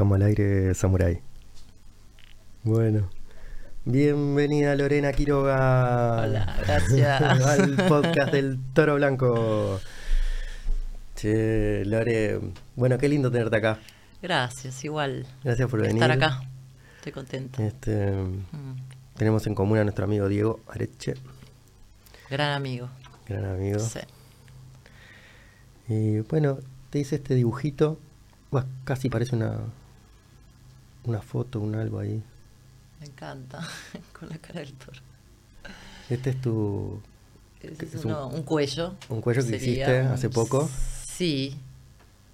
Estamos al aire, Samurai. Bueno. Bienvenida Lorena Quiroga. Hola, gracias. al podcast del Toro Blanco. Che, Lore, bueno, qué lindo tenerte acá. Gracias, igual. Gracias por venir. Estar acá. Estoy contenta. Este, mm. Tenemos en común a nuestro amigo Diego Areche. Gran amigo. Gran amigo. Sí. Y bueno, te hice este dibujito. casi parece una, una foto, un algo ahí. Me encanta, con la cara del toro. Este es tu... es un, cuello. Un cuello que hiciste hace poco. Sí.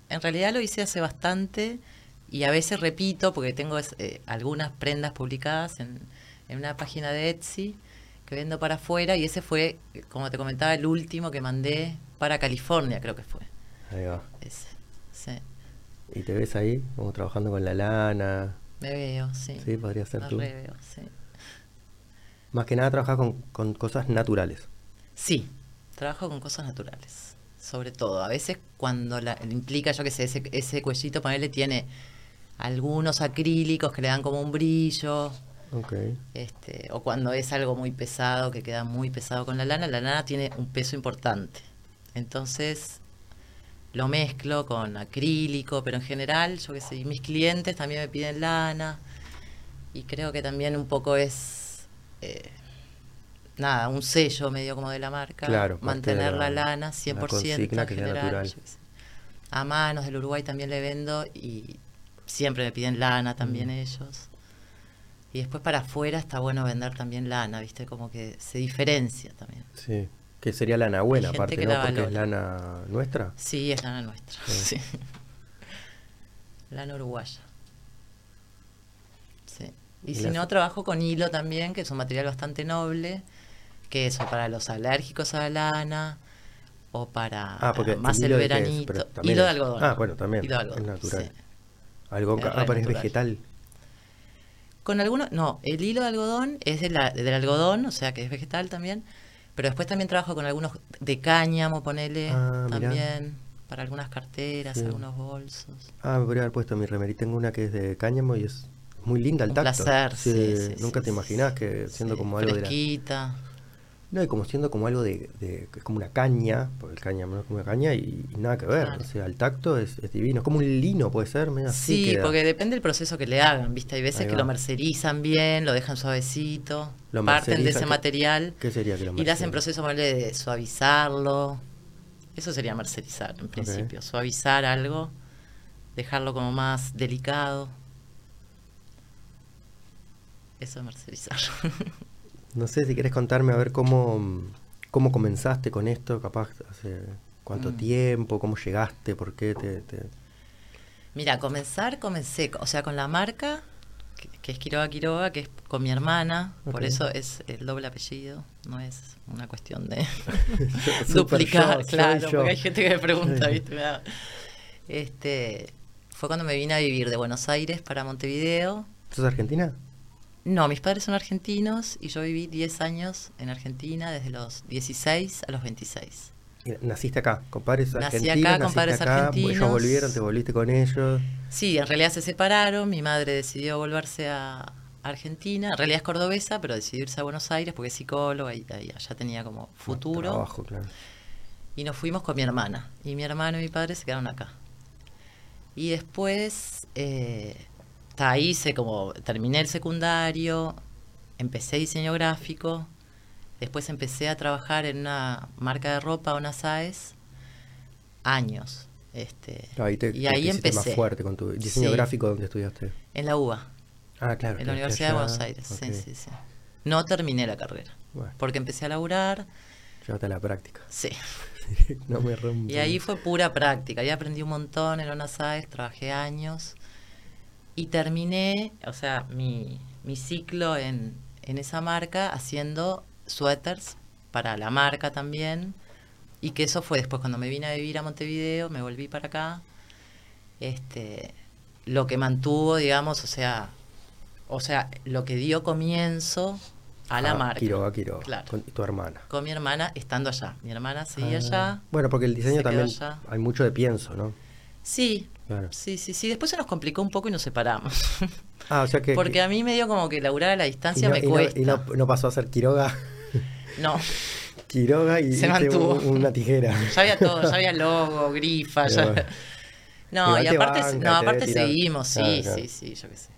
En realidad lo hice hace bastante y a veces repito porque tengo eh, algunas prendas publicadas en, en una página de Etsy que vendo para afuera y ese fue, como te comentaba, el último que mandé para California, creo que fue. Ahí va. Ese, sí. ¿Y te ves ahí, como trabajando con la lana? Me veo, sí. Sí, podría ser tú. Me veo, sí. Más que nada trabajas con, con cosas naturales. Sí, trabajo con cosas naturales, sobre todo. A veces cuando la, implica, yo que sé, ese, ese cuellito, ponerle tiene algunos acrílicos que le dan como un brillo, este, o cuando es algo muy pesado, que queda muy pesado con la lana, la lana tiene un peso importante. Entonces lo mezclo con acrílico, pero en general, yo que sé, mis clientes también me piden lana. Y creo que también un poco es, eh, nada, un sello medio como de la marca. mantener la, lana 100% en general. A manos del Uruguay también le vendo y siempre me piden lana también mm. ellos. Y después para afuera está bueno vender también lana, ¿viste? Como que se diferencia también. Sí. Que sería lana buena, aparte, ¿no? Porque es lana nuestra. Sí, es lana nuestra. Sí. lana uruguaya. Sí. Y, si no, trabajo con hilo también, que es un material bastante noble, que eso para los alérgicos a la lana o para ah, más el, veranito. hilo de algodón. Ah, bueno, también. Hilo de algodón, es natural. Algo, ah, pero es vegetal. Con algunos, no, el hilo de algodón es del algodón, o sea que es vegetal también, pero después también trabajo con algunos de cáñamo, ponele, ah, también, para algunas carteras, algunos bolsos. Ah, me podría haber puesto mi remerita, tengo una que es de cáñamo y es muy linda el Un tacto. placer, sí, Nunca te imaginás que siendo como algo fresquita. de no, y como siendo como algo de, de es como una caña, porque el caña no es como una caña y, nada que ver. O sea, el tacto es, divino. Es como un lino, puede ser, Sí, porque depende del proceso que le hagan, ¿viste? Hay veces que lo mercerizan bien, lo dejan suavecito, parten de ese material. ¿Qué sería que lo Y le hacen proceso de suavizarlo. Eso sería mercerizar, en principio. Suavizar algo, dejarlo como más delicado. Eso es mercerizar. No sé si quieres contarme a ver cómo, cómo comenzaste con esto, capaz hace cuánto mm. tiempo, cómo llegaste, por qué te, Mira, comenzar comencé, o sea, con la marca, que, es Quiroga Quiroga, que es con mi hermana, por eso es el doble apellido, no es una cuestión de duplicar, claro, porque hay gente que me pregunta, ¿viste? Este, fue cuando me vine a vivir de Buenos Aires para Montevideo. ¿Sos argentina? No, mis padres son argentinos y yo viví 10 años en Argentina, desde los 16 a los 26. ¿Naciste acá, con padres Nací acá, con padres argentinos. Ellos volvieron, te volviste con ellos. Sí, en realidad se separaron. Mi madre decidió volverse a Argentina. En realidad es cordobesa, pero decidió irse a Buenos Aires porque es psicóloga y, ya tenía como futuro. Trabajo, claro. Y nos fuimos con mi hermana. Y mi hermano y mi padre se quedaron acá. Y después eh, ahí hice como, terminé el secundario, empecé diseño gráfico, después empecé a trabajar en una marca de ropa, una SAES, años. Este, y ahí empecé. más fuerte con tu diseño gráfico donde estudiaste. En la UBA. Ah, claro. En la Universidad de Buenos Aires, sí, sí, sí. No terminé la carrera, porque empecé a laburar. Llevaste a la práctica. Sí. no me rompo. Y ahí fue pura práctica, ahí aprendí un montón en una SAES, trabajé años y terminé, o sea, mi, mi ciclo en, en esa marca haciendo suéteres para la marca también. Y que eso fue después cuando me vine a vivir a Montevideo, me volví para acá. Este, lo que mantuvo, digamos, o sea, o sea, lo que dio comienzo a la ah, marca. Quiroga, Quiroga. Claro. Con tu hermana. Con mi hermana estando allá. Mi hermana seguía ah. allá. Bueno, porque el diseño también hay mucho de pienso, ¿no? Sí, Claro. sí, sí, sí. Después se nos complicó un poco y nos separamos. Ah, o sea que... Porque a mí medio como que laburar a la distancia no, me y no- cuesta. y no, no pasó a ser Quiroga, No, Quiroga y Se mantuvo. un- una tijera. ya había todo, ya había logo, grifa, Pero ya... bueno. No, y te aparte, banca, no, te aparte seguimos, sí, claro. sí, sí, yo qué sé.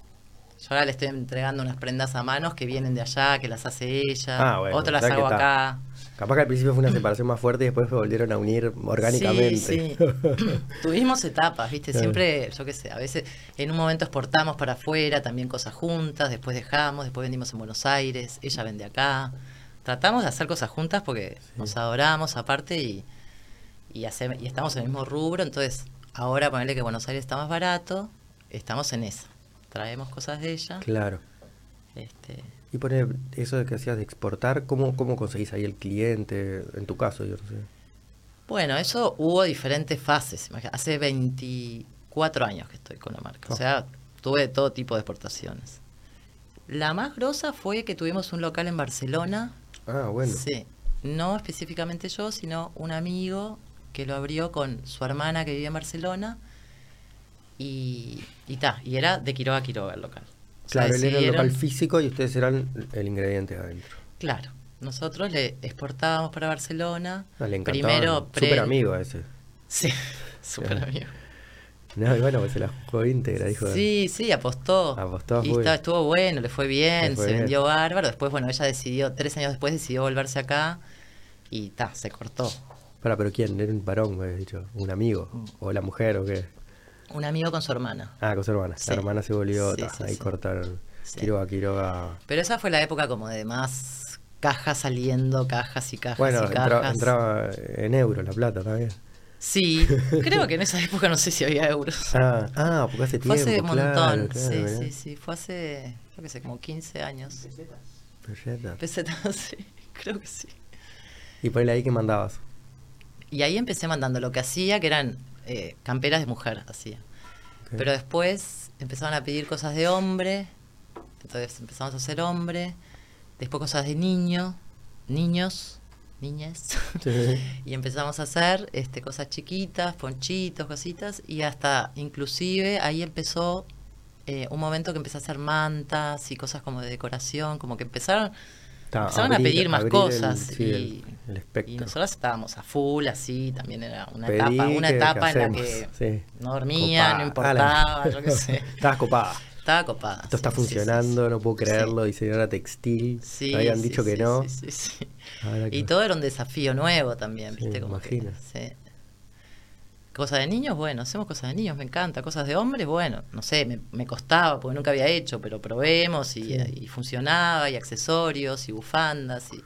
Yo ahora le estoy entregando unas prendas a manos que vienen de allá, que las hace ella, Ah, bueno, otras las hago acá. Capaz que al principio fue una separación más fuerte y después se volvieron a unir orgánicamente. Sí, sí. Tuvimos etapas, ¿viste? Siempre, yo qué sé, a veces en un momento exportamos para afuera también cosas juntas, después dejamos, después vendimos en Buenos Aires, ella vende acá. Tratamos de hacer cosas juntas porque nos adoramos aparte y, y, hace- y estamos en el mismo rubro, entonces ahora ponerle que Buenos Aires está más barato, estamos en eso. Traemos cosas de ella. Claro. Este, Y poner eso de que hacías de exportar, ¿cómo, cómo conseguís ahí el cliente? En tu caso, yo no sé. Bueno, eso hubo diferentes fases. Hace 24 años que estoy con la marca. O Oh. sea, tuve todo tipo de exportaciones. La más grosa fue que tuvimos un local en Barcelona. Ah, bueno. Sí. No específicamente yo, sino un amigo que lo abrió con su hermana que vivía en Barcelona. Y, y ta, y era de Quiroga a Quiroga el local. Claro, él era el local físico y ustedes eran el ingrediente adentro. Claro. Nosotros le exportábamos para Barcelona. Ah, le. Primero, pre- Súper amigo ese. Sí, súper amigo. No, y bueno, pues se la jugó íntegra, dijo. Sí, sí, apostó. Apostó, y estuvo bueno, le fue bien, Le fue se bien. vendió bárbaro. Después, bueno, ella decidió, tres años después decidió volverse acá y ta, se cortó. Para, pero ¿quién? Era un varón, me dicho. ¿Un amigo? ¿O la mujer o qué? Un amigo con su hermana. Ah, con su hermana. Sí. La hermana se volvió. Sí, ta, sí, ahí cortaron. Quiroga, Quiroga. Pero esa fue la época como de más cajas saliendo, cajas y cajas Bueno, y entra- cajas. entraba en euros la plata también. Sí, creo que en esa época no sé si había euros. Ah, ah, porque hace fue tiempo. hace un montón, claro, sí, sí, sí, fue hace, yo qué sé, como 15 años. Pesetas. Pesetas, sí, creo que sí. Y por ahí que mandabas. Y ahí empecé mandando lo que hacía, que eran eh, camperas de mujer, hacía. Pero después empezaron a pedir cosas de hombre, entonces empezamos a hacer hombre, después cosas de niño, niños, niñas, Sí. y empezamos a hacer este, cosas chiquitas, ponchitos, cositas, y hasta inclusive ahí empezó eh, un momento que empecé a hacer mantas y cosas como de decoración, como que empezaron, Empezaron a abrir- pedir más abrir el- cosas. sí, y, el, y nosotros estábamos a full, así, también era una Pedí etapa, una etapa en la que sí. no dormía, no Copada. importaba, Ala. yo qué sé. Estabas copada. Estaba copada. Esto está sí, sí, funcionando, no puedo creerlo. Diseñadora textil. Sí, habían dicho que no. sí, sí, sí. Ahora que- Y todo era un desafío nuevo también, ¿viste? Como que. Cosas de niños, bueno, hacemos cosas de niños, me encanta. Cosas de hombres, bueno, no sé, me, me costaba porque nunca había hecho, pero probemos y, Sí. y funcionaba, y accesorios, y bufandas. Y,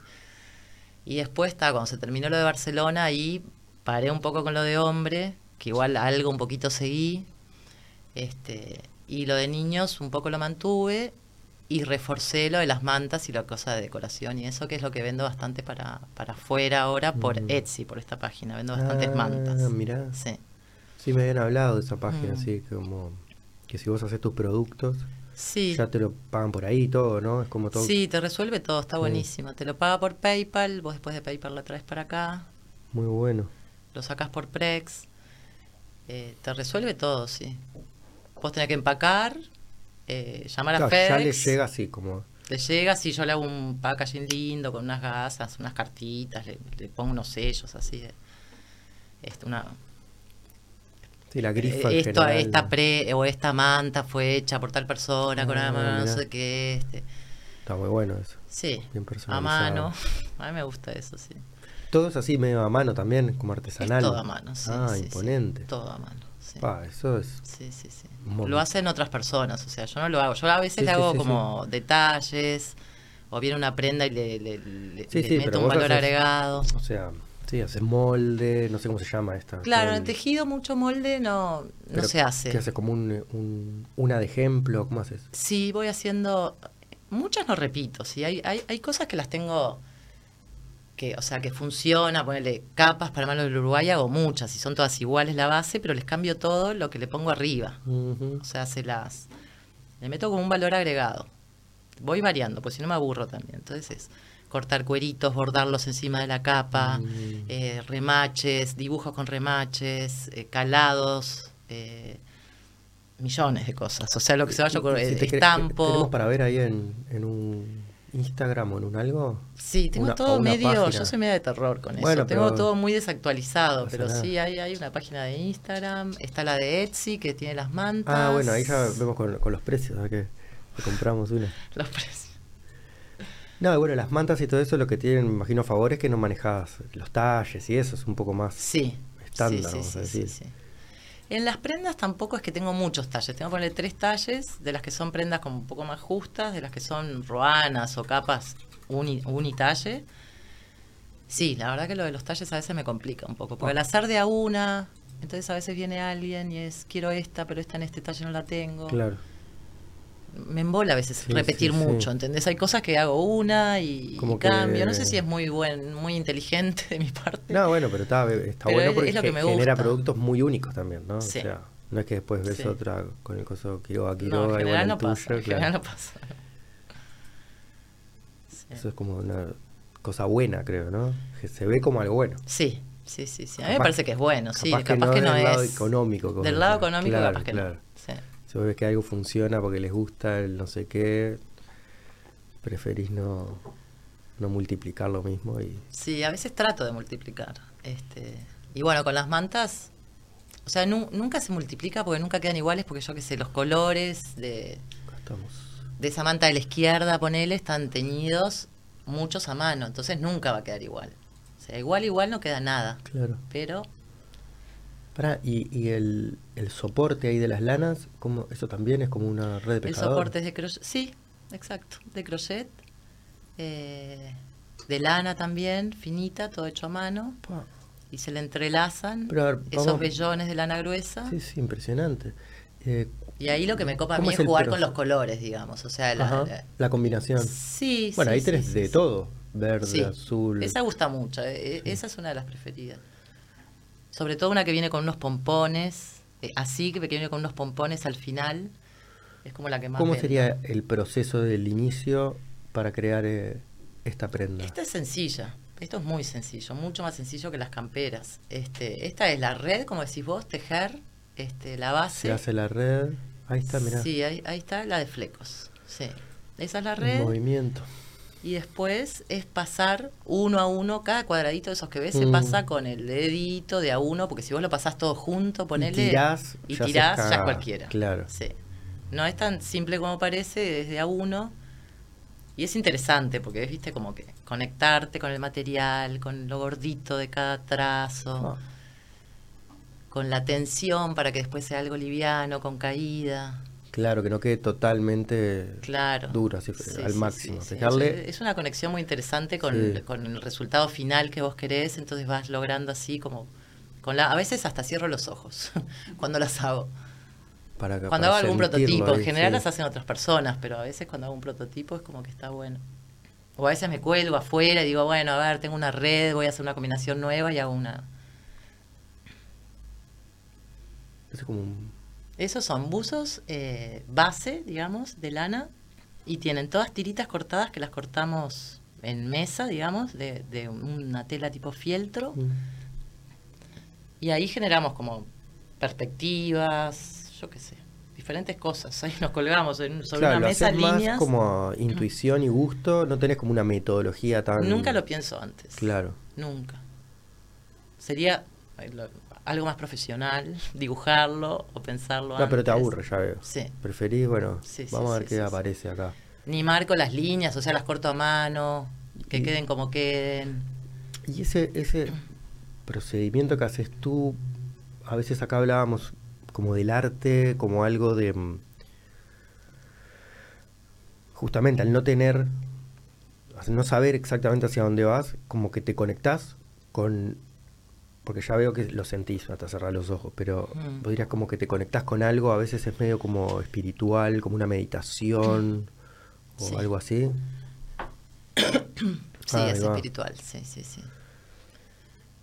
y después está, cuando se terminó lo de Barcelona, ahí paré un poco con lo de hombre, que igual algo un poquito seguí. Este, y lo de niños un poco lo mantuve y reforcé lo de las mantas y la cosa de decoración y eso que es lo que vendo bastante para, para afuera ahora por Mm. Etsy, por esta página. Vendo bastantes Ah, mantas. mirá. Sí. Sí, me habían hablado de esa página, Mm. sí, que como que si vos haces tus productos, Sí. ya te lo pagan por ahí y todo, ¿no? Es como todo Sí, te resuelve todo, está Sí. buenísimo. Te lo paga por PayPal, vos después de PayPal lo traes para acá, muy bueno. lo sacas por Prex, eh, te resuelve todo, sí. Vos tenés que empacar, eh, llamar a Claro, FedEx. ya le llega así como Le llega, sí, yo le hago un packaging lindo con unas gasas, unas cartitas, le, le pongo unos sellos así de. Esto, una, sí, la grifa eh, esto, general. esta pre o esta manta fue hecha por tal persona con Ah, la mano, no sé qué, este. Está muy bueno eso. Sí, Bien a personalizado. mano. A mí me gusta eso, sí. Todo es así medio a mano también, como Es artesanal. todo a mano, sí. Ah, sí, sí. imponente. Todo a mano, sí. Ah, eso es Sí, sí, sí. Un montón. Lo hacen otras personas, o sea, yo no lo hago. Yo a veces Sí, le hago sí, como detalles, o viene una prenda y le, le, le- le meto un valor haces- agregado. O sea, sí, haces molde, no sé cómo se llama esta. Claro, en el tejido mucho molde no, no se hace. ¿Qué haces? ¿Como un, un- una de ejemplo? ¿Cómo haces? Sí, voy haciendo. Muchas no repito, sí. Hay, hay, hay cosas que las tengo. Que, o sea, que funciona, ponerle capas para mano del Uruguay, hago muchas, y son todas iguales la base, pero les cambio todo lo que le pongo arriba. O sea, se las. Le meto como un valor agregado. Voy variando, pues si no me aburro también. Entonces es cortar cueritos, bordarlos encima de la capa, Mm. eh, remaches, dibujos con remaches, eh, calados, este millones de cosas. O sea, lo que se vaya ocurrir, Si estampo. ¿Tenemos para ver ahí en, en un Instagram o en un algo? Sí, tengo Una- todo medio, página. yo soy media de terror con Bueno, eso. Tengo todo muy desactualizado, No pero nada. sí hay, hay una página de Instagram, está la de Etsy que tiene las mantas. Ah, bueno, ahí ya vemos con, con los precios, a que compramos una. los precios. No, bueno, las mantas y todo eso lo que tienen, me imagino, favor es que no manejas los talles y eso, es un poco más Sí. estándar, sí, sí, vamos a decir. sí, sí. En las prendas tampoco es que tengo muchos talles, tengo que ponerle tres talles, de las que son prendas como un poco más justas, de las que son roanas o capas uni, unitalle. Sí, la verdad que lo de los talles a veces me complica un poco, porque al hacer de a una, entonces a veces viene alguien y es, quiero esta, pero esta en este talle no la tengo. Claro. Me embola a veces Sí, repetir sí, sí. mucho, ¿entendés? Hay cosas que hago una y, Como y cambio. que- No sé si es muy buen, muy inteligente de mi parte. No, bueno, pero está, está Pero bueno es- porque es lo que ge- me genera gusta. productos muy únicos también, ¿no? O sea, no es que después ves otra con el coso Quiroga, no, Quiroga, en igual general no tuyo, pasa. Claro. no pasa. Eso es como una cosa buena, creo, ¿no? Que se ve como algo bueno. Sí, sí, sí, sí. A mí me parece que es bueno, sí. capaz que no que no, del lado es. económico, como Del lado económico, Claro, capaz que claro. no. Vos ves que algo funciona porque les gusta el no sé qué, preferís no, no multiplicar lo mismo y... Sí, a veces trato de multiplicar. Este, y bueno, con las mantas, o sea, nu- nunca se multiplica porque nunca quedan iguales, porque yo qué sé, los colores de, de esa manta de la izquierda, ponele, están teñidos muchos a mano, entonces nunca va a quedar igual. O sea, igual, igual no queda nada, Claro. pero Pará, y, y el, el soporte ahí de las lanas, ¿cómo, ¿eso también es como una red de el pescador? soporte es de crochet. Sí, exacto, de crochet. eh, de lana también, finita, todo hecho a mano. Pa, Y se le entrelazan Pero a ver, esos vamos- vellones de lana gruesa. Sí, sí, impresionante. Eh, Y ahí lo que me copa a ¿Cómo mí es el jugar con los colores, digamos. O sea, la, ajá, la- la combinación. sí, Bueno, sí, ahí tenés sí, de sí. todo. Verde, azul. Esa gusta mucho. eh, Esa es una de las preferidas. Sobre todo una que viene con unos pompones. eh, así que viene con unos pompones al final. Es como la que más. ¿Cómo sería el proceso del inicio para crear eh, esta prenda? Esta es sencilla. Esto es muy sencillo, mucho más sencillo que las camperas. Este, esta es la red, como decís vos, tejer, este, la base. Se hace la red. Ahí está, mirá. Sí, ahí, ahí está la de flecos. Sí. Esa es la el red. movimiento. Y después es pasar uno a uno, cada cuadradito de esos que ves se Mm. pasa con el dedito de a uno, porque si vos lo pasás todo junto, ponele. y tirás, y ya, tirás, ya cualquiera. Claro. Sí. No es tan simple como parece, desde a uno. Y es interesante porque es, viste, como que conectarte con el material, con lo gordito de cada trazo, Ah, con la tensión para que después sea algo liviano, con caída. Claro, que no quede totalmente Claro. así, Sí, al sí, máximo. sí, sí. Dejarle- Es una conexión muy interesante con, el resultado final que vos querés, entonces vas logrando así como... Con la, a veces hasta cierro los ojos cuando las hago. para, Cuando para hago algún prototipo, en general las hacen otras personas, pero a veces cuando hago un prototipo es como que está bueno. O a veces me cuelgo afuera y digo, bueno, a ver, tengo una red, voy a hacer una combinación nueva y hago una... Es como un- Esos son buzos eh, base, digamos, de lana y tienen todas tiritas cortadas que las cortamos en mesa, digamos, de, de una tela tipo fieltro Mm. y ahí generamos como perspectivas, yo qué sé, diferentes cosas. Ahí nos colgamos en- sobre Claro, una lo mesa haces más líneas. como intuición y gusto, no tenés como una metodología tan... Nunca lo pienso antes. Claro. Nunca. Sería algo más profesional, dibujarlo o pensarlo No, pero te aburre, ya veo. Sí. Preferís, bueno, Sí, sí, vamos a ver qué aparece acá. Ni marco las líneas, o sea, las corto a mano, que Y- queden como queden. Y ese, ese procedimiento que haces tú, a veces acá hablábamos como del arte, como algo de... mm, Justamente al no tener, al no saber exactamente hacia dónde vas, como que te conectás con... Porque ya veo que lo sentís hasta cerrar los ojos, pero Mm. vos dirías como que te conectás con algo, a veces es medio como espiritual, como una meditación o Sí. algo así. Sí, Ahí es espiritual, sí, sí, sí.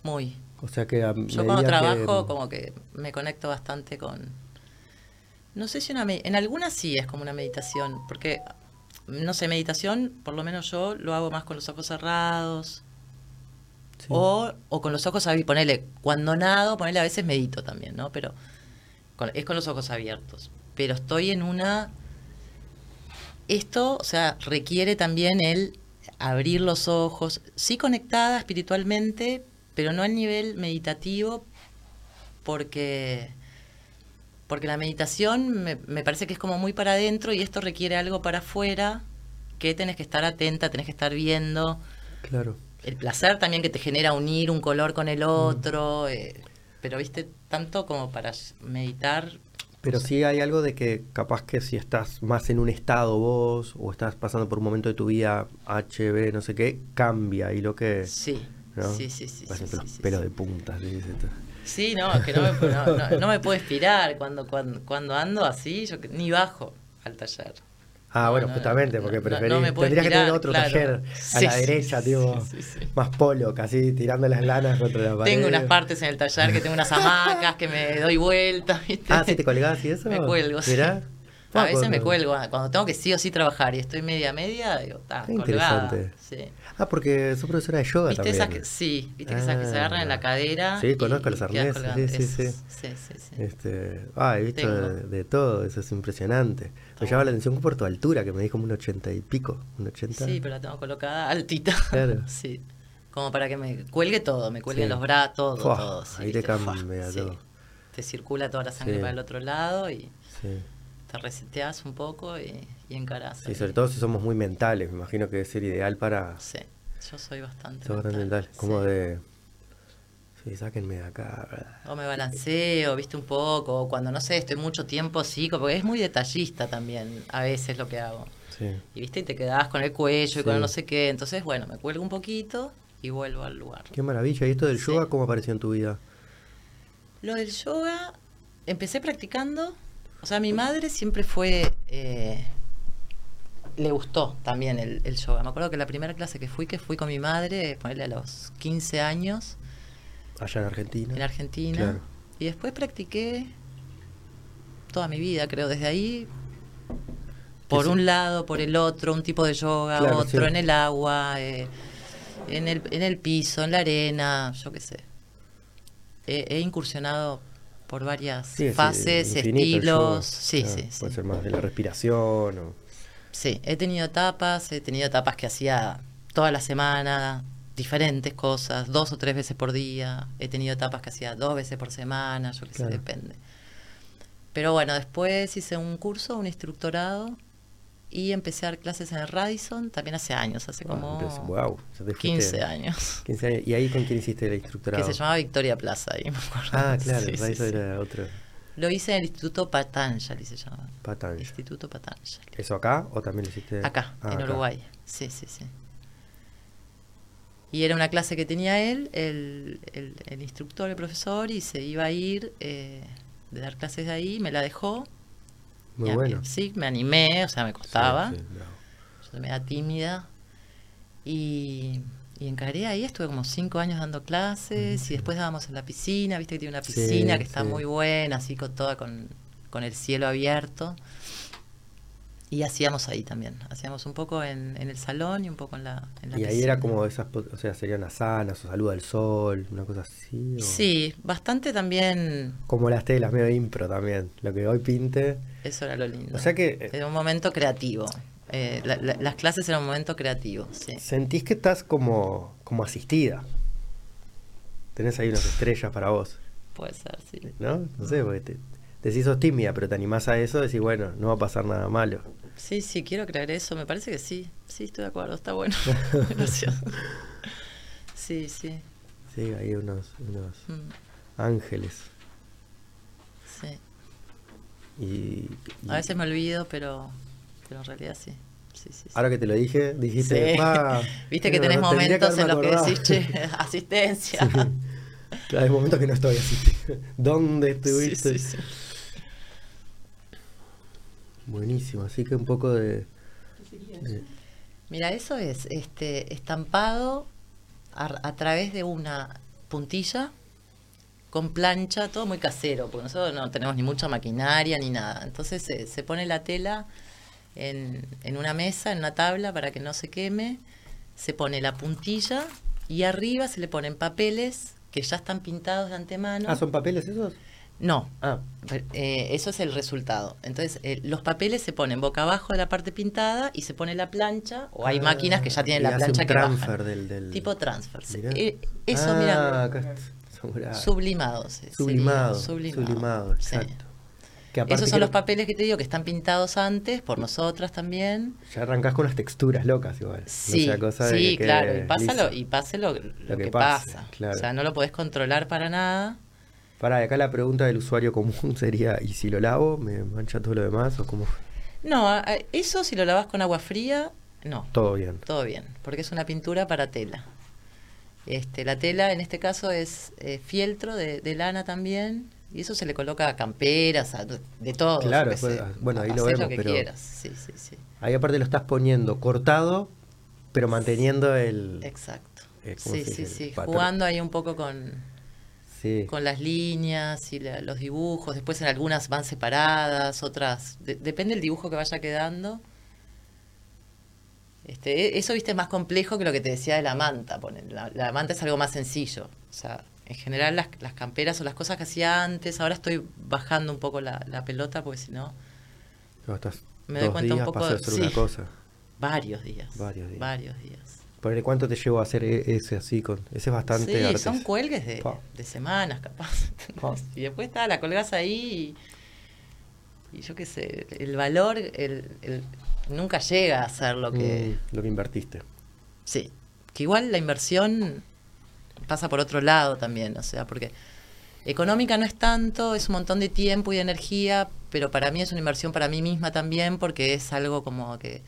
Muy. O sea que a Yo cuando que- trabajo como que me conecto bastante con... No sé si una... me- En algunas sí es como una meditación, porque, no sé, meditación, por lo menos yo lo hago más con los ojos cerrados. Sí. O, o con los ojos abiertos, ponele, cuando nado, ponele a veces medito también, ¿no? Pero con- es con los ojos abiertos. Pero estoy en una... Esto, o sea, requiere también el abrir los ojos, sí conectada espiritualmente, pero no al nivel meditativo, porque porque la meditación me, me parece que es como muy para adentro y esto requiere algo para afuera que tenés que estar atenta, tenés que estar viendo. Claro. El placer también que te genera unir un color con el otro, eh, pero viste, tanto como para meditar. Pero sí hay algo de que capaz que si estás más en un estado vos o estás pasando por un momento de tu vida HB, no sé qué, cambia y lo que... Sí, ¿no? sí, sí, sí. Sí, sí. de punta. ¿sí? No, es que no me, no, no- no me puedo inspirar cuando, cuando, cuando ando así, yo ni bajo al taller. Ah, No, bueno, no, justamente, no, porque preferís... no tendrías que tener otro claro. taller a Sí, la derecha, sí, tipo, sí, sí. más polo, casi tirando las lanas contra la pared. Tengo unas partes en el taller que tengo unas hamacas que me doy vuelta, ¿viste? Ah, ¿sí te colgás y eso? Me cuelgo, sí. Mirá. A Ah, veces me cuelgo, ah, cuando tengo que sí o sí trabajar y estoy media media, digo, está colgada. Sí. Ah, porque sos profesora de yoga ¿Viste también. esas que, sí, viste que esas que se agarran en la Ah. cadera. Sí, conozco los arneses, sí, sí, sí. Esas, sí, sí, sí. Este, ah, he visto de, de todo, eso es impresionante. Me llama la atención por tu altura, que me dijo como un ochenta y pico, un ochenta. Sí, pero la tengo colocada altita. Claro. Sí. Como para que me cuelgue todo, me cuelguen los brazos, todo, Fua, todo. sí, ahí te cambia Fua, todo. Te circula toda la sangre para el otro lado y te reseteas un poco y, y encarás. Sí, sobre todo si somos muy mentales, me imagino que debe ser ideal para... Sí, yo soy bastante. Bastante mental, mental, como sí. de... Sí, sáquenme de acá. ¿verdad? O me balanceo, viste un poco, cuando no sé, estoy mucho tiempo así, porque es muy detallista también a veces lo que hago. Sí. Y viste, y te quedás con el cuello y con Sí. el no sé qué. Entonces, bueno, me cuelgo un poquito y vuelvo al lugar. Qué maravilla. ¿Y esto del Sí. yoga cómo apareció en tu vida? Lo del yoga, empecé practicando. O sea, mi madre siempre fue. eh, le gustó también el, el yoga. Me acuerdo que la primera clase que fui, que fui con mi madre, ponerle a los 15 años, Allá en Argentina. en Argentina. Claro. Y después practiqué toda mi vida, creo, desde ahí. Por un lado, por el otro, un tipo de yoga, Claro, otro sí. en el agua, eh, en, el, en el piso, en la arena, yo qué sé. He, he incursionado por varias Sí, fases, yoga. estilos. Sí, Claro, sí, sí. Puede ser más de la respiración o... Sí, he tenido etapas, he tenido etapas que hacía toda la semana, diferentes cosas, dos o tres veces por día. He tenido etapas que hacía dos veces por semana, yo qué Claro. sé, depende. Pero bueno, después hice un curso, un instructorado, y empecé a dar clases en el Radisson, también hace años, hace como te fuiste- 15 años. 15 años. ¿Y ahí con quién hiciste el instructorado? Que se llamaba Victoria Plaza, ahí me acuerdo. Ah, claro, Sí, sí, Radisson sí. era otro. Lo hice en el Instituto Patanjali, se llama. Patanjali. Instituto Patanjali. ¿Eso acá o también lo hiciste? Acá, Ah, en acá. Uruguay. Sí, sí, sí. Y era una clase que tenía él, el, el- el instructor, el profesor, y se iba a ir eh, de dar clases de ahí, me la dejó. Muy Y bueno. Sí, me animé, o sea, me costaba. Sí, sí. Yo soy media tímida. Y, y encaré ahí, estuve como cinco años dando clases, y después dábamos en la piscina, viste que tiene una Sí, piscina que está sí. muy buena, así con toda con, con el cielo abierto. Y hacíamos ahí también, hacíamos un poco en, en el salón y un poco en la, en la Y ahí era como esas, o sea, serían asanas o salud al sol, una cosa así. o- Sí, bastante también, Como las telas, medio impro también. Lo que hoy pinte. eso era lo lindo. O sea que eh, Era un momento creativo. Eh, la- la- las clases eran un momento creativo, sí. sentís que estás como, como asistida. Tenés ahí unas estrellas para vos, Puede ser, sí. ¿no? No sé, porque te, decís sos tímida, pero te animás a eso, decís, bueno, no va a pasar nada malo. Sí, sí, quiero creer eso. Me parece que sí. Sí, estoy de acuerdo. Está bueno. Gracias. Sí, sí. Sí, hay unos, unos Mm, ángeles. sí. Y, y A veces me olvido, pero, pero en realidad sí. Sí, sí, sí. ahora que te lo dije, dijiste, Sí. "Pa, Viste que no, tenés no, momentos en los que acordado". decís, che, asistencia. Claro, hay momentos que no estoy así. ¿Dónde estuviste? Buenísimo, así que un poco de... de- Mira, eso es este estampado a, a través de una puntilla con plancha, todo muy casero, porque nosotros no tenemos ni mucha maquinaria ni nada. Entonces se, se pone la tela en, en una mesa, en una tabla para que no se queme, se pone la puntilla y arriba se le ponen papeles que ya están pintados de antemano. Ah, ¿son papeles esos? No, Ah, eh, eso es el resultado. Entonces, eh, los papeles se ponen boca abajo de la parte pintada y se pone la plancha, o hay Ah, máquinas que ya tienen la plancha un que transfer bajan. del- del- Tipo transfer. Eh, eso, Ah, mira, acá está, eh, Sublimado, sería, sublimado, sí. Que Esos son los papeles que te digo que están pintados antes por nosotras también. Ya arrancás con unas texturas locas igual. Sí, No de sí, que claro, y pasa lo, liso. y pase lo, lo que que, pase, pasa. claro. O sea, no lo podés controlar para nada. Pará, acá la pregunta del usuario común sería, ¿y si lo lavo, me mancha todo lo demás o cómo? No, eso si lo lavas con agua fría, no, Todo bien. todo bien, porque es una pintura para tela. Este, la tela en este caso es eh, fieltro de, de lana también, y eso se le coloca a camperas, a, de todo. Claro, pues, sé. bueno, ahí lo vemos, que pero- quieras, sí, sí, sí. Ahí aparte lo estás poniendo cortado, pero manteniendo el... Exacto. eh, ¿cómo Sí, sí, sí, jugando ahí un poco con, Sí. con las líneas y la- los dibujos. Después en algunas van separadas, otras. de- depende del dibujo que vaya quedando. Este, e- eso, viste, es más complejo que lo que te decía de la manta. ponen. La, la manta es algo más sencillo. O sea, en general las, las camperas o las cosas que hacía antes, ahora estoy bajando un poco la, la pelota porque si no, estás Me doy cuenta un poco de- hacer sí. una cosa. varios días. Varios días. Varios días. Ponele, ¿cuánto te llevo a hacer e- ese así? con Ese es bastante Sí, artes. son cuelgues de, de semanas, capaz. Pa. Y después está, la colgás ahí y, y yo qué sé, el valor el, el- nunca llega a ser lo que... Mm, lo que invertiste. Sí, que igual la inversión pasa por otro lado también, o sea, porque económica no es tanto, es un montón de tiempo y de energía, pero para mí es una inversión para mí misma también, porque es algo como que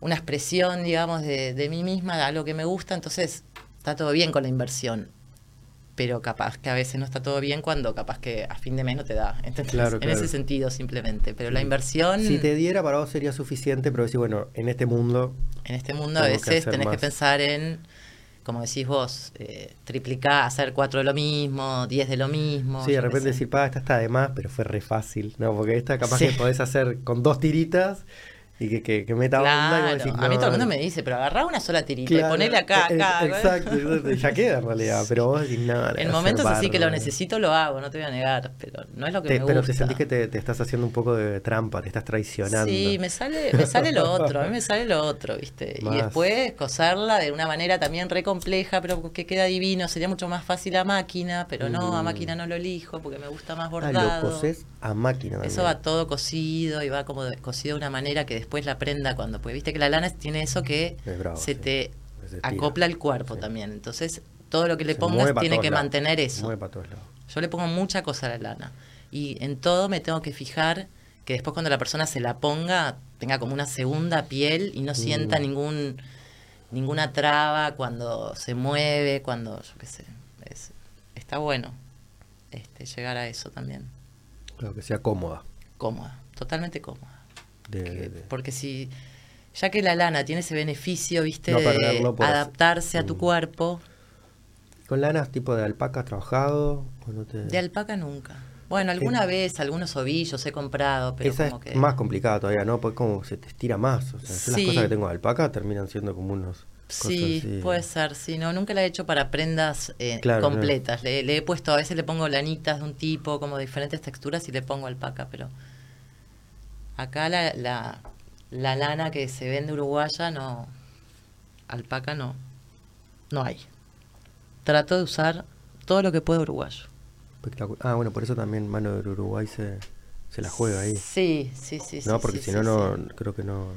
una expresión, digamos, de, de mí misma, de algo que me gusta, entonces está todo bien con la inversión. Pero capaz que a veces no está todo bien cuando capaz que a fin de mes no te da. Claro, en claro. ese sentido simplemente. Pero la inversión Si te diera para vos sería suficiente, pero decir, bueno, en este mundo en este mundo a que veces hacer tenés que pensar en, como decís vos, eh, triplicar, hacer cuatro de lo mismo, diez de lo mismo. Sí, de repente decir, pa, esta está de más, pero fue re fácil, ¿no? Porque esta capaz Sí. que podés hacer con dos tiritas y que, que, que meta onda y Claro, vos decís, a mí no, todo el mundo no". me dice, pero agarrá una sola tirita Claro, y ponele acá, eh, acá. Exacto, ya queda en realidad, pero vos decís, no, a En momentos así que lo bárbaro". necesito lo hago, no te voy a negar, pero no es lo que Te- me pero gusta. te sentís que te, te estás haciendo un poco de trampa, te estás traicionando. Sí, me sale, me sale lo otro, a mí me sale lo otro, ¿viste? Más. Y después coserla de una manera también re compleja, pero que queda divino. Sería mucho más fácil a máquina, pero no, a Mm. máquina no lo elijo porque me gusta más Ah, bordado. lo cosés a máquina también. Eso va todo cosido y va como cosido de una manera que después la prenda cuando, porque viste que la lana tiene eso que Es bravo, se sí. te Se acopla el cuerpo Sí. también. Entonces, todo lo que le Se pongas tiene que lados, mantener eso. mueve pa' todos lados. Yo le pongo mucha cosa a la lana. Y en todo me tengo que fijar que después cuando la persona se la ponga, tenga como una segunda piel y no sienta Mm. ningún ninguna traba cuando se mueve, cuando, yo qué sé. es- está bueno este, llegar a eso también. Claro, que sea cómoda. Cómoda, totalmente cómoda. De- Que- de- de- Porque si, ya que la lana tiene ese beneficio, viste, No de perderlo adaptarse a tu Mm. cuerpo, ¿Con lanas tipo de alpaca has trabajado? ¿O no te... de alpaca nunca. Bueno, alguna vez algunos ovillos he comprado, pero Esa como es que... más complicada todavía, ¿no? Porque como se te estira más. O sea, Sí. las cosas que tengo de alpaca terminan siendo como unos... Sí, así. puede ser, sí, no, nunca la he hecho para prendas eh, Claro, completas. Le, le he puesto, a veces le pongo lanitas de un tipo, como diferentes texturas y le pongo alpaca, pero acá la, la, la lana que se vende uruguaya no, alpaca no, no hay. Trato de usar todo lo que puedo uruguayo. Ah, bueno, por eso también Mano del Uruguay se, se la juega ahí. Sí, sí, sí. no, porque sí, si sí, no, no, sí. creo que no...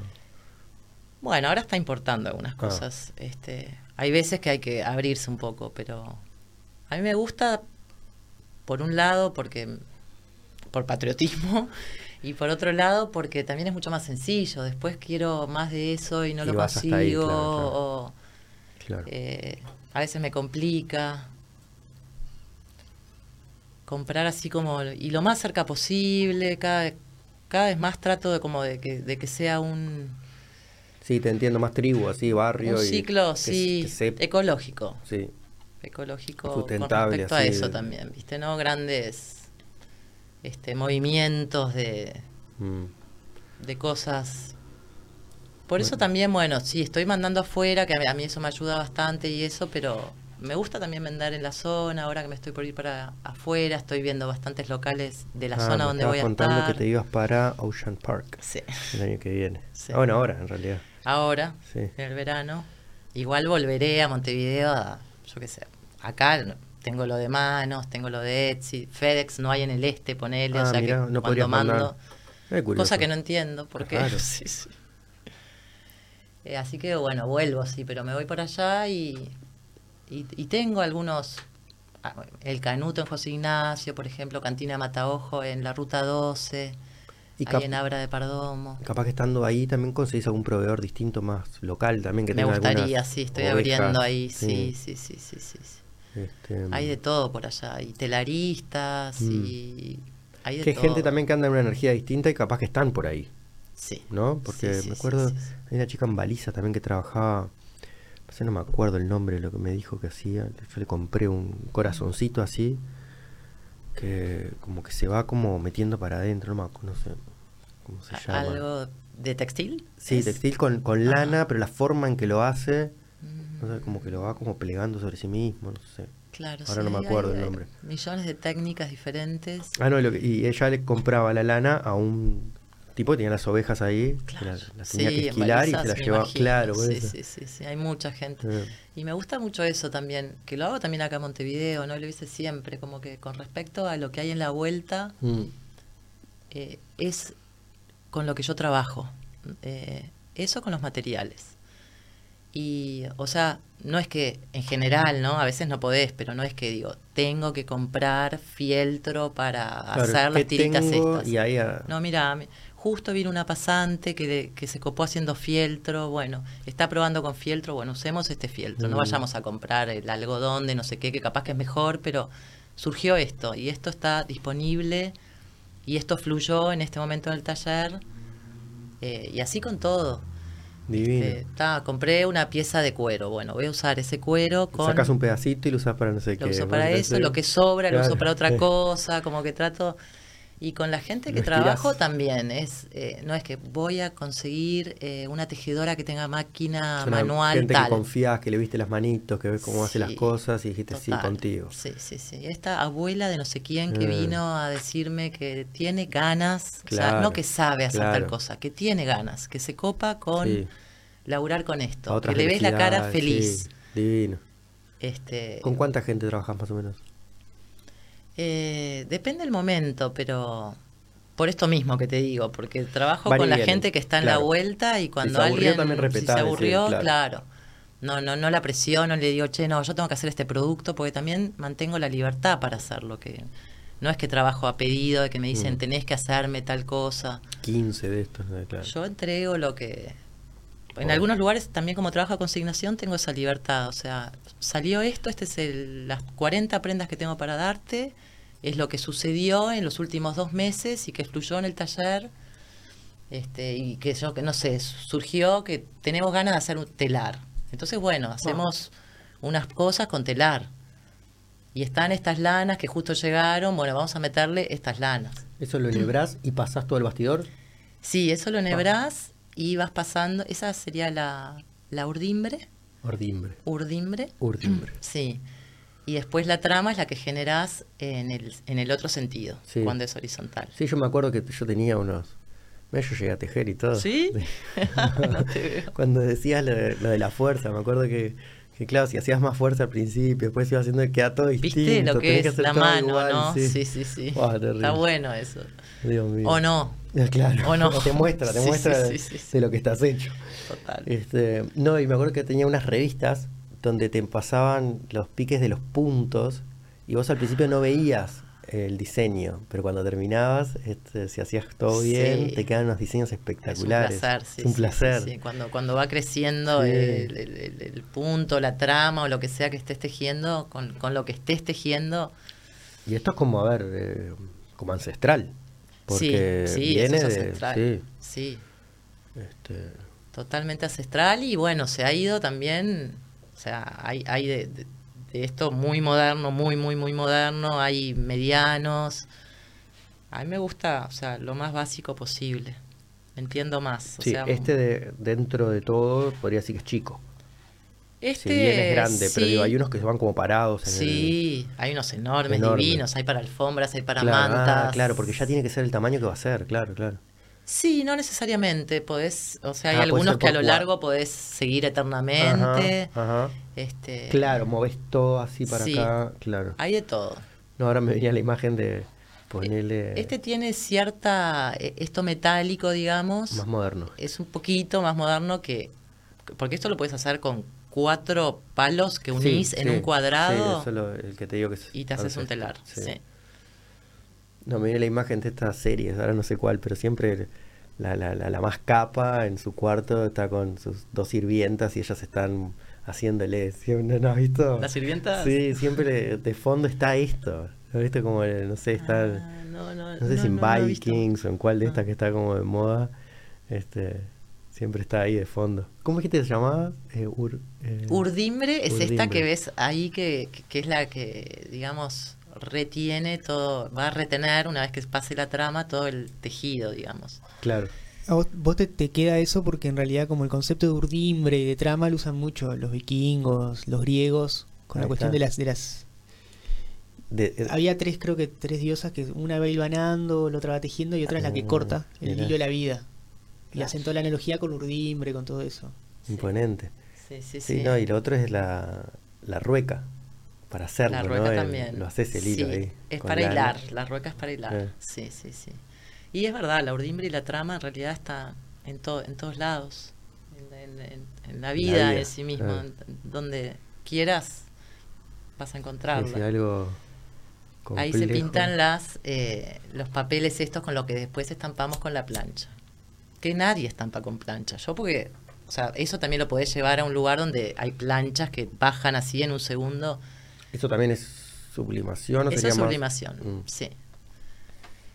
Bueno, ahora está importando algunas Ah. cosas. Este, hay veces que hay que abrirse un poco, pero a mí me gusta, por un lado, porque por patriotismo, y por otro lado, porque también es mucho más sencillo. Después quiero más de eso y no Y lo consigo. ahí, claro, claro. o, Claro. eh, a veces me complica. Comprar así como, y lo más cerca posible, cada, cada vez más trato de como de que, de que sea un, Sí, te entiendo, más tribu, así, barrio. un y ciclo, sí, que se- ecológico. sí. ecológico con Sustentable, respecto a así eso también, ¿viste? No grandes este movimientos de, Mm. de cosas. Por eso también, bueno, sí, estoy mandando afuera, que a mí, eso me ayuda bastante y eso, pero me gusta también vender en la zona, ahora que me estoy por ir para afuera, estoy viendo bastantes locales de la Ah, zona me donde voy a contando estar. que te ibas para Ocean Park Sí. el año que viene. Sí. Ah, bueno, ahora en realidad. Ahora, Sí. en el verano. Igual volveré a Montevideo, a, yo qué sé. Acá tengo lo de manos, tengo lo de Etsy, FedEx no hay en el este, ponele, Ah, o sea mirá, que no cuando mando, cosa que no entiendo, porque Claro. sí, sí. Eh, así que bueno, vuelvo, sí, pero me voy por allá y, y, y tengo algunos, ah, el Canuto en José Ignacio, por ejemplo, Cantina Mataojo en la Ruta 12, Y ahí en Abra de Perdomo. Capaz que estando ahí también conseguís algún proveedor distinto más local también que Me tenga gustaría, sí, estoy ovejas. abriendo ahí, sí, sí, sí, sí, sí. sí. Este, Hay de todo por allá, y telaristas, Mm. y hay de que hay todo. gente también que anda en una energía distinta y capaz que están por ahí, Sí. ¿no? Porque Sí, sí, me acuerdo, sí, hay una chica en Baliza también que trabajaba, no sé, no me acuerdo el nombre de lo que me dijo que hacía. Yo le compré un corazoncito así, que como que se va como metiendo para adentro, no me acuerdo, no sé cómo se llama. ¿Algo de textil? Sí, ¿Es? textil con, con lana, pero la forma en que lo hace, Como que lo va como plegando sobre sí mismo, no sé. Claro, ahora no me acuerdo hay- el nombre. Millones de técnicas diferentes. Ah, no, y lo que- y ella le compraba la lana a un tipo que tenía las ovejas ahí, Claro. las, las tenía Sí, que esquilar y se las llevaba. imagino. Claro, sí, sí, sí, hay mucha gente. Eh, Y me gusta mucho eso también, que lo hago también acá en Montevideo, ¿no? Lo hice siempre, como que con respecto a lo que hay en la vuelta, mm, eh, es con lo que yo trabajo. Eh, eso con los materiales. Y, o sea, no es que en general, ¿no? A veces no podés, pero no es que digo, tengo que comprar fieltro para claro, hacer las ¿qué tiritas estas. Y ahí a- No, mira, mi- justo vino una pasante que, de- que se copó haciendo fieltro, bueno, está probando con fieltro, bueno, usemos este fieltro, no Mm. vayamos a comprar el algodón de no sé qué, que capaz que es mejor, pero surgió esto y esto está disponible y esto fluyó en este momento en el taller eh, y así con todo. Divino. Este, ta, compré una pieza de cuero, bueno, voy a usar ese cuero con... Sacas un pedacito y lo usas para no sé qué. Lo uso para lo eso, lo que sobra lo uso Claro. para otra Eh, cosa, como que trato... Y con la gente que trabajo también, es eh, no es que voy a conseguir eh, una tejedora que tenga máquina una manual gente tal. que confías, que le viste las manitos, que ves cómo hace las Sí, cosas y dijiste sí contigo. Sí, sí, sí. Esta abuela de no sé quién que Eh. vino a decirme que tiene ganas, o sea, no que sabe hacer tal claro. cosa, que tiene ganas, que se copa con Sí. laburar con esto, que le ves la cara feliz. sí, divino. Este, ¿Con cuánta gente trabajas más o menos? Eh, depende del momento, pero por esto mismo que te digo, porque trabajo Van con la gente que está en claro. la vuelta y cuando se aburrió, alguien también si respetás, se decir, aburrió, claro. claro. No, no, no la presiono, le digo, che, no, yo tengo que hacer este producto porque también mantengo la libertad para hacerlo, que no es que trabajo a pedido, de que me dicen Mm. tenés que hacerme tal cosa. 15 de estos, claro. Yo entrego lo que... En algunos lugares también como trabajo a consignación tengo esa libertad, o sea, salió esto, este es el, las 40 prendas que tengo para darte, es lo que sucedió en los últimos dos meses y que fluyó en el taller, este, y que yo, que no sé, surgió que tenemos ganas de hacer un telar. Entonces, bueno, hacemos unas cosas con telar. Y están estas lanas que justo llegaron, bueno, vamos a meterle estas lanas. Eso lo enhebrás y pasás todo el bastidor. Sí, eso lo enhebrás y vas pasando. Esa sería la, la urdimbre. Ordimbre. Urdimbre. Urdimbre. Sí. Y después la trama es la que generás en el, en el otro sentido, Sí. cuando es horizontal. Sí, yo me acuerdo que yo tenía unos. Yo llegué a tejer y todo. ¿Sí? No te veo. Cuando decías lo de, lo de la fuerza, me acuerdo que, que, claro, si hacías más fuerza al principio, después ibas haciendo que queda todo distinto. ¿Viste lo que es la mano, igual, no? Sí, Sí, sí. Está bueno eso. Dios mío. O no, Claro. O no. Te muestra, te Sí, muestra sí. de lo que estás hecho. total. Este, no, y me acuerdo que tenía unas revistas donde te pasaban los piques de los puntos y vos al principio no veías el diseño, pero cuando terminabas, este, si hacías todo Sí. bien, te quedan unos diseños espectaculares. Es un placer, sí. Es un sí, placer. sí. Cuando, cuando va creciendo el, el- el- el punto, la trama o lo que sea que estés tejiendo, con, con lo que estés tejiendo, Y esto es como, a ver, eh, como ancestral. Porque sí, sí, viene eso es ancestral. Sí, sí. este, totalmente ancestral y bueno, se ha ido también, o sea, hay, hay de, de- de esto muy moderno, muy, muy, muy moderno, hay medianos. A mí me gusta, o sea, lo más básico posible. Entiendo más. O sí, sea, este de, dentro de todo podría decir que es chico. Este, si bien es grande, pero digo, hay unos que se van como parados. En Sí, hay unos enormes, Enorme. divinos, hay para alfombras, hay para claro, ah, mantas. claro, porque ya tiene que ser el tamaño que va a ser, claro, claro. Sí, no necesariamente, podés, o sea, hay Ah, algunos que a lo largo podés seguir eternamente. Ajá, ajá. Este, Claro, moves todo así para Sí. acá, claro. Hay de todo. No, ahora me venía la imagen de ponerle Este tiene cierta, eh, esto metálico, digamos, más moderno. es un poquito más moderno que, porque esto lo puedes hacer con cuatro palos que unís Sí, en sí, un cuadrado Sí, eso es lo- el que te digo que es- y te haces un telar. sí. No, me viene la imagen de estas series, ahora no sé cuál, pero siempre la, la, la, la más capa en su cuarto está con sus dos sirvientas y ellas están haciéndole. siempre- ¿No has visto? ¿Las sirvientas? Sí, siempre de fondo está esto. ¿Lo viste? Como, no sé, está. Ah, no, no, no sé si en no, no visto. Vikings o en cuál de Ah. estas que está como de moda. Este. Siempre está ahí de fondo. ¿Cómo dijiste que se llamaba? Eh, ur- eh, Urdimbre es esta que ves ahí que, que- que es la que, digamos, retiene todo, va a retener una vez que pase la trama todo el tejido, digamos. Claro. A vos, vos te, te queda eso porque en realidad como el concepto de urdimbre y de trama lo usan mucho los vikingos, los griegos, con Ahí la cuestión está. de las, de las... De- Había tres, creo que tres diosas que una va hilvanando, la otra va tejiendo y otra es la que Ah, corta el mira. hilo de la vida. Y Claro. hacen toda la analogía con urdimbre, con todo eso. imponente. Sí, sí, Sí, sí. no, y lo otro es la, la rueca. Para hacerlo, la también. Lo haces el hilo Sí, ahí. Es para hilar, la rueca es para hilar. Eh. Sí, sí, sí. Y es verdad, la urdimbre y la trama en realidad está en, to- en todos lados. En, en- en- en la vida vida, en sí mismo. en- donde quieras vas a encontrarla. sí, algo Ahí se pintan las eh, los papeles estos con lo que después estampamos con la plancha. Que nadie estampa con plancha. Yo porque, o sea, eso también lo podés llevar a un lugar donde hay planchas que bajan así en un segundo. Eso también es sublimación, ¿no? Eso es sublimación, Mm. sí.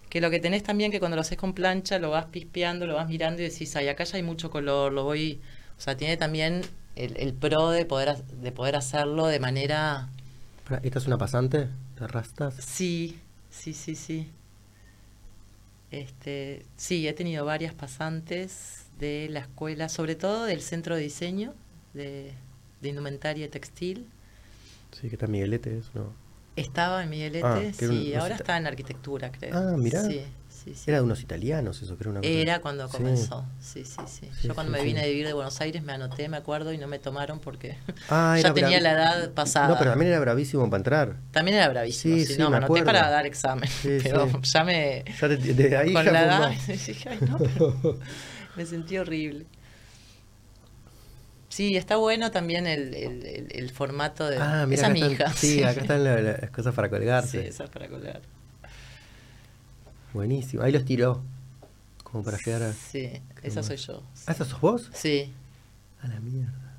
Que lo que tenés también que cuando lo haces con plancha lo vas pispeando, lo vas mirando y decís, ay, acá ya hay mucho color, lo voy... O sea, tiene también el, el pro de poder, de poder hacerlo de manera... ¿Esta es una pasante de rastas? Sí, sí, sí, sí. Este, sí, he tenido varias pasantes de la escuela, sobre todo del centro de diseño de, de indumentaria y textil. Sí, que está Miguelete, eso no. Estaba en Miguelete, Ah, un- sí, ahora está en arquitectura, creo. Ah, mirá. Sí, sí, sí. Era de unos italianos eso, que era una cosa- Era cuando comenzó, sí, sí, sí. Yo cuando me vine a vivir de Buenos Aires me anoté, me acuerdo, y no me tomaron porque Ah, ya tenía la edad pasada. No, pero también era bravísimo para entrar. También era bravísimo, Sí, sí, sí, no, me anoté acuerdo. para dar examen, pero ya me... Ya te- de ahí con ya la edad dije, "Ay, no", pero me sentí horrible. Sí, está bueno también el, el, el- el formato de... Ah, mira, esa mi están, hija. sí, acá están la- las cosas para Sí, colgarse. esa es para colgar. Buenísimo. Ahí los tiró. Como para a. Sí, esa soy yo. ¿Ah, esa sos vos? Sí, A la mierda.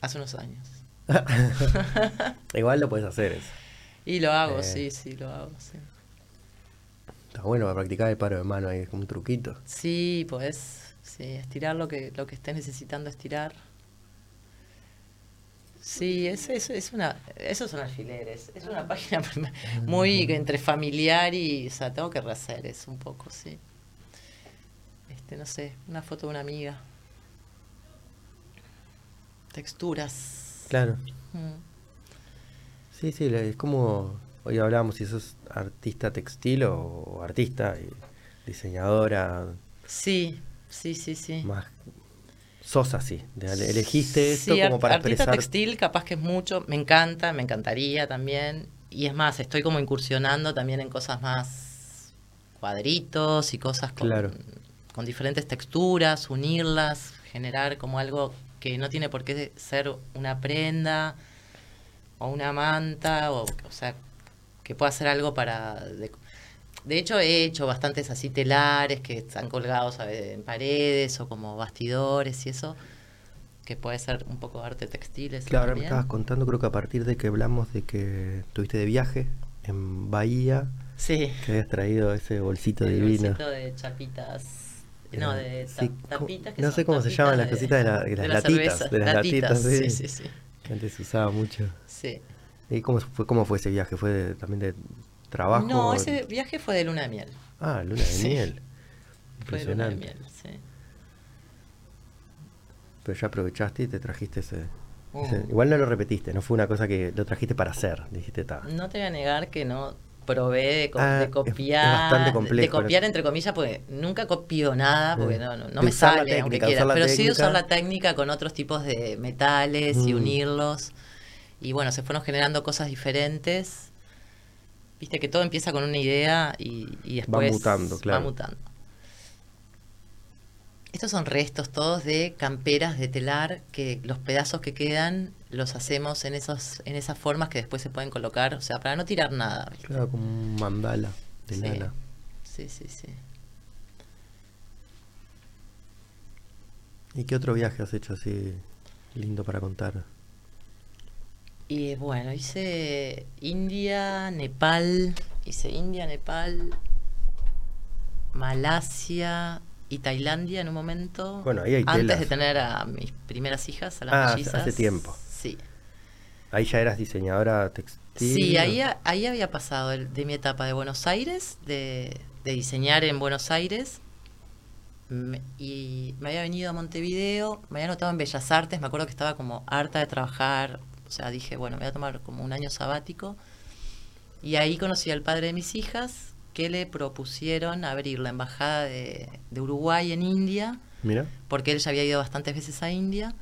hace unos años. Igual lo puedes hacer eso. Y lo hago, Eh. sí, sí, lo hago, sí. Está bueno para practicar el paro de mano ahí, es como un truquito. Sí, pues, sí, estirar lo que, lo que estés necesitando estirar. Sí, es, es, es una, esos son alfileres. Es una página muy entre familiar y, o sea, tengo que rehacer eso un poco, sí. Este, no sé, una foto de una amiga. Texturas. Claro. Mm. Sí, sí, es como. Hoy hablábamos si sos artista textil o, o artista, y diseñadora, Sí, sí, sí, sí. más. Sos así. elegiste esto Sí, como para artista expresar. textil capaz que es mucho, me encanta, me encantaría también. Y es más, estoy como incursionando también en cosas más cuadritos y cosas con, Claro. con diferentes texturas, unirlas, generar como algo que no tiene por qué ser una prenda o una manta, o, o sea, que pueda ser algo para... De, de hecho, he hecho bastantes así telares que están colgados en paredes o como bastidores y eso, que puede ser un poco arte textil. Claro, ahora me estabas contando, creo que a partir de que hablamos de que estuviste de viaje en Bahía, Sí. que habías traído ese bolsito el divino. bolsito de chapitas. No, de ta- Sí, ¿cómo- tapitas. que no sé cómo se llaman las cositas de, la- de las la latitas. de las latitas, sí. sí, sí, sí. Que antes se usaba mucho. Sí. ¿Y cómo fue, cómo fue ese viaje? ¿Fue de- también de trabajo? No, ese viaje fue de luna de miel. Ah, luna de Sí. miel. Fue de luna de Impresionante. miel, sí. Pero ya aprovechaste y te trajiste ese... Uh. Sí, Igual no lo repetiste, no fue una cosa que lo trajiste para hacer. Dijiste, ta. No te voy a negar que no probé de, co- Ah, de copiar. de copiar ¿no? entre comillas, porque nunca copio nada, porque Mm. no, no, no De me sale, aunque técnica, quiera. usar la Pero sí técnica. usar la técnica con otros tipos de metales y Mm. unirlos. Y bueno, se fueron generando cosas diferentes. Viste que todo empieza con una idea y, y Va después mutando, claro. va mutando. Estos son restos todos de camperas de telar que los pedazos que quedan los hacemos en esos en esas formas que después se pueden colocar, o sea, para no tirar nada. ¿viste? Claro, como un mandala de Sí. lana. Sí, sí, sí. ¿Y qué otro viaje has hecho así lindo para contar? Y bueno, hice India, Nepal, hice India, Nepal, Malasia y Tailandia en un momento. Bueno, ahí hay Antes telas. de tener a mis primeras hijas, a las Ah, hace- mellizas. hace tiempo. Sí. Ahí ya eras diseñadora textil. Sí, ahí, ahí había pasado el- de mi etapa de Buenos Aires, de, de diseñar en Buenos Aires. me- y me había venido a Montevideo, me había notado en Bellas Artes, me acuerdo que estaba como harta de trabajar, o sea, dije, bueno, me voy a tomar como un año sabático. Y ahí conocí al padre de mis hijas, que le propusieron abrir la embajada de, de Uruguay en India, Mira. porque él ya había ido bastantes veces a India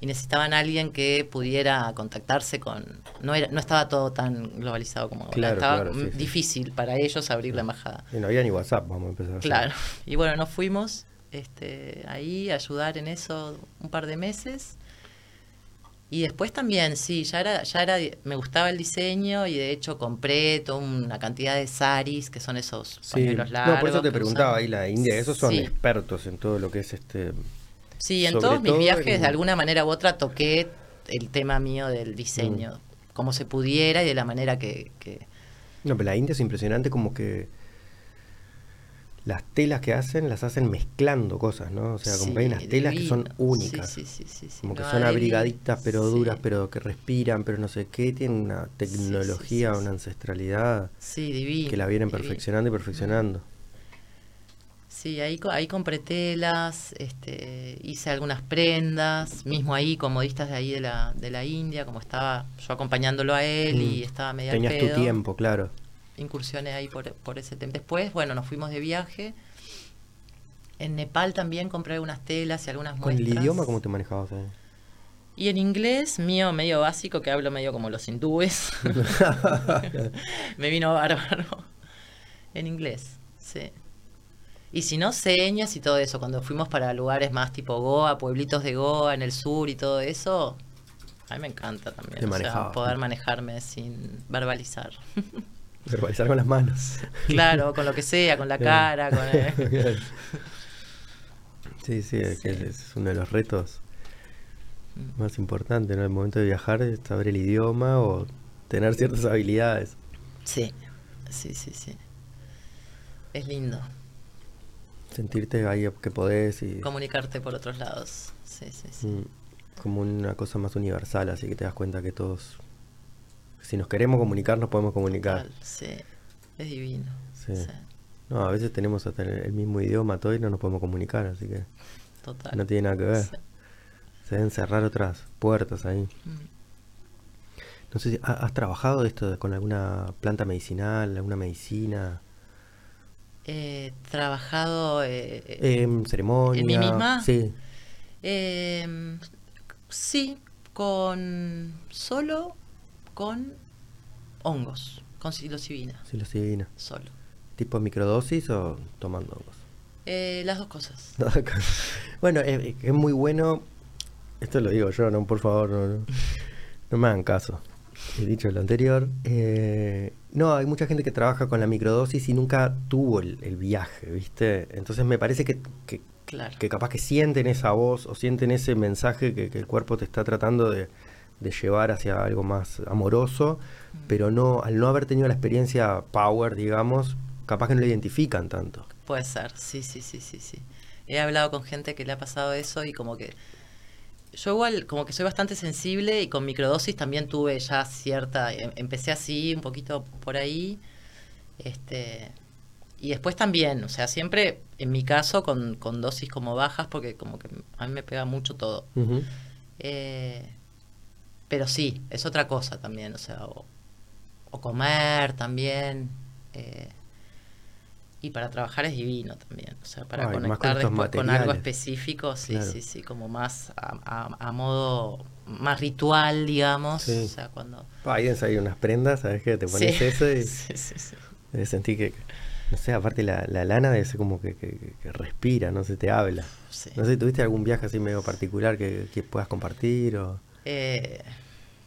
y necesitaban a alguien que pudiera contactarse con no era no estaba todo tan globalizado como ahora Claro, estaba claro, sí, sí. difícil para ellos abrir la embajada Y no había ni WhatsApp, vamos a empezar. a claro y bueno nos fuimos este ahí a ayudar en eso un par de meses y después también sí ya era ya era me gustaba el diseño y de hecho compré toda una cantidad de saris que son esos Sí. largos No, por eso te preguntaba ahí la India. Esos son Sí. expertos en todo lo que es este. Sí, en Sobre todos mis todo viajes, en- de alguna manera u otra, toqué el tema mío del diseño, Mm. como se pudiera y de la manera que... que- No, pero la India es impresionante como que las telas que hacen las hacen mezclando cosas, ¿no? O sea, como que hay Sí, unas telas que son únicas. Sí, sí, sí, sí, sí. Como que son abrigaditas, pero sí. duras, pero que respiran, pero no sé qué. Tienen una tecnología, sí, sí. una ancestralidad Sí, divino. que la vienen divino. perfeccionando y perfeccionando. Sí, ahí, ahí compré telas, este, hice algunas prendas, mismo ahí con modistas de ahí de la, de la India, como estaba yo acompañándolo a él y Mm. estaba medio al Tenías tu tiempo, claro. Incursiones ahí por, por ese tema. Después, bueno, nos fuimos de viaje. En Nepal también compré algunas telas y algunas Con muestras. el idioma, ¿cómo te manejabas ahí? Y en inglés, mío medio básico, que hablo medio como los hindúes. Me vino bárbaro. En inglés, sí. Y si no, señas y todo eso. Cuando fuimos para lugares más tipo Goa, pueblitos de Goa en el sur y todo eso, a mí me encanta también. O sea, poder manejarme sin verbalizar. Verbalizar con las manos. Claro, con lo que sea, con la cara, con el- Sí, sí, es que Sí. es uno de los retos Mm. más importantes, ¿no? El momento de viajar es saber el idioma o tener ciertas habilidades. Sí, sí, sí, sí. Es lindo Sentirte ahí que podés y comunicarte por otros lados. Sí, sí, sí. mm, como una cosa más universal, así que te das cuenta que todos, si nos queremos comunicar, nos podemos comunicar. Total, sí, es divino. Sí. Sí, No, a veces tenemos hasta el mismo idioma todo y no nos podemos comunicar, así que total. no tiene nada que ver. Sí. Se deben cerrar otras puertas ahí. Mm. No sé si ha- has trabajado esto con alguna planta medicinal, alguna medicina, He trabajado eh, em, ceremonia. ¿En mí misma? Sí. eh, sí, con solo con hongos, con psilocibina, Psilocibina. solo. ¿Tipo microdosis o tomando hongos? Eh, las dos cosas. bueno, es, es muy bueno. Esto lo digo yo, no, por favor, no, no, no me hagan caso. He dicho lo anterior. Eh, no, hay mucha gente que trabaja con la microdosis y nunca tuvo el, el viaje, ¿viste? Entonces me parece que, que, Claro. que capaz que sienten esa voz o sienten ese mensaje que, que el cuerpo te está tratando de, de llevar hacia algo más amoroso, Mm. pero no, al no haber tenido la experiencia power, digamos, capaz que no lo identifican tanto. Puede ser, sí, sí, sí, sí, sí. He hablado con gente que le ha pasado eso y como que yo igual como que soy bastante sensible y con microdosis también tuve ya cierta, em- empecé así un poquito por ahí, este y después también, o sea, siempre en mi caso con, con dosis como bajas porque como que a mí me pega mucho todo. Eh, pero sí, es otra cosa también, o sea, o, o comer también. eh, y para trabajar es divino también, o sea, para Ay, más con conectar después con algo específico, sí, Claro. sí, sí, como más a, a- a modo más ritual, digamos, Sí. o sea, cuando... Ahí salir unas prendas, ¿sabes qué? Te pones Sí. eso y Sí, sí, sí. sentir que, no sé, aparte la, la lana debe ser como que, que- que respira, no se te habla. Sí. No sé, ¿tuviste algún viaje así medio particular que, que puedas compartir? O... Eh,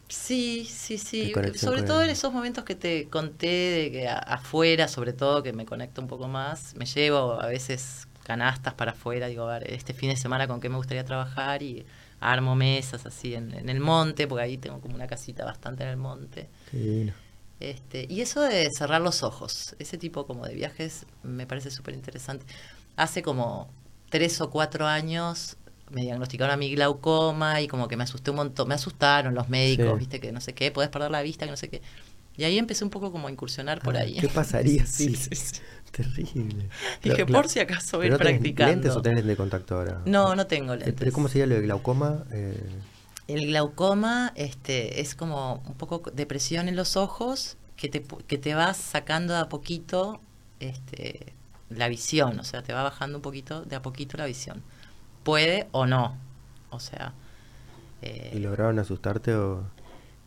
sí, sí, sí. Sobre todo el- en esos momentos que te conté de que afuera, sobre todo, que me conecto un poco más, me llevo a veces canastas para afuera, digo, a ver, este fin de semana con qué me gustaría trabajar y armo mesas así en, en el monte, porque ahí tengo como una casita bastante en el monte. Qué divino. Este, y eso de cerrar los ojos, ese tipo como de viajes me parece súper interesante. Hace como tres o cuatro años me diagnosticaron a mi glaucoma y como que me asusté un montón, me asustaron los médicos, Sí. viste que no sé qué, podés perder la vista, que no sé qué. Y ahí empecé un poco como a incursionar por Ah, ahí. ¿Qué pasaría Sí, si? sí, sí. Terrible. Dije, por si acaso voy ¿pero no practicando. lentes o tenés de contacto ahora? No, no tengo Eh, lentes. ¿Pero cómo sería lo de glaucoma? Eh, El glaucoma este, es como un poco depresión en los ojos que te, que te vas sacando de a poquito este, la visión, o sea, te va bajando un poquito, de a poquito la visión. Puede o no, o sea... eh, ¿Y lograron asustarte o...?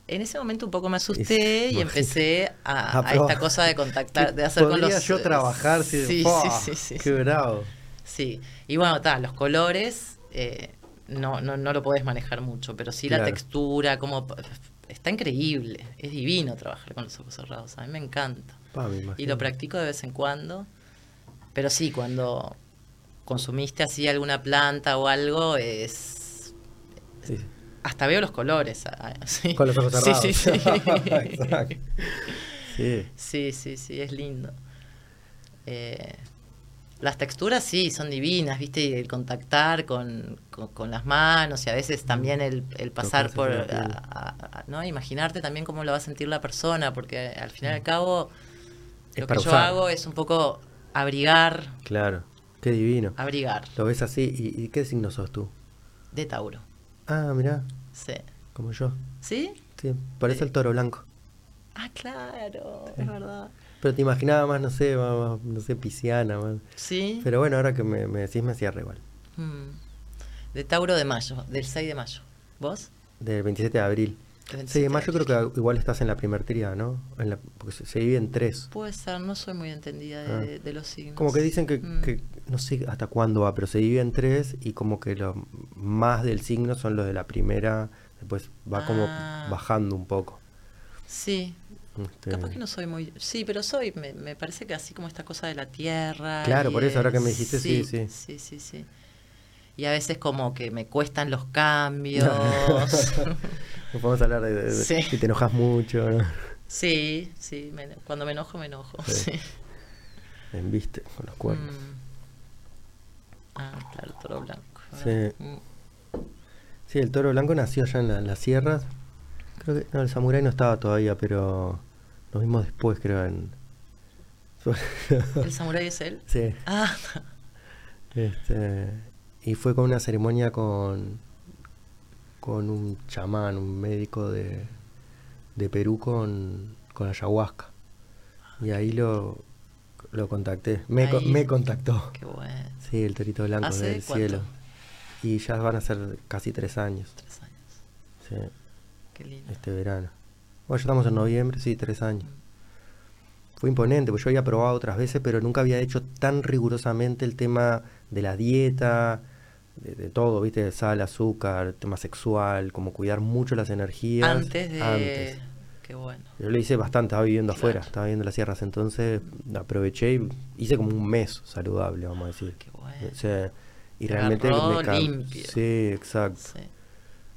en ese momento un poco me asusté y empecé a, A a probar. esta cosa de contactar, de hacer con ¿Podría los... yo trabajar si... Sí, sí, sí, sí, ¡Qué bravo! Sí, y bueno, ta, los colores eh, no, no, no lo podés manejar mucho, pero sí la textura, como está increíble, es divino trabajar con los ojos cerrados, a mí me encanta. Pa, me Y lo practico de vez en cuando, pero sí, cuando consumiste así alguna planta o algo, es... Sí. Hasta veo los colores. sí. Con los ojos Sí, cerrados. sí, sí. Exacto. Sí. Sí, sí, sí, es lindo. Eh, las texturas sí, son divinas, ¿viste? Y el contactar con, con, con las manos y a veces también el, el pasar por... a- a- a- ¿no? Imaginarte también cómo lo va a sentir la persona, porque al fin y al cabo Es lo que yo hago es un poco abrigar, Claro. Qué divino. abrigar Lo ves así. ¿Y, y qué signo sos tú? de Tauro. Ah, mirá. Sí. Como yo. ¿Sí? Sí. Parece el toro blanco. Ah, claro, es verdad. Pero te imaginaba más, no sé, más, más, no sé, pisciana. Más. Sí. Pero bueno, ahora que me, me decís me cierra igual. Mm. De Tauro de mayo, del 6 de mayo. ¿Vos? Del 27 de abril. Del 27 Sí, además yo creo que igual estás en la primera tríada, ¿no? En la- porque se, se divide en tres. Puede ser, no soy muy entendida de, Ah. de- de los signos. Como que dicen que, Mm. que no sé hasta cuándo va, pero se divide en tres y como que los más del signo son los de la primera, después va como Ah. bajando un poco. Sí, Este, capaz que no soy muy... Sí, pero soy, me, me parece que así como esta cosa de la tierra. Claro, por eso, ahora que me dijiste, sí, sí. Sí, sí, sí. Y a veces como que me cuestan los cambios. No podemos hablar de, de- Sí. si te enojas mucho, ¿no? sí, sí, me- cuando me enojo, me enojo. Sí. Sí. En viste, con los cuernos. Mm. Ah, claro, toro blanco. Sí. Mm. Sí, el toro blanco nació allá en, la- en las sierras. Creo que, no, el samurái no estaba todavía, pero nos vimos después, creo, en... ¿El samurái es él? sí. Ah, Este, y fue con una ceremonia con, con un chamán, un médico de, de Perú con, con ayahuasca. Y ahí lo, lo contacté. Me, co- me contactó. qué bueno. Sí, el torito blanco ¿Hace del cuánto? cielo. Y ya van a ser casi tres años. Tres años. Sí, Qué lindo. este verano. Bueno, ya estamos en noviembre, sí, tres años. Fue imponente, porque yo había probado otras veces, pero nunca había hecho tan rigurosamente el tema de la dieta, de, de todo, ¿viste? Sal, azúcar, tema sexual, como cuidar mucho las energías. Antes de... antes. Qué bueno. Yo lo hice bastante, estaba viviendo Claro. afuera, estaba viviendo las sierras, entonces aproveché y hice como un mes saludable, vamos a decir. Qué bueno. O sea, y Te realmente agarró me limpio. Sí, exacto. Sí.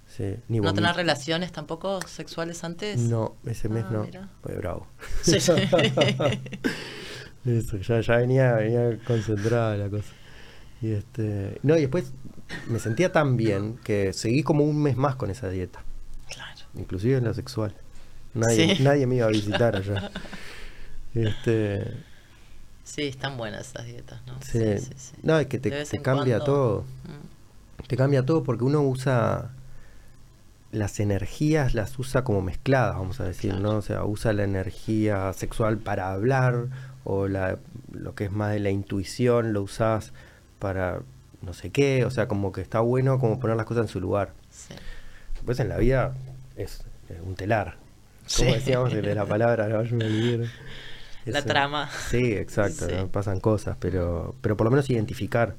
Sí. Ni ¿No tener relaciones tampoco sexuales antes? No, ese mes Ah, no. mira. Fue bravo. Sí. Eso, ya, ya venía, venía concentrada la cosa. Y este. No, y después me sentía tan bien que seguí como un mes más con esa dieta. claro. Inclusive en la sexual. Nadie, Sí. nadie me iba a visitar allá. Este. Sí, están buenas esas dietas, ¿no? Sí. sí, sí. No, es que te, te cambia cuando- todo. Mm. Te cambia todo porque uno usa las energías las usa como mezcladas, vamos a decir, ¿no? O sea, usa la energía sexual para hablar o la, lo que es más de la intuición lo usas para no sé qué, o sea, como que está bueno como poner las cosas en su lugar. Sí. Después en la vida es, es un telar, como Sí. decíamos de la palabra, ahora yo me olvidé. La trama. Sí, exacto, Sí. ¿no? pasan cosas, pero, pero por lo menos identificar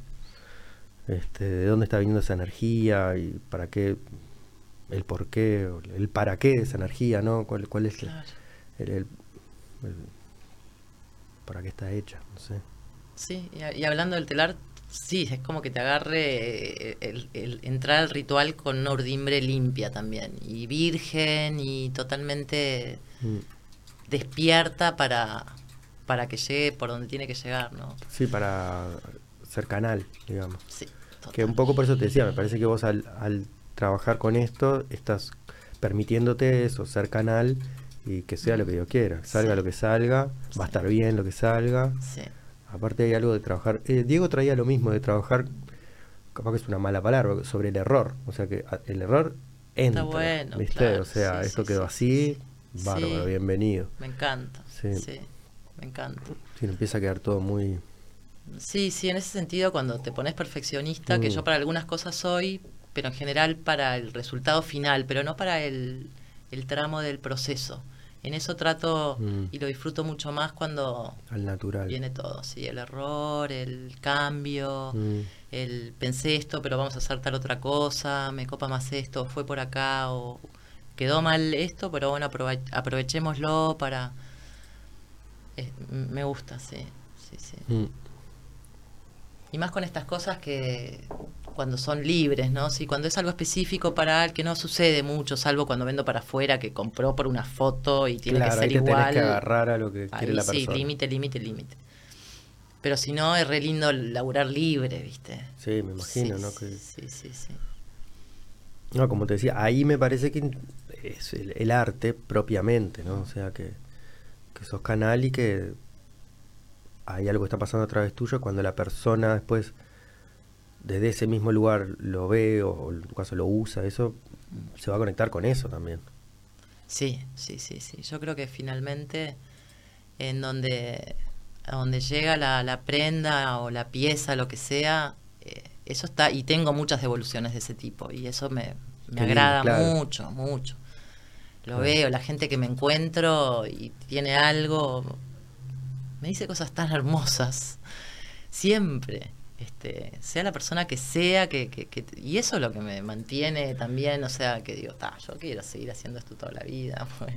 este, de dónde está viniendo esa energía y para qué, el por qué, el para qué de esa energía, ¿no? ¿Cuál, cuál es Claro. el, el- el- para qué está hecha? No sé. Sí, y, y hablando del telar, sí, es como que te agarre eh, el, el entrar al ritual con una urdimbre limpia también, y virgen y totalmente Mm. despierta para, para que llegue por donde tiene que llegar, ¿no? Sí, para ser canal, digamos. Sí, Que un poco por eso te decía, me parece que vos al, al trabajar con esto estás permitiéndote eso, ser canal y que sea lo que Dios quiera, salga Sí. lo que salga, va a estar bien lo que salga. Sí, Aparte hay algo de trabajar, eh, Diego traía lo mismo, de trabajar, capaz que es una mala palabra, sobre el error, o sea que a- el error entra, bueno, ¿viste? claro, o sea, sí, esto sí, quedó sí, así, sí. bárbaro, bienvenido. me encanta. Sí. Me encanta. Sí, empieza a quedar todo muy... Sí, sí, en ese sentido, cuando te pones perfeccionista, que Mm. yo para algunas cosas soy, pero en general para el resultado final, pero no para el, el tramo del proceso. En eso trato Mm. y lo disfruto mucho más cuando al natural. viene todo, sí, el error, el cambio, Mm. el pensé esto, pero vamos a hacer tal otra cosa, me copa más esto, fue por acá, o quedó mal esto, pero bueno, aprove- aprovechémoslo para... eh, me gusta, sí, sí, sí. Mm. Y más con estas cosas que cuando son libres, ¿no? Sí, cuando es algo específico para el que no sucede mucho, salvo cuando vendo para afuera que compró por una foto y tiene Claro, que ahí ser te tenés igual. que agarrar a lo que quiere Ahí la sí, persona. límite, límite, límite. Pero si no, es re lindo laburar libre, ¿viste? Sí, me imagino, Sí, ¿no? Que, Sí, sí, sí. no, como te decía, ahí me parece que es el, el arte propiamente, ¿no? O sea, que, que sos canal y que hay algo que está pasando a través tuyo cuando la persona después desde ese mismo lugar lo ve o en tu caso lo usa, eso se va a conectar con eso también. Sí, sí, sí, sí. Yo creo que finalmente en donde, a donde llega la, la prenda o la pieza, lo que sea, eh, eso está, y tengo muchas devoluciones de ese tipo, y eso me, me agrada claro. mucho, mucho. Lo Claro. veo, la gente que me encuentro y tiene algo, me dice cosas tan hermosas, siempre. Este, sea la persona que sea, que, que, que- y eso es lo que me mantiene también, o sea, que digo, "Ta, yo quiero seguir haciendo esto toda la vida, porque,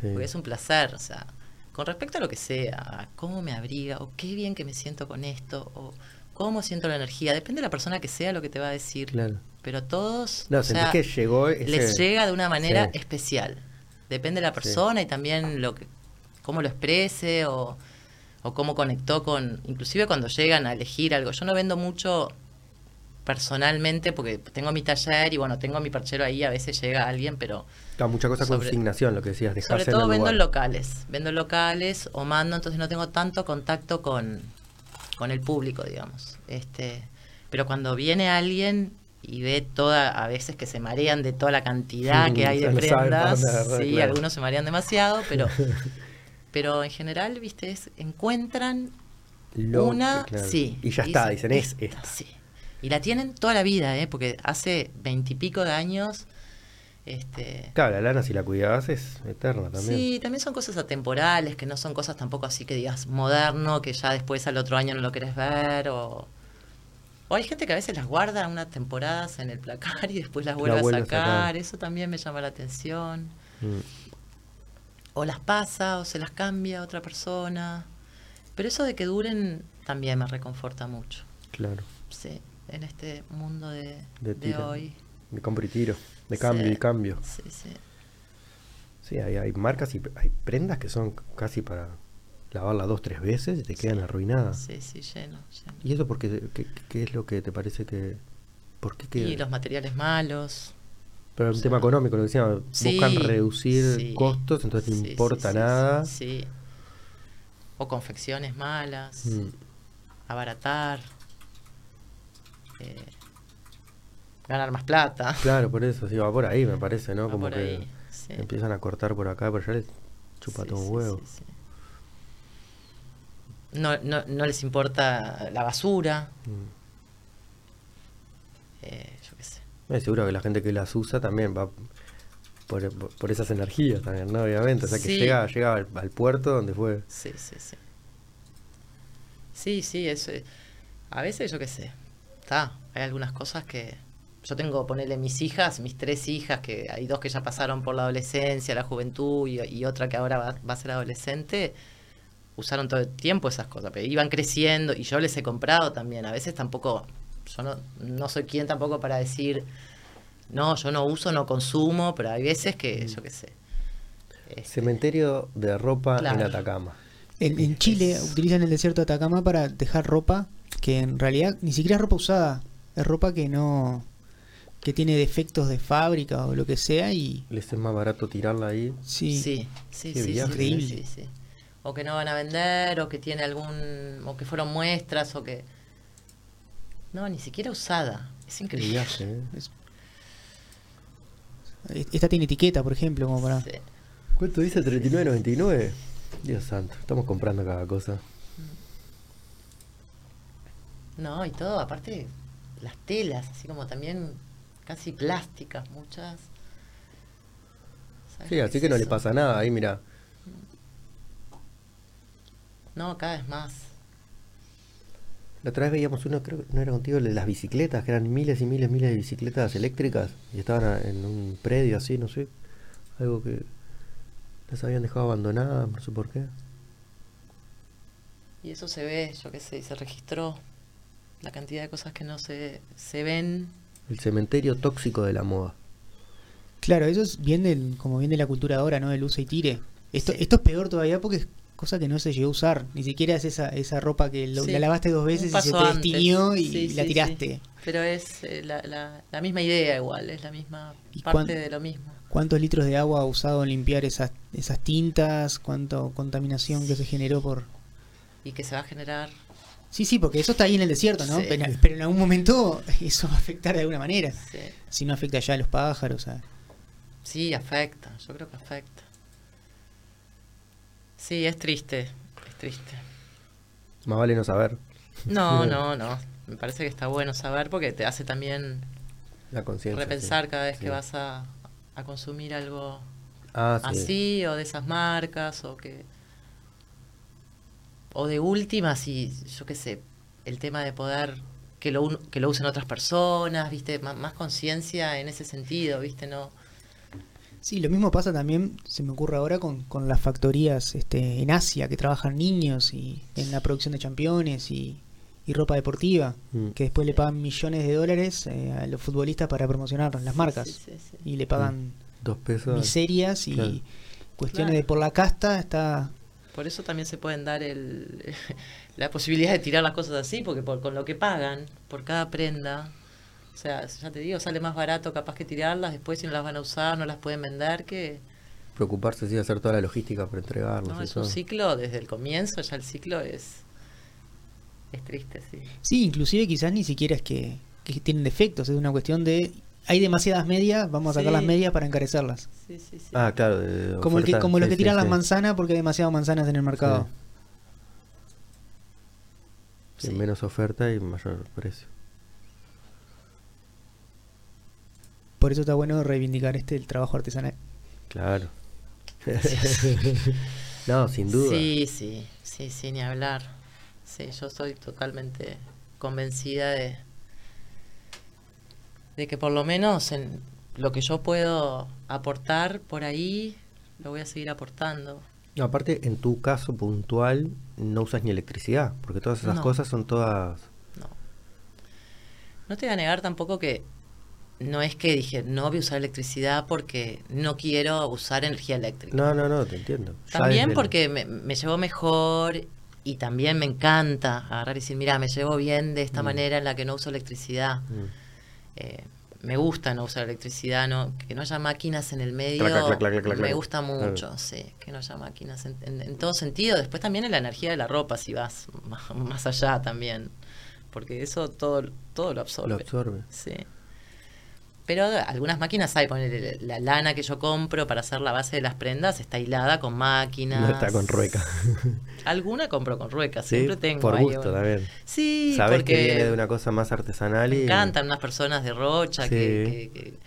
Sí. porque es un placer, o sea, con respecto a lo que sea, a cómo me abriga, o qué bien que me siento con esto, o cómo siento la energía, depende de la persona que sea lo que te va a decir, Claro. pero todos, No, o sea, que llegó ese... les llega de una manera Sí. especial, depende de la persona y también lo que, cómo lo exprese, o o cómo conectó con, inclusive cuando llegan a elegir algo. Yo no vendo mucho personalmente porque tengo mi taller y bueno, tengo mi perchero ahí, a veces llega alguien, pero Claro, mucha cosa sobre- consignación, lo que decías, sobre dejarse todo en el vendo lugar. en locales, vendo en locales o mando, entonces no tengo tanto contacto con, con el público, digamos. Este, pero cuando viene alguien y ve toda, a veces que se marean de toda la cantidad que hay de prendas, sí, claro. algunos se marean demasiado, pero pero en general, viste, es, encuentran Lo- una, claro. sí. Y ya está, dicen, es "Esta", esta. Sí. Y la tienen toda la vida, ¿eh? Porque hace veintipico de años, este... Claro, la lana si la cuidabas es eterna también. Sí, también son cosas atemporales, que no son cosas tampoco así que digas moderno, que ya después al otro año no lo querés ver, o... O hay gente que a veces las guarda unas temporadas en el placar y después las La vuelve, a sacar. Eso también me llama la atención. Mm. O las pasa o se las cambia a otra persona. Pero eso de que duren también me reconforta mucho. Claro, Sí, en este mundo de, De de hoy. de compra y tiro, de cambio Sí, y cambio. Sí, sí. Sí, hay, hay marcas y hay prendas que son casi para lavarla dos, tres veces y te quedan arruinadas. Sí, sí, lleno, lleno. ¿Y eso porque qué, qué es lo que te parece que... ¿Por qué Y los materiales malos. Pero es un tema económico, lo que decía, Sí, buscan reducir sí, costos, entonces no importa nada. Sí. O confecciones malas. Mm. Abaratar. eh, ganar más plata. Claro, por eso, sí, va por ahí, me parece, ¿no? Va Como por que ahí, empiezan a cortar por acá, pero ya les chupa todo un huevo. sí, sí. No, no, no les importa la basura, Mm. eh, yo qué sé. Eh, seguro que la gente que las usa también va por, por- esas energías también, ¿no? Obviamente. O sea, que Sí. llega, llega al, al puerto donde fue. Sí, sí, sí. Sí, sí, eso. es- A veces yo qué sé. Está, hay algunas cosas que. Yo tengo, ponerle mis hijas, mis tres hijas, que hay dos que ya pasaron por la adolescencia, la juventud y, y otra que ahora va, va a ser adolescente. Usaron todo el tiempo esas cosas, pero iban creciendo y yo les he comprado también. A veces tampoco. Yo no, no soy quien tampoco para decir. No, yo no uso, no consumo, pero hay veces que, yo qué sé. este, Cementerio de ropa en. Atacama. En, en Chile Es- utilizan el desierto de Atacama para dejar ropa que en realidad ni siquiera es ropa usada, es ropa que no que tiene defectos de fábrica o lo que sea y Les es más barato tirarla ahí. sí, Sí, sí, Qué sí, viaje, sí, ¿eh? sí, sí. O que no van a vender, o que tiene algún, o que fueron muestras, o que... No, ni siquiera usada. Es increíble. viaje, ¿eh? esta tiene etiqueta, por ejemplo, como para Sí. ¿Cuánto dice? ¿39.99? Dios santo, estamos comprando cada cosa. No, y todo, aparte, las telas, así como también casi plásticas, muchas. ¿Sabes Sí, así es que no le pasa nada. Ahí, mira. No, cada vez más. La otra vez veíamos uno, creo que no era contigo, el de las bicicletas, que eran miles y miles, miles de bicicletas eléctricas y estaban en un predio así, no sé. Algo que las habían dejado abandonadas, no sé por qué. Y eso se ve, yo qué sé, y se registró la cantidad de cosas que no se, se ven. El cementerio tóxico de la moda. Claro, eso es bien del, como bien de la cultura ahora, ¿no? Del usa y tire. Esto, Sí. esto es peor todavía porque es cosa que no se llegó a usar. Ni siquiera es esa, esa ropa que lo- Sí. la lavaste dos veces y se te destiñó y Sí, la tiraste. Pero es eh, la, la, la misma idea igual, es la misma ¿Y parte cuán- de lo mismo. ¿Cuántos litros de agua ha usado en limpiar esas, esas tintas? ¿Cuánta contaminación que se generó por...? Y que se va a generar. Sí, sí, porque eso está ahí en el desierto, ¿no? Sí. Pero, pero en algún momento eso va a afectar de alguna manera. Sí, Si no afecta ya a los pájaros. a- sí, afecta, yo creo que afecta. Sí, es triste, es triste. Más vale no saber No, no, no. Me parece que está bueno saber porque te hace también la repensar sí. cada vez Sí. que vas a, a consumir algo Ah, sí. así o de esas marcas o que o de última si yo qué sé el tema de poder que lo que lo usen otras personas viste más, más conciencia en ese sentido viste no Sí, lo mismo pasa también, se me ocurre ahora, con, con las factorías este, en Asia que trabajan niños y en la producción de championes y, y ropa deportiva, Mm. que después le pagan millones de dólares eh, a los futbolistas para promocionar las marcas. Sí, sí, sí. Y le pagan Dos pesos. miserias y Claro. cuestiones Claro. de por la casta está... por eso también se pueden dar el, la posibilidad de tirar las cosas así porque por, con lo que pagan por cada prenda sea ya te digo sale más barato capaz que tirarlas después si no las van a usar no las pueden vender que Preocuparse, sí, de hacer toda la logística para entregarlos. No, es un ciclo desde el comienzo, ya el ciclo es es triste, sí. Sí, inclusive quizás ni siquiera es que, que tienen defectos, es una cuestión de... Hay demasiadas medias, vamos a sacar Sí. las medias para encarecerlas. Sí, sí, sí. Ah, claro. de Como, el que, oferta, como los sí, que sí, tiran las sí. manzanas porque hay demasiadas manzanas en el mercado. Sí, Sí. Menos oferta y mayor precio. Por eso está bueno reivindicar este el trabajo artesanal. Claro. no, sin duda. Sí, sí, sí, sí, ni hablar. Sí, yo soy totalmente convencida de de que por lo menos en lo que yo puedo aportar por ahí lo voy a seguir aportando. No, aparte, en tu caso puntual, no usas ni electricidad, porque todas esas No. cosas son todas. No. No te voy a negar tampoco que no es que dije no voy a usar electricidad porque no quiero usar energía eléctrica. No, no, no, te entiendo. También porque me, me llevo mejor y también me encanta agarrar y decir, mira, me llevo bien de esta Mm. manera en la que no uso electricidad. Mm. Eh, me gusta no usar electricidad, no, que no haya máquinas en el medio. Clac, clac, clac, clac, clac, me gusta mucho, sí, que no haya máquinas en, en- en todo sentido. Después también en la energía de la ropa, si vas más, más allá también, porque eso todo, todo lo absorbe. Lo absorbe. Sí. Pero algunas máquinas hay, poner la lana que yo compro para hacer la base de las prendas está hilada con máquinas. No está con rueca. Alguna compro con rueca, siempre tengo. Por ahí gusto una- también. Sí, Sabes porque que viene de una cosa más artesanal y. me encantan unas personas de Rocha Sí. que, que, que-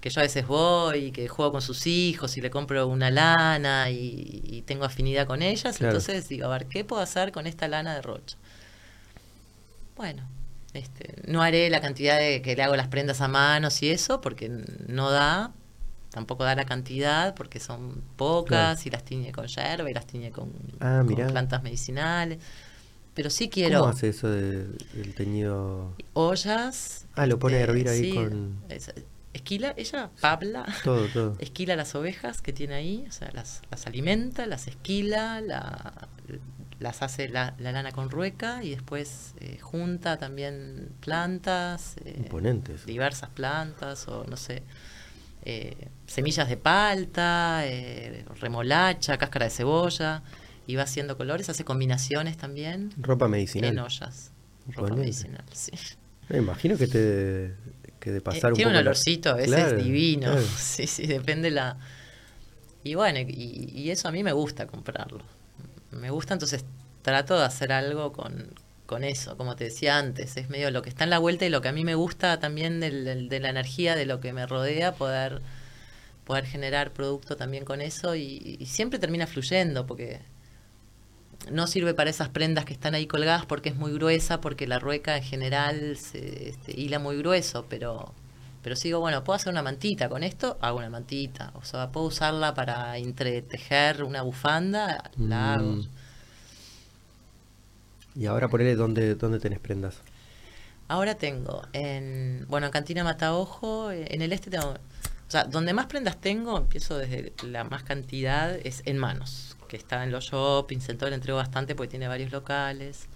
que yo a veces voy y que juego con sus hijos y le compro una lana y, y tengo afinidad con ellas. Claro. Entonces digo, a ver, ¿qué puedo hacer con esta lana de Rocha? Bueno, este, no haré la cantidad de que le hago las prendas a manos y eso porque no da. Tampoco da la cantidad porque son pocas y las tiñe con yerba y las tiñe con, Ah, con plantas medicinales. Pero sí quiero ¿Cómo hace eso de- del teñido? ollas. Ah, lo pone a este, hervir ahí sí, con- es- esquila, ella, Pabla, Todo, todo. esquila las ovejas que tiene ahí, o sea, las, las alimenta, las esquila, la- las hace la, la lana con rueca y después eh, junta también plantas, eh, Imponente eso. diversas plantas o no sé, eh, semillas de palta, eh, remolacha, cáscara de cebolla y va haciendo colores, hace combinaciones también Ropa medicinal. en ollas. Ropa Imponente. medicinal, sí. Me imagino que te que de Eh, pasar un tiene poco un la- olorcito, a veces Claro, divino. claro. Sí, sí, depende la. Y bueno, y, y eso a mí me gusta comprarlo. Me gusta, entonces trato de hacer algo con, con eso, como te decía antes. Es medio lo que está en la vuelta y lo que a mí me gusta también del- de, la energía de lo que me rodea, poder, poder generar producto también con eso y, y siempre termina fluyendo porque no sirve para esas prendas que están ahí colgadas porque es muy gruesa, porque la rueca en general se este, hila muy grueso, pero pero sigo, bueno, puedo hacer una mantita con esto, hago una mantita, o sea, puedo usarla para entretejer una bufanda, la hago. Mm. Y ahora ponele dónde, dónde tenés prendas. Ahora tengo en, bueno, en Cantina Mataojo, eh, en el este tengo, o sea, donde más prendas tengo, empiezo desde la más cantidad, es en manos, que está en los shoppings, en todo le entrego bastante porque tiene varios locales.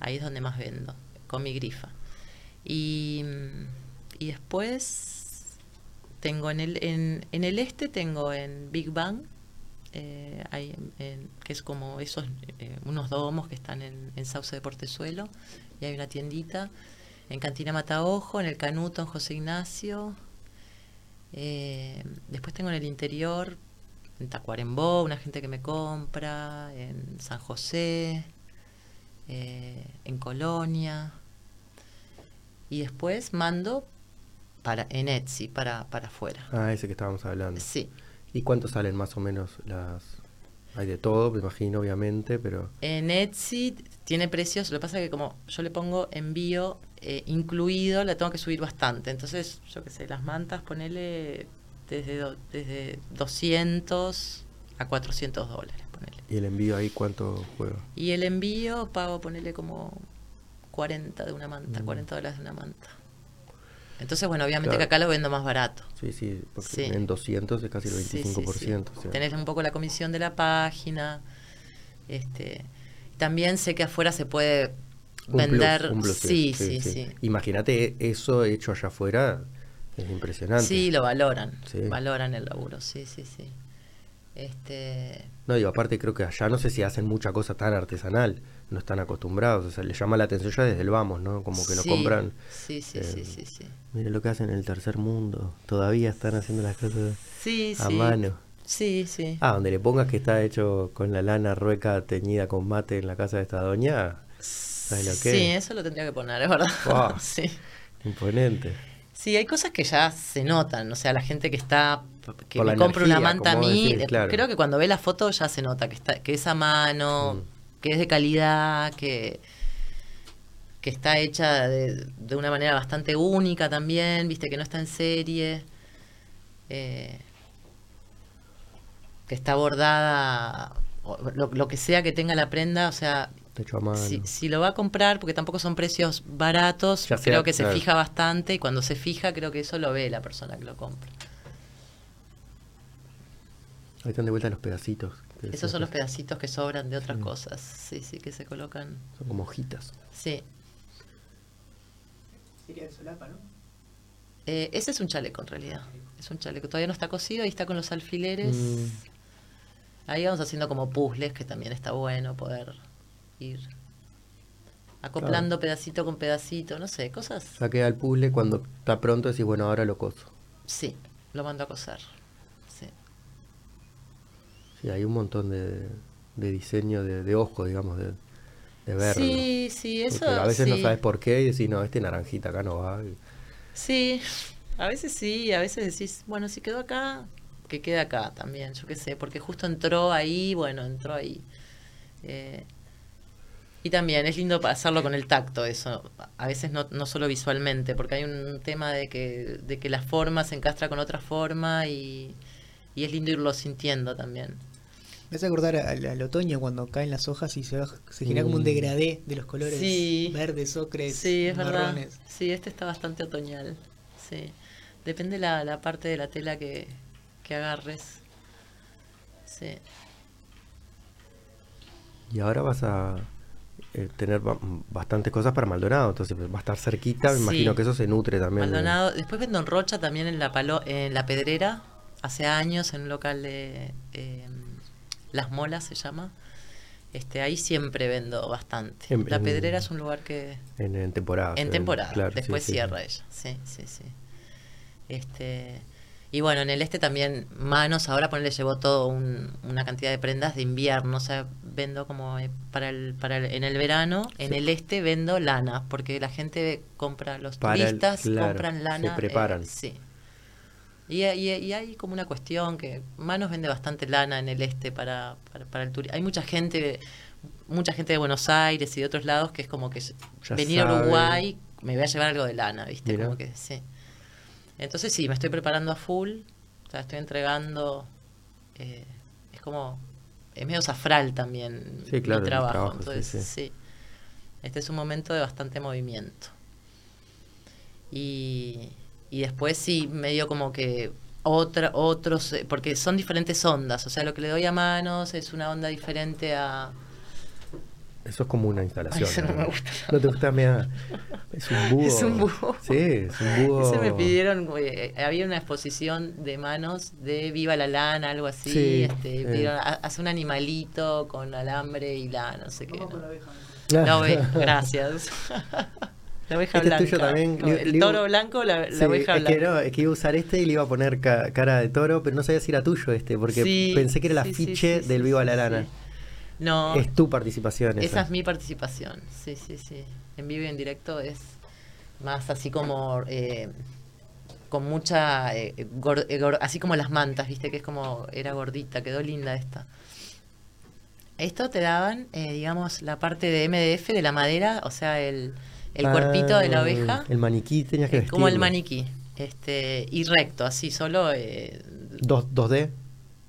Ahí es donde más vendo, con mi grifa. Y, mm, y después tengo en el, en, el este, tengo en Big Bang, eh, que es como esos, eh, unos domos que están en, en Sauce de Portezuelo, y hay una tiendita. En Cantina Mataojo, en el Canuto, en José Ignacio. Eh, después tengo en el interior, en Tacuarembó, una gente que me compra, en San José, en Colonia. Y después mando para en Etsy, para, para afuera. Ah, ese que estábamos hablando. Sí. ¿Y cuánto salen más o menos las...? Hay de todo, me imagino, obviamente, pero... En Etsy tiene precios, lo que pasa es que como yo le pongo envío eh, incluido, la tengo que subir bastante. Entonces, yo qué sé, las mantas, ponele desde, do- desde 200 a 400 dólares, ponele. ¿Y el envío ahí cuánto juega? Y el envío pago, ponele como 40 de una manta, Mm. 40 dólares de una manta. Entonces, bueno, obviamente Claro. que acá lo vendo más barato. Sí, sí, porque Sí. en 200 es casi el Sí, sí, 25%. sí. o sea. Tenés un poco la comisión de la página. Este, también sé que afuera se puede Un vender. plus, un plus, sí, sí, sí. Imagínate eso hecho allá afuera, es impresionante. Sí, lo valoran. Sí. Valoran el laburo, sí, sí, sí. Este, No, digo, aparte creo que allá no sé si hacen mucha cosa tan artesanal, no están acostumbrados, o sea, les llama la atención ya desde el vamos, ¿no? Como que lo compran. Sí, sí, eh, sí, sí, sí. Miren lo que hacen en el tercer mundo, todavía están haciendo las cosas Sí, a sí. mano. Sí, sí. Ah, donde le pongas que está hecho con la lana rueca teñida con mate en la casa de esta doña, ¿sabes lo que Sí, es? eso lo tendría que poner, es verdad. Wow. sí. Imponente. Sí, hay cosas que ya se notan, o sea, la gente que está que Por me la compra una manta a mí, decís, eh, claro. creo que cuando ve la foto ya se nota que está que es a mano, Mm. que es de calidad, que que está hecha de, de una manera bastante única también, viste que no está en serie, eh, que está bordada, lo, lo que sea que tenga la prenda, o sea, Está hecho a mano. si, si lo va a comprar, porque tampoco son precios baratos, Ya sea, creo que se claro. fija bastante y cuando se fija creo que eso lo ve la persona que lo compra. Ahí están de vuelta los pedacitos. Esos son los pedacitos que sobran de otras Sí. cosas, sí, sí, que se colocan. Son como hojitas. Sí, Sería de solapa, ¿no? Eh, ese es un chaleco en realidad, es un chaleco, todavía no está cosido y está con los alfileres. Mm. Ahí vamos haciendo como puzzles, que también está bueno poder ir acoplando pedacito con pedacito, no sé, cosas. Saqué al puzzle cuando está pronto decís, bueno, ahora lo coso. Sí, lo mando a coser. Sí. Hay un montón de, de diseño de, de ojo, digamos, de, de verlo. Sí, sí, eso. Porque a veces no sabes por qué y decís, no, este naranjita acá no va. Sí, a veces sí, a veces decís, bueno, si quedó acá, que quede acá también, yo qué sé, porque justo entró ahí, bueno, entró ahí. Eh, y también es lindo hacerlo con el tacto, eso, a veces no, no solo visualmente, porque hay un tema de que, de que la forma se encastra con otra forma y, y es lindo irlo sintiendo también. Me hace acordar al, al otoño cuando caen las hojas y se, genera como un Mm. degradé de los colores Sí. verdes, ocres, Sí, es verdad. marrones. Sí, este está bastante otoñal. Sí. Depende la, la parte de la tela que, que agarres. Sí. Y ahora vas a eh, tener ba- bastantes cosas para Maldonado, entonces va a estar cerquita, me Sí. imagino que eso se nutre también. de- Maldonado. Después vendo en Rocha también en la palo, en la Pedrera, hace años en un local de eh, Las Molas se llama. Este, ahí siempre vendo bastante. En- la en- Pedrera es un lugar que En, en temporada. en se temporada, claro, después sí, cierra sí. ella. Sí, sí, sí. Este y bueno, en el este también Manos ahora ponele llevó todo un- una cantidad de prendas de invierno, o sea, vendo como eh, para el para el- en el verano, en el este vendo lana, porque la gente compra los Para el- turistas claro, compran se lana, eh, preparan. sí. Y, y- y hay como una cuestión que Manos vende bastante lana en el este para, para, para el turismo. Hay mucha gente, mucha gente de Buenos Aires y de otros lados que es como que Ya venir a. Uruguay me voy a llevar algo de lana, ¿viste? Como que sí. Entonces sí, me estoy preparando a full, o sea, estoy entregando, eh, es como, es medio zafral también Sí, claro, mi el trabajo, trabajo, sí, entonces sí. sí. Este es un momento de bastante movimiento. Y, y después sí, medio como que otra, otros, eh, porque son diferentes ondas, o sea, lo que le doy a manos es una onda diferente a... Eso es como una instalación. Ay, ese no me gusta. ¿No te gusta? Mira, es un búho. Es un búho. Sí, es un búho. Ese me pidieron, eh, había una exposición de manos de Viva la Lana, algo así, Sí, este, eh. pidieron, "Ha- hace un animalito con alambre y la no sé qué. ¿no? con la gracias. La oveja Este es tuyo también, No, el toro blanco, la, la Sí, oveja es blanca. que no, es que iba a usar este y le iba a poner ca- cara de toro, pero no sabía si era tuyo este, porque Sí, pensé que era el afiche sí, del Viva sí, la. Lana. No, Es tu participación esa. esa es mi participación. Sí, sí, sí. En vivo y en directo es más así como eh, con mucha eh, gor- eh, gor- así como las mantas, viste que es como era gordita, quedó linda esta. Esto te daban, eh, digamos, la parte de MDF de la madera, o sea, el, el cuerpito de la Ah, oveja, El maniquí tenías que eh, como el vestirlo. maniquí, este y recto, así solo. Eh, Dos, 2D.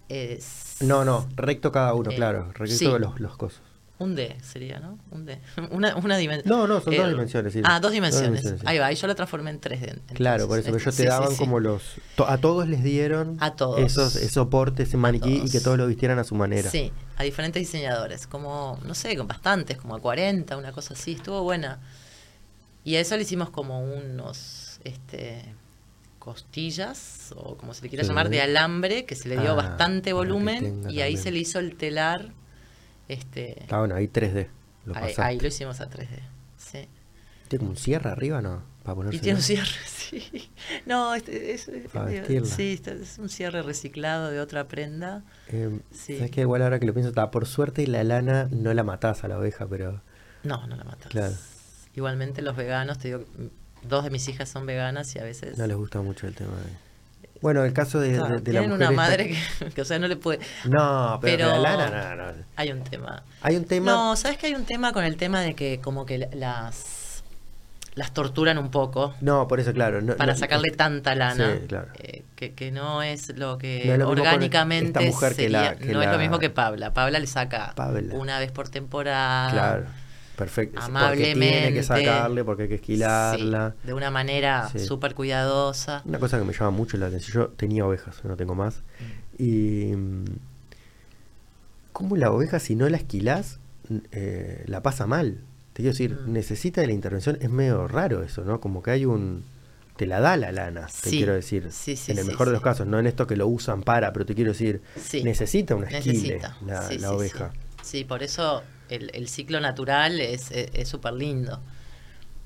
es- No, no, recto cada uno, Eh, claro. Recto sí. los, los cosos. Un D sería, ¿no? Un D. Una, una dimensión. No, no, son dos dimensiones, sí. Ah, dos Dos dimensiones. dimensiones, sí. Ahí va, y yo la transformé en 3D. entonces. Claro, por eso, pero Este, ellos te sí, daban como los... to- a todos les dieron A todos. esos, ese soporte, ese maniquí y que todos lo vistieran a su manera. Sí, a diferentes diseñadores, como, no sé, con bastantes, como a 40, una cosa así, estuvo buena. Y a eso le hicimos como unos, este, costillas, o como se le quiera Sí. llamar, de alambre, que se le dio Ah, bastante volumen, y ahí también. se le hizo el telar, este, Está bueno, ahí 3D. Lo ahí, lo hicimos a 3D, sí. ¿Tiene como un cierre arriba, no? Para ponerse Y tiene un cierre, sí. No, este, es, es- sí, este es un cierre reciclado de otra prenda. Eh, Sí. ¿Sabes que Igual ahora que lo pienso, está por suerte la lana no la matás a la oveja, pero... No, no la matas. Claro. Igualmente los veganos, te digo, dos de mis hijas son veganas y a veces... No les gusta mucho el tema de... Bueno, el caso de, Claro, de- de la tienen mujer una madre que, que, o sea, no le puede... No, pero, Pero- la lana, no, no. Hay un tema. Hay un tema... No, ¿sabes que hay un tema con el tema de que como que las las torturan un poco No, por eso, claro. no- para no- sacarle tanta lana Sí, claro. eh, que, que no es lo que No es lo orgánicamente esta mujer que sería, la- que no es la- lo mismo que Pabla. Pabla le saca Pabla. una vez por temporada. Claro, perfecto. Porque amablemente. tiene que sacarle, porque hay que esquilarla. Sí, de una manera Sí. súper cuidadosa. Una cosa que me llama mucho la atención, yo tenía ovejas, no tengo más. Y. mm, ¿Cómo la oveja, si no la esquilás, eh, la pasa mal? Te quiero decir, Mm. necesita de la intervención, es medio raro eso, ¿no? Como que hay un. Te la da la lana, te quiero decir. sí, sí, en el mejor de los casos, no en esto que lo usan para, pero te quiero decir, necesita una esquile Necesita. la, Sí, la sí, oveja. Sí. Sí, por eso el, el ciclo natural es súper lindo.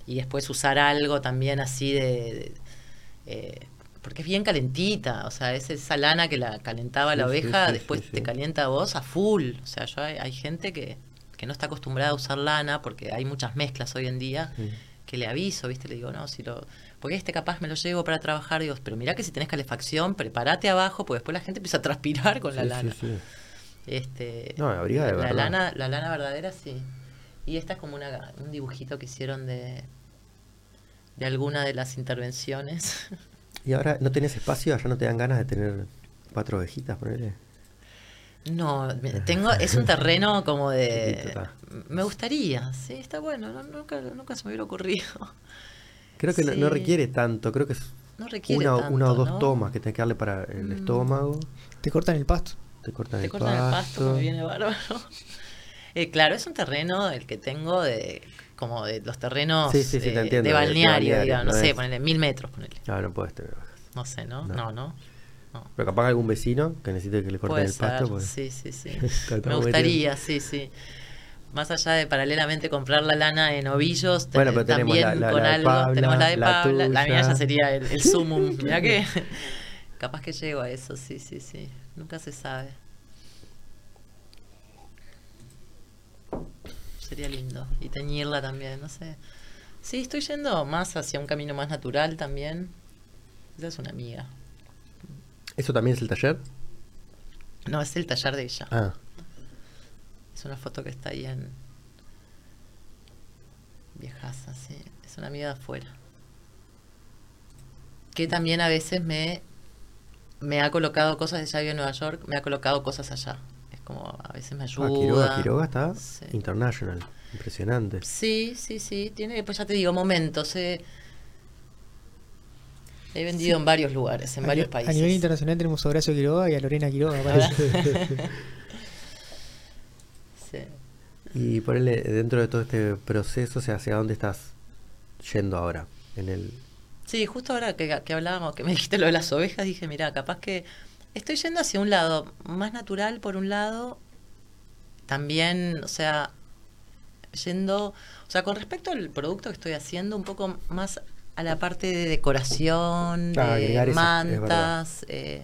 Y después usar algo también así de... de- eh, porque es bien calentita, o sea, es esa lana que la calentaba la Sí, oveja, sí, después te calienta a vos a full. O sea, yo hay, hay gente que, que no está acostumbrada a usar lana porque hay muchas mezclas hoy en día que le aviso, ¿viste? Le digo, no, si lo. Porque este capaz me lo llevo para trabajar, digo, pero mirá que si tenés calefacción, prepárate abajo, porque después la gente empieza a transpirar con la lana. sí, sí. Este, No, abriga de la verdad. lana, la lana verdadera sí. Y esta es como una, un dibujito que hicieron de, de alguna de las intervenciones. Y ahora no tenés espacio, allá no te dan ganas de tener cuatro ovejitas, ponele. No, tengo, es un terreno como de... Me gustaría, sí, está bueno, no- nunca, nunca se me hubiera ocurrido. Creo que no, requiere tanto, creo que es No requiere una, tanto, una o dos ¿no? tomas que tenés que darle para el Mm. estómago, Te cortan el pasto. Te cortan Te el cortan el pasto, pasto. me viene bárbaro. Eh, claro, es un terreno el que tengo de como de los terrenos Sí, sí, sí, te eh, entiendo, de balneario, digamos, no, no sé, ponele mil metros, ponele. Ah, no puedes tener. No sé, ¿no? No. No, no. no. Pero capaz algún vecino que necesite que le corten Puede el pasto. pues- sí, sí, sí. Me gustaría, sí, sí. Más allá de paralelamente comprar la lana en ovillos, Bueno, pero tenemos también la- la- con la algo. Pabla, tenemos la de la Pabla, la mía tuya. ya sería el, el sumum. Mirá que capaz que llego a eso, sí, sí, sí. Nunca se sabe. Sería lindo. Y teñirla también, no sé. Sí, estoy yendo más hacia un camino más natural también. Esa es una amiga. ¿Eso también es el taller? No, es el taller de ella. Ah, Es una foto que está ahí en. Viejaza, sí. Es una amiga de afuera. Que también a veces me. Me ha colocado cosas, ella vive en Nueva York, me ha colocado cosas allá. Es como, a veces me ah, ayuda. Quiroga, Quiroga está Sí. international. Impresionante. Sí, sí, sí. Tiene, pues ya te digo, momentos. eh. He vendido en varios lugares, en a, varios países. a nivel internacional tenemos a Horacio Quiroga y a Lorena Quiroga. Sí. Y ponele, dentro de todo este proceso, o sea, ¿hacia dónde estás yendo ahora? En el... Sí, justo ahora que, que hablábamos, que me dijiste lo de las ovejas, dije, mira, capaz que estoy yendo hacia un lado más natural por un lado, también, o sea, yendo, o sea, con respecto al producto que estoy haciendo, un poco más a la parte de decoración, Ah, de eso, mantas. eh,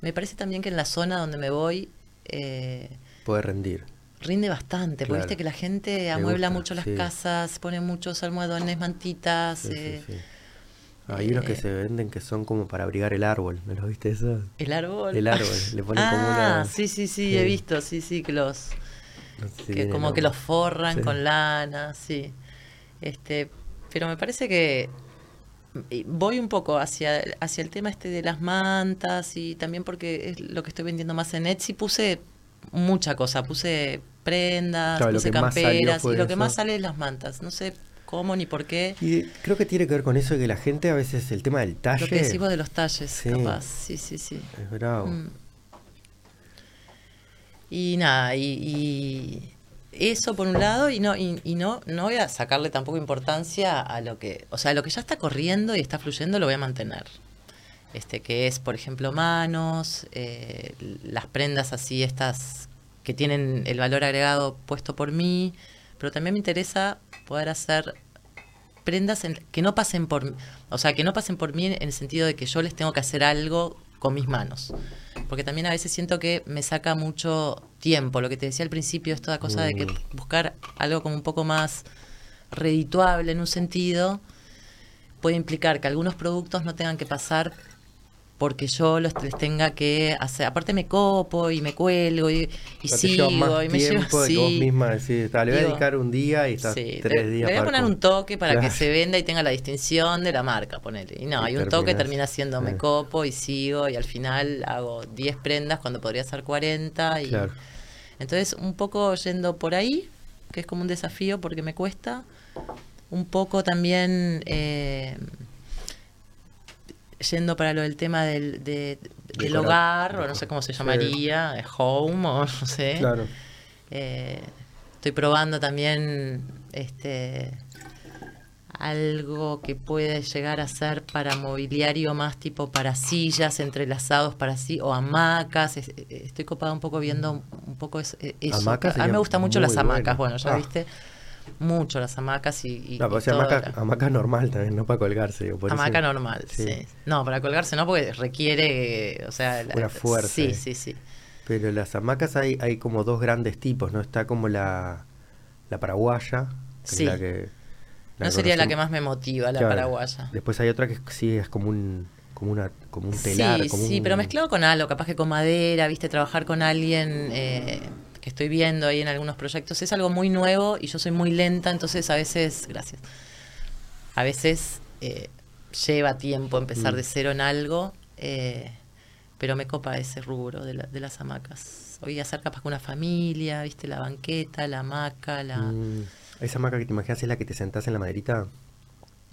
me parece también que en la zona donde me voy eh, Puede rendir. rinde bastante, porque viste que la gente amuebla gusta, mucho las sí. casas, pone muchos almohadones, mantitas. Sí, sí, eh, sí. Hay unos que eh, se venden que son como para abrigar el árbol, ¿no los viste eso? El árbol. El árbol, le ponen como ah, una- sí, sí, sí, Sí. he visto, sí, sí, que los No sé si que como que los forran Sí. con lana, sí. Este, pero me parece que voy un poco hacia, hacia el tema este de las mantas y también porque es lo que estoy vendiendo más en Etsy, puse mucha cosa, puse prendas, Claro, puse camperas y lo que eso. más sale es las mantas. No sé cómo ni por qué. Y creo que tiene que ver con eso de que la gente a veces el tema del talle Lo que decimos de los talles, Sí. capaz. Sí, sí, sí. es bravo. Mm. Y nada, y, y eso por un lado, y no, y, y no, no voy a sacarle tampoco importancia a lo que, o sea, lo que ya está corriendo y está fluyendo lo voy a mantener. Este, que es, por ejemplo, manos, eh, las prendas así, estas que tienen el valor agregado puesto por mí, pero también me interesa poder hacer prendas en- que no pasen por o sea que no pasen por mí en, el sentido de que yo les tengo que hacer algo con mis manos porque también a veces siento que me saca mucho tiempo lo que te decía al principio es toda cosa de que Mm. buscar algo como un poco más redituable en un sentido puede implicar que algunos productos no tengan que pasar porque yo los, les tenga que hacer aparte me copo y me cuelgo y, y te sigo más y me llevo de que vos misma decís, "Ta, le voy a dedicar un día y estás Sí, tres le, días le voy a poner un toque para que se venda y tenga la distinción de la marca, ponele. Y no, Y hay un toque, termina siendo me copo y sigo y al final hago 10 prendas cuando podría ser 40 y Claro. entonces un poco yendo por ahí, que es como un desafío porque me cuesta, un poco también eh, yendo para lo del tema del, de- del hogar, o no sé cómo se llamaría, eh, home o no sé. Claro. Eh, estoy probando también este algo que puede llegar a ser para mobiliario más tipo para sillas entrelazados para sí o hamacas Es- eh, estoy copada un poco viendo un poco eh, eso. A mí me gustan mucho las hamacas, bueno. bueno, ya Ah. viste, mucho las hamacas y... y- No, pero todo hamaca, normal también, no para colgarse. digo, por eso- hamaca normal, sí. No, para colgarse no, porque requiere, o sea... la- Una fuerza, Sí, eh. sí, sí. Pero las hamacas hay, hay como dos grandes tipos, ¿no? Está como la, la paraguaya, que Sí. es la que... No que sería la que más me motiva, la Claro. paraguaya. Después hay otra que sí es como un, como una, como un telar, sí, como sí, un- pero mezclado con algo, capaz que con madera, viste, trabajar con alguien eh, que estoy viendo ahí en algunos proyectos, es algo muy nuevo y yo soy muy lenta, entonces a veces, gracias, a veces eh, lleva tiempo empezar Mm. de cero en algo, eh, pero me copa ese rubro de, la- de las hamacas. Hoy hacer capaz con una familia, viste, la banqueta, la hamaca, la... Mm, esa hamaca que te imaginas es la que te sentás en la maderita.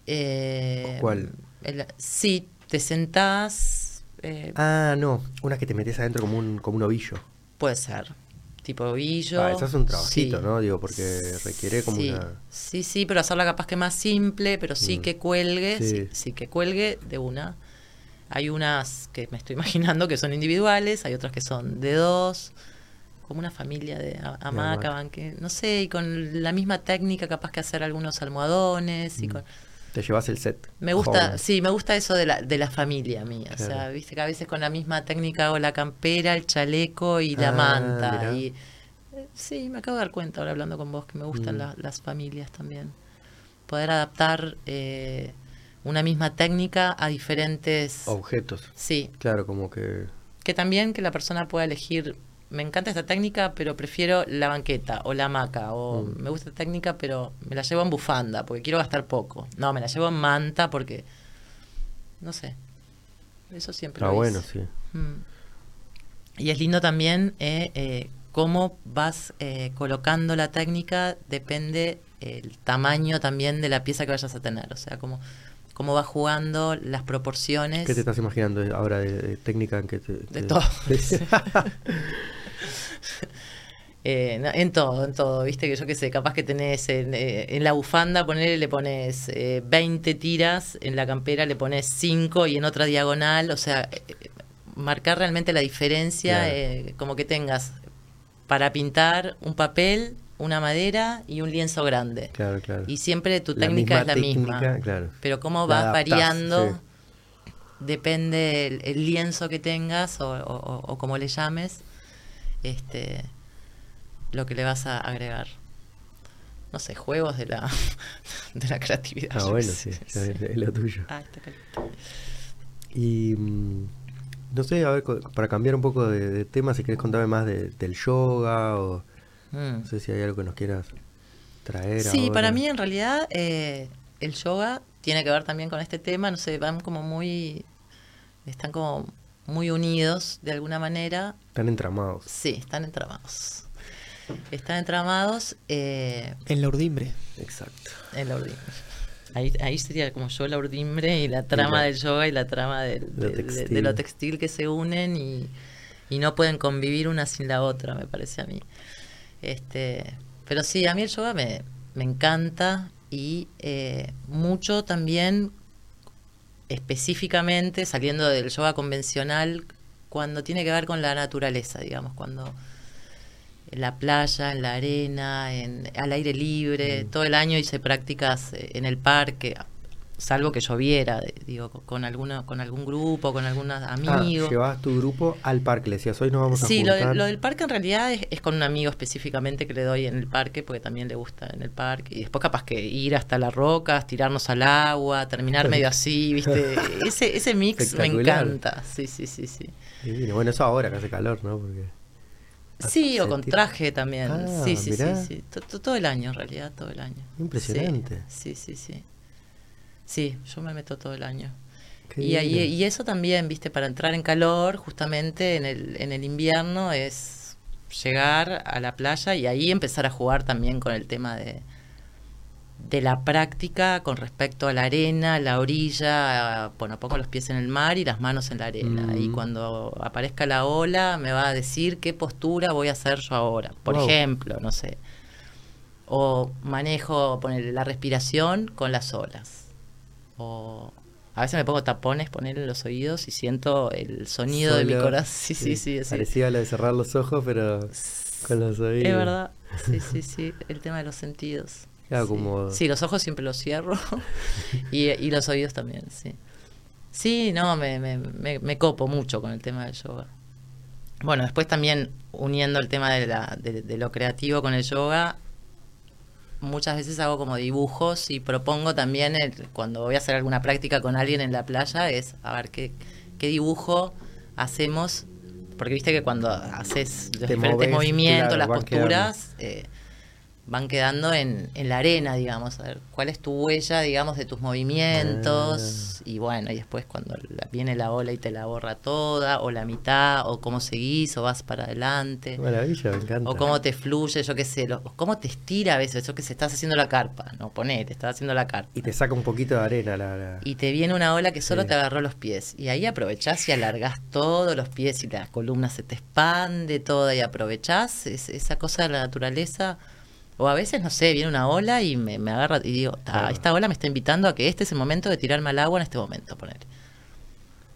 eh, ¿Cuál? el- sí, te sentás... eh, Ah, no, una que te metes adentro como un, como un ovillo. Puede ser. Tipo ovillo. Ah, eso es un trabajito, sí. ¿no? Digo, porque requiere como sí. una... Sí, sí, pero hacerla capaz que más simple, pero sí Mm. que cuelgue, Sí. sí. sí que cuelgue de una. Hay unas que me estoy imaginando que son individuales, hay otras que son de dos, como una familia de ha- hamaca, hamaca. banque, no sé, y con la misma técnica capaz que hacer algunos almohadones y Mm. con... Te llevas el set. Me gusta, sí, me gusta eso de la, de la familia mía. O sea, Claro. viste que a veces con la misma técnica hago la campera, el chaleco y la Ah, manta. mirá. Y, eh, sí, me acabo de dar cuenta ahora hablando con vos que me gustan Mm. la- las familias también. Poder adaptar eh, una misma técnica a diferentes... Objetos. Sí, Claro, como que... que también que la persona pueda elegir, me encanta esta técnica, pero prefiero la banqueta o la hamaca, o Mm. me gusta esta técnica, pero me la llevo en bufanda, porque quiero gastar poco. No, me la llevo en manta porque, no sé, eso siempre Está lo bueno, hice. sí. Mm. Y es lindo también eh, eh, cómo vas eh, colocando la técnica, depende el tamaño también de la pieza que vayas a tener, o sea, cómo, cómo vas jugando las proporciones. ¿Qué te estás imaginando ahora de, de técnica en que te... De todo. Eh, no, en todo, en todo, viste que yo qué sé, capaz que tenés en, eh, en la bufanda, ponerle, le pones eh, 20 tiras, en la campera le pones 5 y en otra diagonal, o sea, eh, marcar realmente la diferencia, Claro. como que tengas para pintar un papel, una madera y un lienzo grande. Claro, claro. Y siempre tu técnica es la misma. claro. Pero cómo vas adaptás, variando, sí. depende el, el lienzo que tengas o, o, o- o como le llames, este, lo que le vas a agregar. No sé, juegos de la, de la creatividad. Ah, bueno, sí, es, lo tuyo. Ah, está. Y mm, no sé, a ver, para cambiar un poco de, de tema, si querés contarme más de- del yoga o Mm. no sé si hay algo que nos quieras traer. Sí, ahora. para mí en realidad eh, el yoga tiene que ver también con este tema, no sé, van como muy, están como muy unidos de alguna manera. Están entramados. Sí, están entramados. Están entramados eh, En la urdimbre. Exacto. en la urdimbre. Ahí, ahí sería como yo la urdimbre y la trama la- del yoga y la trama del- Lo de, de- de textil. lo textil que se unen y, y no pueden convivir una sin la otra, me parece a mí. Este, pero sí, a mí el yoga me, me encanta y eh, mucho también específicamente saliendo del yoga convencional cuando tiene que ver con la naturaleza, digamos, cuando en la playa, en la arena, en, al aire libre, Mm. todo el año hice prácticas eh, en el parque, salvo que lloviera, digo, con- alguna, con algún grupo, con algunos Ah, amigos. llevabas tu grupo al parque, le decías, hoy nos vamos a Sí, lo, juntar. de- lo del parque en realidad es, es con un amigo específicamente que le doy en el parque, porque también le gusta en el parque. Y después capaz que ir hasta las rocas, tirarnos al agua, terminar medio así, ¿viste? Ese, ese mix me encanta. Sí, sí, sí, sí. Divino. Bueno, eso ahora que hace calor, ¿no? Porque Sí, o con traje también. Ah, sí, sí, mirá. sí, sí. To- to- Todo el año, en realidad, todo el año. Impresionante. Sí, sí, sí. Sí, Sí, yo me meto todo el año. Y, ahí- divino. y eso también, viste, para entrar en calor, justamente en el, en el invierno, es llegar a la playa y ahí empezar a jugar también con el tema de, de la práctica con respecto a la arena, la orilla, bueno, pongo los pies en el mar y las manos en la arena. Y Mm. cuando aparezca la ola me va a decir qué postura voy a hacer yo ahora. Por Wow. ejemplo, no sé. O manejo ponerle la respiración con las olas. O a veces me pongo tapones, ponerle los oídos y siento el sonido de mi Solo- corazón. Sí, sí, sí. sí. Parecía la de cerrar los ojos, pero Con los oídos. Es verdad. Sí, sí, sí. El tema de los sentidos. Claro, sí. como- Sí, los ojos siempre los cierro. y, y los oídos también, sí. Sí, no, me, me, me, me copo mucho con el tema del yoga. Bueno, después también uniendo el tema de, la, de, de lo creativo con el yoga, muchas veces hago como dibujos y propongo también el- cuando voy a hacer alguna práctica con alguien en la playa es a ver qué, qué dibujo hacemos porque viste que cuando haces los Te diferentes movimientos claro, las posturas eh, van quedando en, en la arena digamos a ver cuál es tu huella digamos de tus movimientos y bueno y después cuando la- viene la ola y te la borra toda o la mitad o cómo seguís o vas para adelante Qué maravilla, me encanta. o cómo te fluye, yo qué sé, lo- cómo te estira a veces, yo que sé, estás haciendo la carpa, no ponete, estás haciendo la carpa. Y te saca un poquito de arena la... la- Y te viene una ola que solo Sí. te agarró los pies. Y ahí aprovechás y alargás todos los pies y la columna se te expande toda y aprovechás es- esa cosa de la naturaleza. O a veces, no sé, viene una ola y me, me agarra y digo, "Ah, esta ola me está invitando a que este es el momento de tirarme al agua en este momento, poner.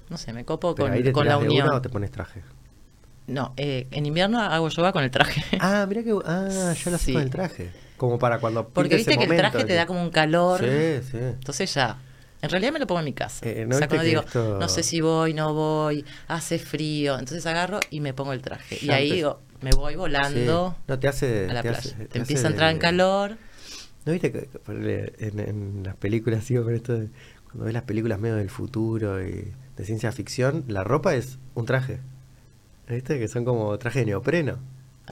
No sé, me copo Pero con, ahí te con la tirás de unión. una o te pones traje. No, eh, en invierno hago yoga con el traje. Ah, mira que... Ah, ya lo Sí. con el traje. Como para cuando... Porque viste ese que el traje te da como un calor. Sí, sí. Entonces ya. En realidad me lo pongo en mi casa. Eh, ¿no o sea, cuando digo, esto- no sé si voy, no voy, hace frío. Entonces agarro y me pongo el traje. Y ahí digo, me voy volando Sí. No, te hace... a la te playa. hace- te te empieza a entrar en calor. ¿No viste que en, en las películas, sigo con esto de, cuando ves las películas medio del futuro y de ciencia ficción, la ropa es un traje? ¿Viste? Que son como traje de neopreno.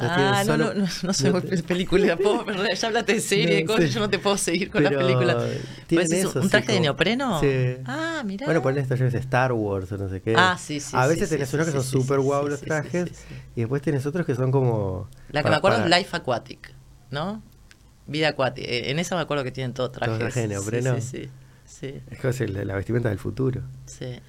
Ah, no, solo- no, no, no pe- película. ya hablaste de serie, de No, cosas, sí. yo no te puedo seguir con Pero las películas. tienen eso, ¿Un sí, traje de como- neopreno? Sí. Ah, mira. Bueno, ponen esto, yo qué sé, Star Wars o no sé qué. Ah, sí, sí, A veces tenés unos que son sí, guau los trajes y después tenés otros que son como... La que para- me acuerdo para- es Life Aquatic, ¿no? Vida acuática. Eh, En esa me acuerdo que tienen todo trajes. traje de Sí, neopreno. Sí, sí, sí. Es el- la vestimenta del futuro. sí.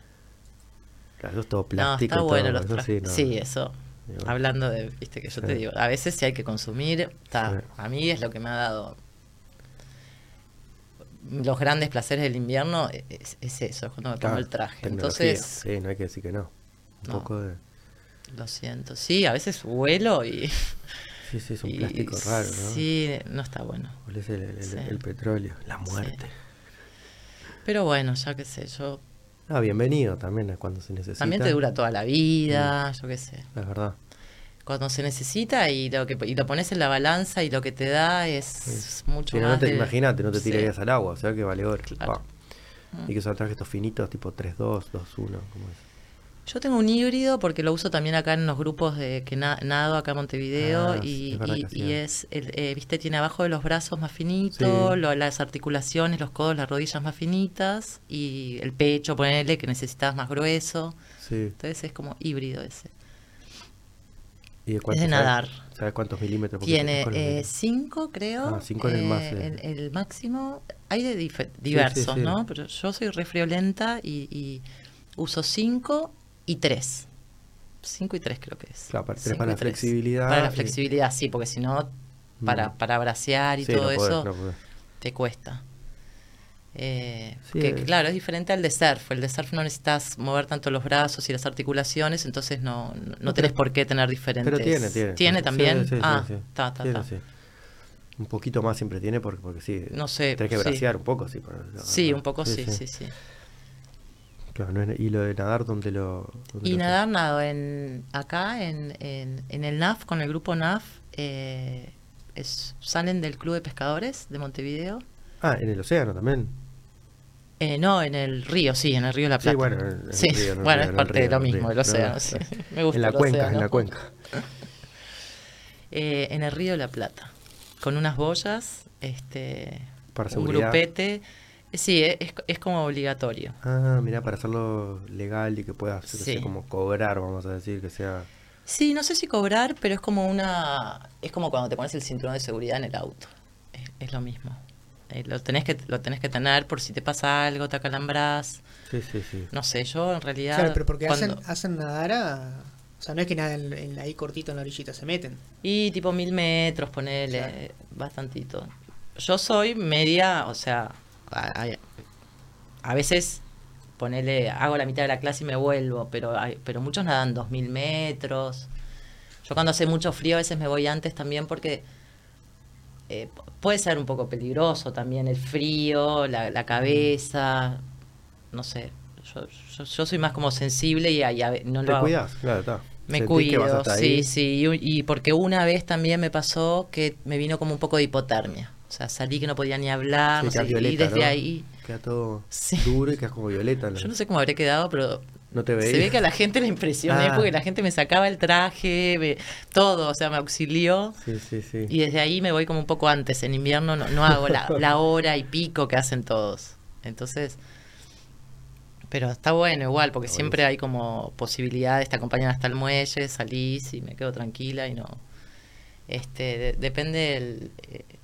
Eso es todo No, plástico. está y bueno todo, los trajes. sí, no. eso. Bueno. Hablando de, viste que yo te Sí. digo, a veces si hay que consumir, Sí. a mí es lo que me ha dado los grandes placeres del invierno, es, es eso, es cuando me pongo Claro, el traje. Entonces, Sí, no hay que decir que no. Un No. poco de... lo siento. Sí, a veces vuelo y... Sí, sí, es un y- plástico raro, ¿no? Sí, no está bueno. El, el- Sí. el petróleo, la Sí. muerte. Pero bueno, ya qué sé, yo... Ah, bienvenido también es cuando se necesita. También te dura toda la vida, yo qué sé. Es verdad. Cuando se necesita y lo que y lo pones en la balanza y lo que te da es Sí. mucho no, más no te, del- imagínate, no te sí. tirarías al agua, o sea que vale oro. Claro. Y que son trajes estos finitos, tipo 3-2, 2-1, como es. Yo tengo un híbrido porque lo uso también acá en los grupos de que na- nado acá en Montevideo Ah, y, es y- y el, eh, viste, tiene abajo de los brazos más finito, Sí. lo- las articulaciones, los codos, las rodillas más finitas y el pecho, ponele que necesitas más grueso. Sí. Entonces es como híbrido ese. ¿Y de Es de nadar. ¿Sabes cuántos milímetros? Tiene tenés con los eh, milímetros. cinco, creo. Ah, cinco en el más, eh, eh. el, el máximo. Hay de diversos. ¿no? Pero yo soy re friolenta y, y uso cinco y tres. Cinco y tres creo que es. Claro, para- para la flexibilidad Para la flexibilidad, sí, porque si no, para, Mm. para bracear y Sí, todo no podés, eso, no te cuesta. Eh, Sí, que, claro, es diferente al de surf. El de surf no necesitas mover tanto los brazos y las articulaciones, entonces no, no, no tenés por qué tener diferentes. Pero tiene, tiene. ¿Tiene también? sí, ah, sí. ta, Tiene. Un poquito más siempre tiene porque, porque sí. No sé, Tenés que bracear un poco, sí. para- Sí, un poco sí, sí, sí. Claro, no es- y lo de nadar, ¿dónde lo...? dónde Y lo nadar, nado en, acá en, en, en el NAF, con el grupo NAF, eh, es, salen del Club de Pescadores de Montevideo. Ah, en el océano también. Eh, no, en el río, sí, en el río de la Sí, Plata. bueno, en el Sí, río, bueno, río, es parte río, de lo mismo, el No, océano, no, sí. Me gusta En la cuenca, océano. en la cuenca. Eh, en el río de la Plata, con unas boyas, este, Para un seguridad. grupete. Sí, es, es como obligatorio. Ah, mira, para hacerlo legal y que puedas Sí. como cobrar, vamos a decir, que sea... Sí, no sé si cobrar, pero es como una. Es como cuando te pones el cinturón de seguridad en el auto. Es, es lo mismo. Eh, lo, tenés que, lo tenés que tener por si te pasa algo, te acalambras. Sí, sí, sí. No sé, yo en realidad. Claro, pero porque cuando- hacen, hacen nadar a... O sea, no es que nadan en, en ahí cortito en la orillita, se meten. Y tipo mil metros, ponele, Claro. bastantito. Yo soy media, o sea, a, veces ponele, hago la mitad de la clase y me vuelvo, pero hay, pero muchos nadan dos mil metros. Yo cuando hace mucho frío a veces me voy antes también porque eh, puede ser un poco peligroso también el frío, la, la cabeza, no sé. Yo, yo, yo soy más como sensible y, y a no Te lo cuidas, claro, está. Me cuido, sí, sí. Y, y porque una vez también me pasó que me vino como un poco de hipotermia. O sea, salí que no podía ni hablar, Sí, no sé, quedás y desde ¿no? ahí. Queda todo Sí. duro y quedas como violeta. ¿no? Yo no sé cómo habré quedado, pero No te veía. se ve que a la gente le impresioné Ah. porque la gente me sacaba el traje, me- todo, o sea, me auxilió. Sí, sí, sí. Y desde ahí me voy como un poco antes. En invierno no, no hago la, la hora y pico que hacen todos. Entonces, pero está bueno igual, porque siempre hay como posibilidades, te acompañan hasta el muelle, salís y me quedo tranquila y no. Este, de- depende el,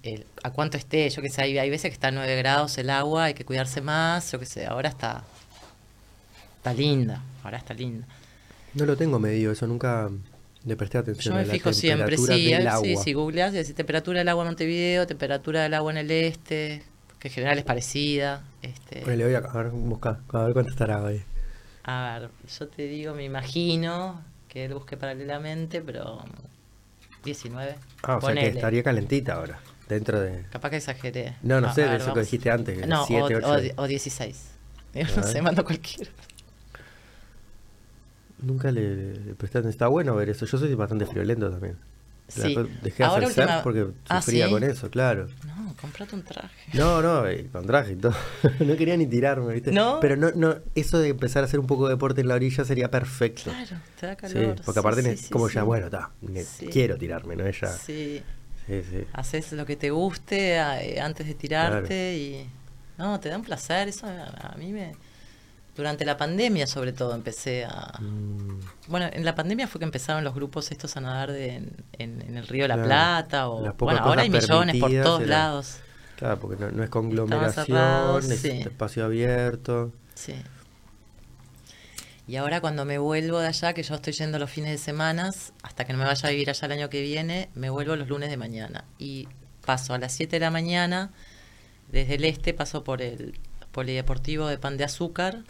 el- a cuánto esté, yo que sé, hay, hay veces que está a 9 grados el agua, hay que cuidarse más, yo que sé, ahora está, está linda, ahora está linda. No lo tengo medido, eso nunca le presté atención Yo a me la fijo siempre, sí, del sí, agua. sí, googleás y decís temperatura del agua en Montevideo, temperatura del agua en el este, que en general es parecida. Este, Bueno, le voy a, a ver, busca, a ver cuánto estará hoy. a ver, yo te digo, me imagino que él busque paralelamente, pero 19. Ah, o sea que estaría calentita ahora, dentro de... Capaz que exageré. No, no sé, de ver, eso que dijiste antes, No, 7, o, 8. o o 16. Yo no sé, mando cualquiera. Nunca le, le. Está bueno ver eso. Yo soy bastante friolento también. La- Sí. Dejé de hacer surf última- porque Ah, sufría ¿sí? con eso, claro. No, comprate un traje. No, no, con traje y todo. no quería ni tirarme, ¿viste? ¿No? Pero no, no, eso de empezar a hacer un poco de deporte en la orilla sería perfecto. Claro, te da Sí, calor. porque aparte Sí, es sí, como sí, ya, sí. bueno, está, Sí. quiero tirarme, ¿no? Ella. Sí. Sí, sí. haces lo que te guste eh, antes de tirarte y no te da un placer eso a mí me durante la pandemia sobre todo empecé a Mm, bueno en la pandemia fue que empezaron los grupos estos a nadar de- en, en- en el río de la Claro. Plata o Las pocas bueno ahora hay millones por todos lados claro, porque no, no es conglomeración, es sí. espacio abierto. sí y ahora cuando me vuelvo de allá que yo estoy yendo los fines de semana hasta que no me vaya a vivir allá el año que viene me vuelvo los lunes de mañana y paso a las 7 de la mañana desde el este paso por el polideportivo de pan de azúcar,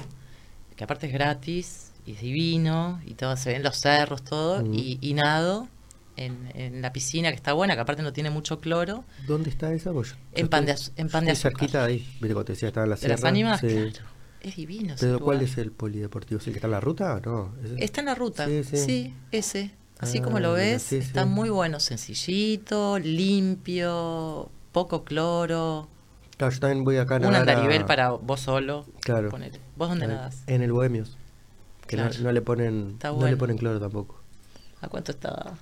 que aparte es gratis y es divino, y todo, se ven los cerros, todo, Mm. y, y nado en, en la piscina que está buena, que aparte no tiene mucho cloro, ¿Dónde está esa? Pues en pan de, estoy- en pan de azúcar. cerquita de ahí. Cuando te decía estaba en la ¿De las sierra. ánimas? Sí. Claro. Es divino. Pero ¿cuál es el polideportivo? ¿Es el que está en la ruta? No. ese- Está en la ruta, Sí, sí, sí. ese. Así Ah, como lo ves, sí, está muy bueno, sencillito, limpio, poco cloro, Claro, yo también voy acá a un andarivel a- para vos solo. Claro. ¿Vos dónde nadas? En el Bohemios. Que no- Claro. no, le ponen Está no le ponen cloro tampoco. ¿A cuánto estaba?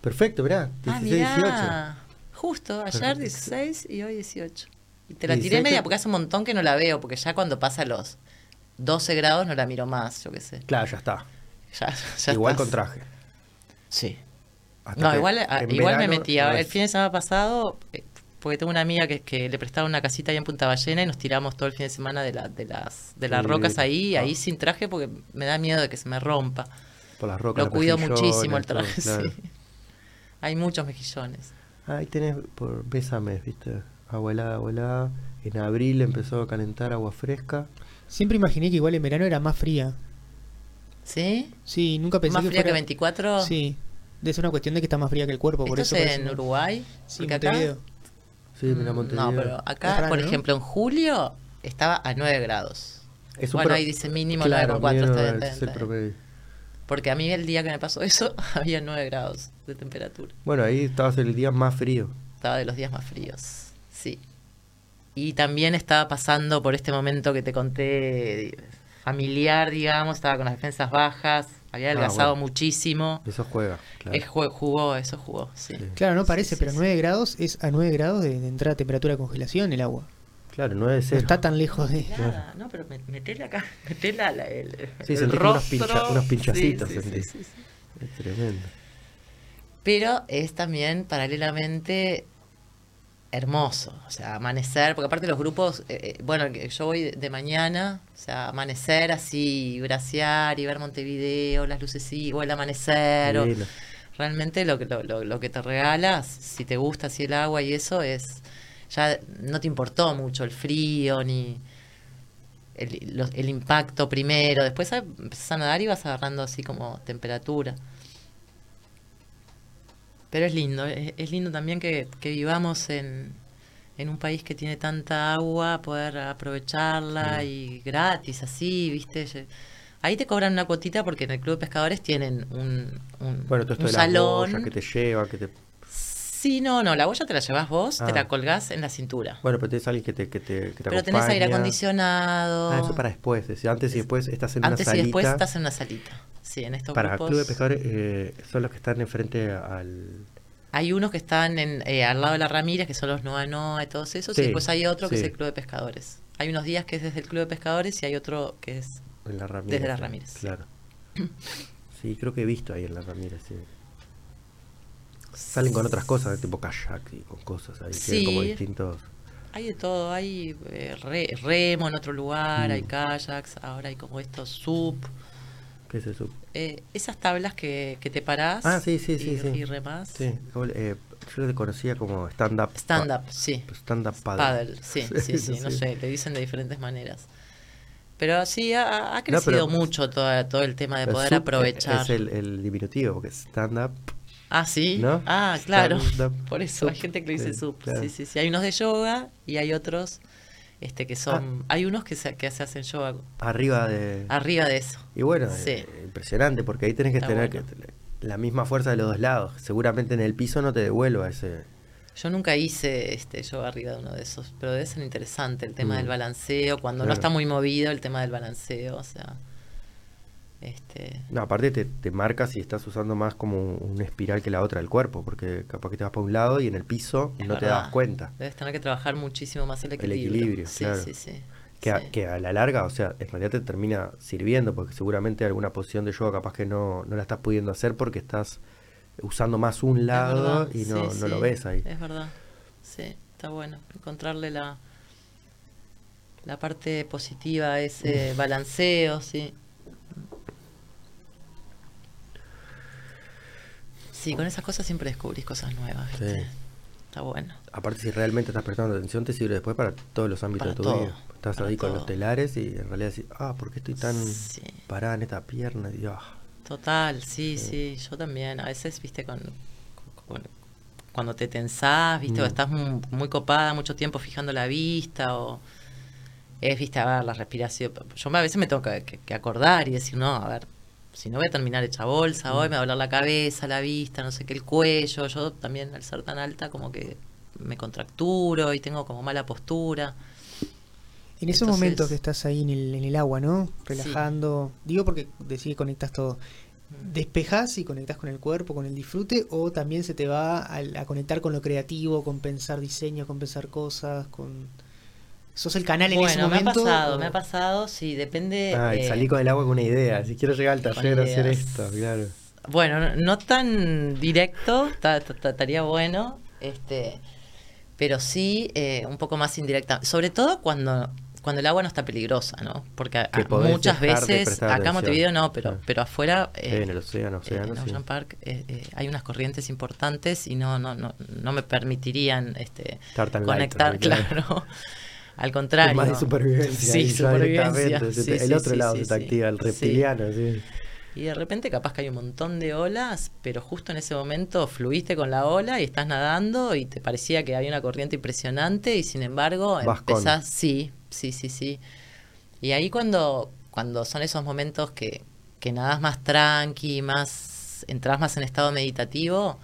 Perfecto, mirá. 16, ah, 18. mirá. Justo, ayer Perfecto. 16 y hoy 18. Y te la 16 tiré media que- porque hace un montón que no la veo, porque ya cuando pasa los 12 grados no la miro más, yo qué sé. Claro, ya está. Ya, ya Igual estás. con traje. Sí. Hasta No, igual, a- igual me metí. el fin de semana pasado, eh, porque tengo una amiga que, que le prestaron una casita ahí en Punta Ballena y nos tiramos todo el fin de semana de, la, de las, de las Sí, rocas ahí, ah. ahí sin traje porque me da miedo de que se me rompa. Por las rocas. Lo cuido muchísimo el todo, traje, claro. sí. Hay muchos mejillones. Ahí tenés por Bésame, ¿viste? Agua helada. En abril empezó a calentar agua fresca. Siempre imaginé que igual en verano era más fría. ¿Sí? Sí, nunca pensé ¿Más que fría que fuera... 24? Sí, ser una cuestión de que está más fría que el cuerpo, por ¿Esto eso es en Uruguay? Sí, Porque acá- Montevideo. Sí, mira Montevideo. No, pero acá, raro, por ¿no? ejemplo, en julio estaba a 9 grados. Es bueno, ahí dice mínimo Claro, 9,4. mínimo, está bien, está ese es el promedio. Porque a mí el día que me pasó eso había 9 grados de temperatura. Bueno, ahí estabas el día más frío. Estaba de los días más fríos. Sí. Y también estaba pasando por este momento que te conté familiar, digamos, estaba con las defensas bajas, había Ah, adelgazado bueno. muchísimo. Eso juega. Claro. Es ju- jugó, eso jugó, sí. Sí. Claro, no parece, Sí, pero sí. 9 grados es a 9 grados de, de entrar a temperatura de congelación el agua. Claro, 9 de No 0. está tan lejos de... Nada, no, pero me- metele acá, metele la, la- el, Sí, el sentís como unos rostro. pincha- unos pinchacitos, Sí, sí, sentís. sí, sí, sí. Es tremendo. Pero es también paralelamente hermoso, o sea, amanecer, porque aparte los grupos, eh, eh, bueno, yo voy de, mañana, o sea, amanecer así, bracear y ver Montevideo, las luces o el amanecer, o- realmente lo, que- lo, lo, lo que te regalas, si te gusta así el agua y eso, es, ya no te importó mucho el frío, ni el, los- el impacto primero, después empezás a nadar y vas agarrando así como temperatura. Pero es lindo, es, es lindo también que, que vivamos en, en un país que tiene tanta agua, poder aprovecharla y gratis, así, ¿viste? Ahí te cobran una cuotita porque en el Club de Pescadores tienen un, un, Bueno, todo esto un de salón. que te lleva, que te... Sí, no, no, la boya te la llevas vos, te Ah. la colgás en la cintura. Bueno, pero tenés alguien que te, que te, que te Pero tenés aire acompaña. acondicionado. Ah, eso para después. es decir, antes y después estás en Antes una y salita. después estás en una salita. Sí, en estos Para grupos. Club de Pescadores eh, son los que están enfrente al... Hay unos que están en, eh, al lado de la Ramírez, que son los Noa Noa y todos esos, Sí, y después hay otro que sí. es el Club de Pescadores. Hay unos días que es desde el Club de Pescadores y hay otro que es... En la Ramírez. Desde la sí, Ramírez. Claro. Sí, creo que he visto ahí en la Ramírez, sí. Salen con otras cosas, tipo kayak y con cosas ahí. Tienen como Sí. distintos... Hay de todo, hay eh, re- remo en otro lugar, Mm. hay kayaks, ahora hay como estos sub, ¿Qué es eso? eh, esas tablas que, que te parás Ah, sí, sí, sí, y, sí. y remás. Sí, eh, yo lo conocía como stand-up. Stand pa- up, sí. Stand-up paddle. Paddle, sí, sí, sí, no sé, le dicen de diferentes maneras. Pero sí, ha, ha crecido pero- mucho todo, todo el tema de poder sub aprovechar. Es el, el diminutivo, porque stand-up. Ah, sí. ¿No? Ah, claro. Stand-up Por eso hay gente que le dice sub. claro. Sí, sí, sí. Hay unos de yoga y hay otros este que son. Hay unos que se, que se hacen yoga Arriba de. arriba de eso. Y bueno, Sí. impresionante, porque ahí tenés que Está tener bueno. que, la misma fuerza de los dos lados. Seguramente en el piso no te devuelva ese. Yo nunca hice este yoga arriba de uno de esos, pero debe ser interesante el tema Mm. del balanceo, cuando no está muy movido el tema del balanceo, o sea. Este. No, aparte te, te marcas si estás usando más como una espiral que la otra del cuerpo, porque capaz que te vas para un lado y en el piso es no te das cuenta. Debes tener que trabajar muchísimo más el El equilibrio. equilibrio, sí, claro. sí, sí. Que, a, sí. que a la larga, o sea, en realidad te termina sirviendo, porque seguramente alguna posición de yoga capaz que no, no la estás pudiendo hacer porque estás usando más un lado y no, sí, no lo ves ahí. Es verdad. Sí, está bueno. Encontrarle la, la parte positiva a ese balanceo, sí. Sí, con esas cosas siempre descubrís cosas nuevas. ¿viste? Sí. Está bueno. Aparte, si realmente estás prestando atención, te sirve después para todos los ámbitos Para de tu todo, vida. Estás ahí con los telares y en realidad decís, ah, ¿por qué estoy tan Sí. parada en esta pierna? Y, ah, Total, sí, sí, yo también. A veces, viste, con, con- cuando te tensás, viste, o Mm. estás mu- muy, copada mucho tiempo fijando la vista, o es, viste, a ver, la respiración. Yo a veces me tengo que acordar y decir, no, a ver, si no voy a terminar hecha bolsa, hoy me va a doler la cabeza, la vista, no sé qué, el cuello. Yo también, al ser tan alta, como que me contracturo y tengo como mala postura. En esos Entonces- momentos que estás ahí en el, en el agua, ¿no? Relajando. Digo porque decís que conectas todo. ¿Despejás y conectás con el cuerpo, con el disfrute? ¿O también se te va a, a conectar con lo creativo, con pensar diseño, con pensar cosas, con... ¿Sos el canal en ese Bueno, me ha momento? pasado, o- me ha pasado, sí, depende. ah, y eh, salí con el agua con una idea. Si quiero llegar al taller a hacer esto, claro. Bueno, no, tan directo, ta- ta- ta- estaría bueno, este, pero sí eh, un poco más indirecta. Sobre todo cuando, cuando el agua no está peligrosa, ¿no? Porque a- muchas veces, acá en. Montevideo no, pero, Claro. pero afuera, eh, en el océano, eh, océano, en sí. Ocean Park, eh, eh, hay unas corrientes importantes y no, no, no, no me permitirían este, light, conectar, claro. claro. Al contrario. Es más de supervivencia. Sí, supervivencia. Sí, el sí, otro lado se te activa, el reptiliano, sí. Y de repente capaz que hay un montón de olas, pero justo en ese momento fluiste con la ola y estás nadando y te parecía que había una corriente impresionante y sin embargo Vas con. empezás, sí, sí, sí, sí. Y ahí cuando, cuando son esos momentos que, que nadás más tranqui, más, entras más en estado meditativo,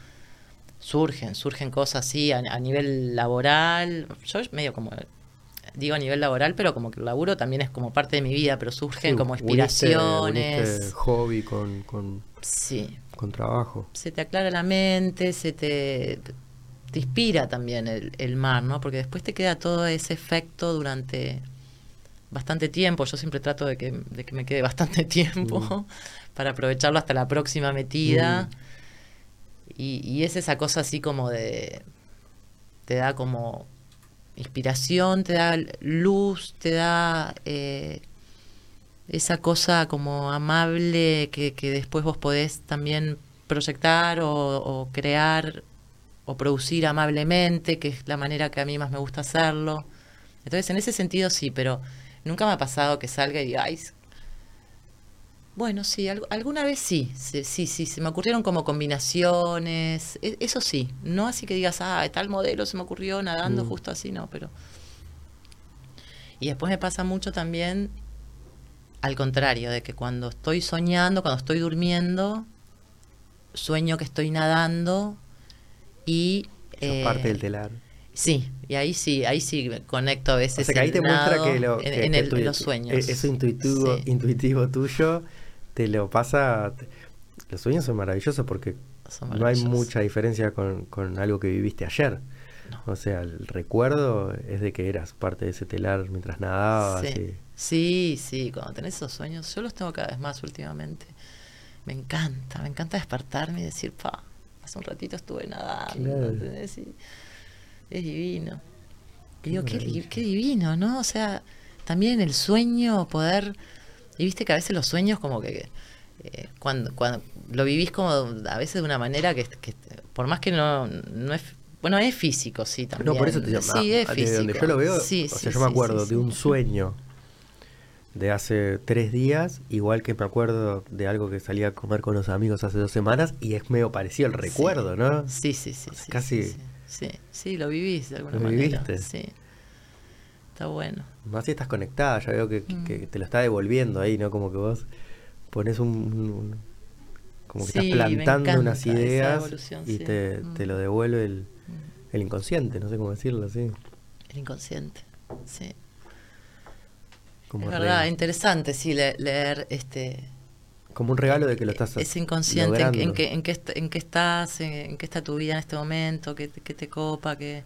surgen, surgen cosas así a, a nivel laboral. Yo medio como digo a nivel laboral, pero como que el laburo también es como parte de mi vida, pero surgen Sí, como uniste- inspiraciones. uniste hobby con, con, Sí, con trabajo. se te aclara la mente, se te, te inspira también el, el mar, ¿no? Porque después te queda todo ese efecto durante bastante tiempo. Yo siempre trato de que, de que me quede bastante tiempo Mm. para aprovecharlo hasta la próxima metida. Mm. Y, y es esa cosa así como de... Te da como inspiración, te da luz, te da eh, esa cosa como amable que, después vos podés también proyectar o, crear o producir amablemente, que es la manera que a mí más me gusta hacerlo. Entonces, en ese sentido sí, pero nunca me ha pasado que salga y diga, Bueno, sí, al- alguna vez sí, sí, sí, sí, se me ocurrieron como combinaciones, e- eso sí, no así que digas, ah, tal modelo se me ocurrió nadando Mm. justo así, no, pero... Y después me pasa mucho también al contrario, de que cuando estoy soñando, cuando estoy durmiendo, sueño que estoy nadando y... Eh, parte del telar. Sí, y ahí sí, ahí sí conecto a O veces. sea que ahí te muestra que, lo, en, que- en que el- tu- los sueños. e- Eso intuitivo, Sí. intuitivo tuyo te lo pasa. te- los sueños son maravillosos porque Son no hay mucha diferencia con, con algo que viviste ayer. No. O sea, el recuerdo es de que eras parte de ese telar mientras nadabas. Sí. sí, sí, cuando tenés esos sueños, yo los tengo cada vez más últimamente. Me encanta, me encanta despertarme y decir, pa, hace un ratito estuve nadando, Claro. ¿entendés? Y es divino. Y digo, qué, qué divino, ¿no? O sea, también el sueño, poder... Y viste que a veces los sueños como que... eh, cuando, cuando lo vivís como a veces de una manera que, que por más que no, no es... Bueno, es físico, sí, también. No, por eso te llamo. Sí, es de físico. donde yo lo veo, Sí, o sea, sí, yo me acuerdo sí, de un sueño de hace tres días, igual que me acuerdo de algo que salí a comer con los amigos hace dos semanas, y es medio parecido al recuerdo, ¿no? Sí, sí, sí. O sea, sí, casi- Sí, sí, sí, lo vivís de alguna Lo manera. viviste. Sí. Está bueno. Más si estás conectada, ya veo que, que- Mm. que te lo está devolviendo ahí, ¿no? Como que vos pones un... un- como que Sí, estás plantando unas ideas y sí. te, Mm. te lo devuelve el, Mm. el inconsciente, no sé cómo decirlo así. El inconsciente. Sí. Como, es verdad, interesante, sí, le- leer este como un regalo de que lo estás ese inconsciente, en, logrando. en qué, en, qué est- en qué estás, en, qué está tu vida en este momento, qué, te- qué te copa, que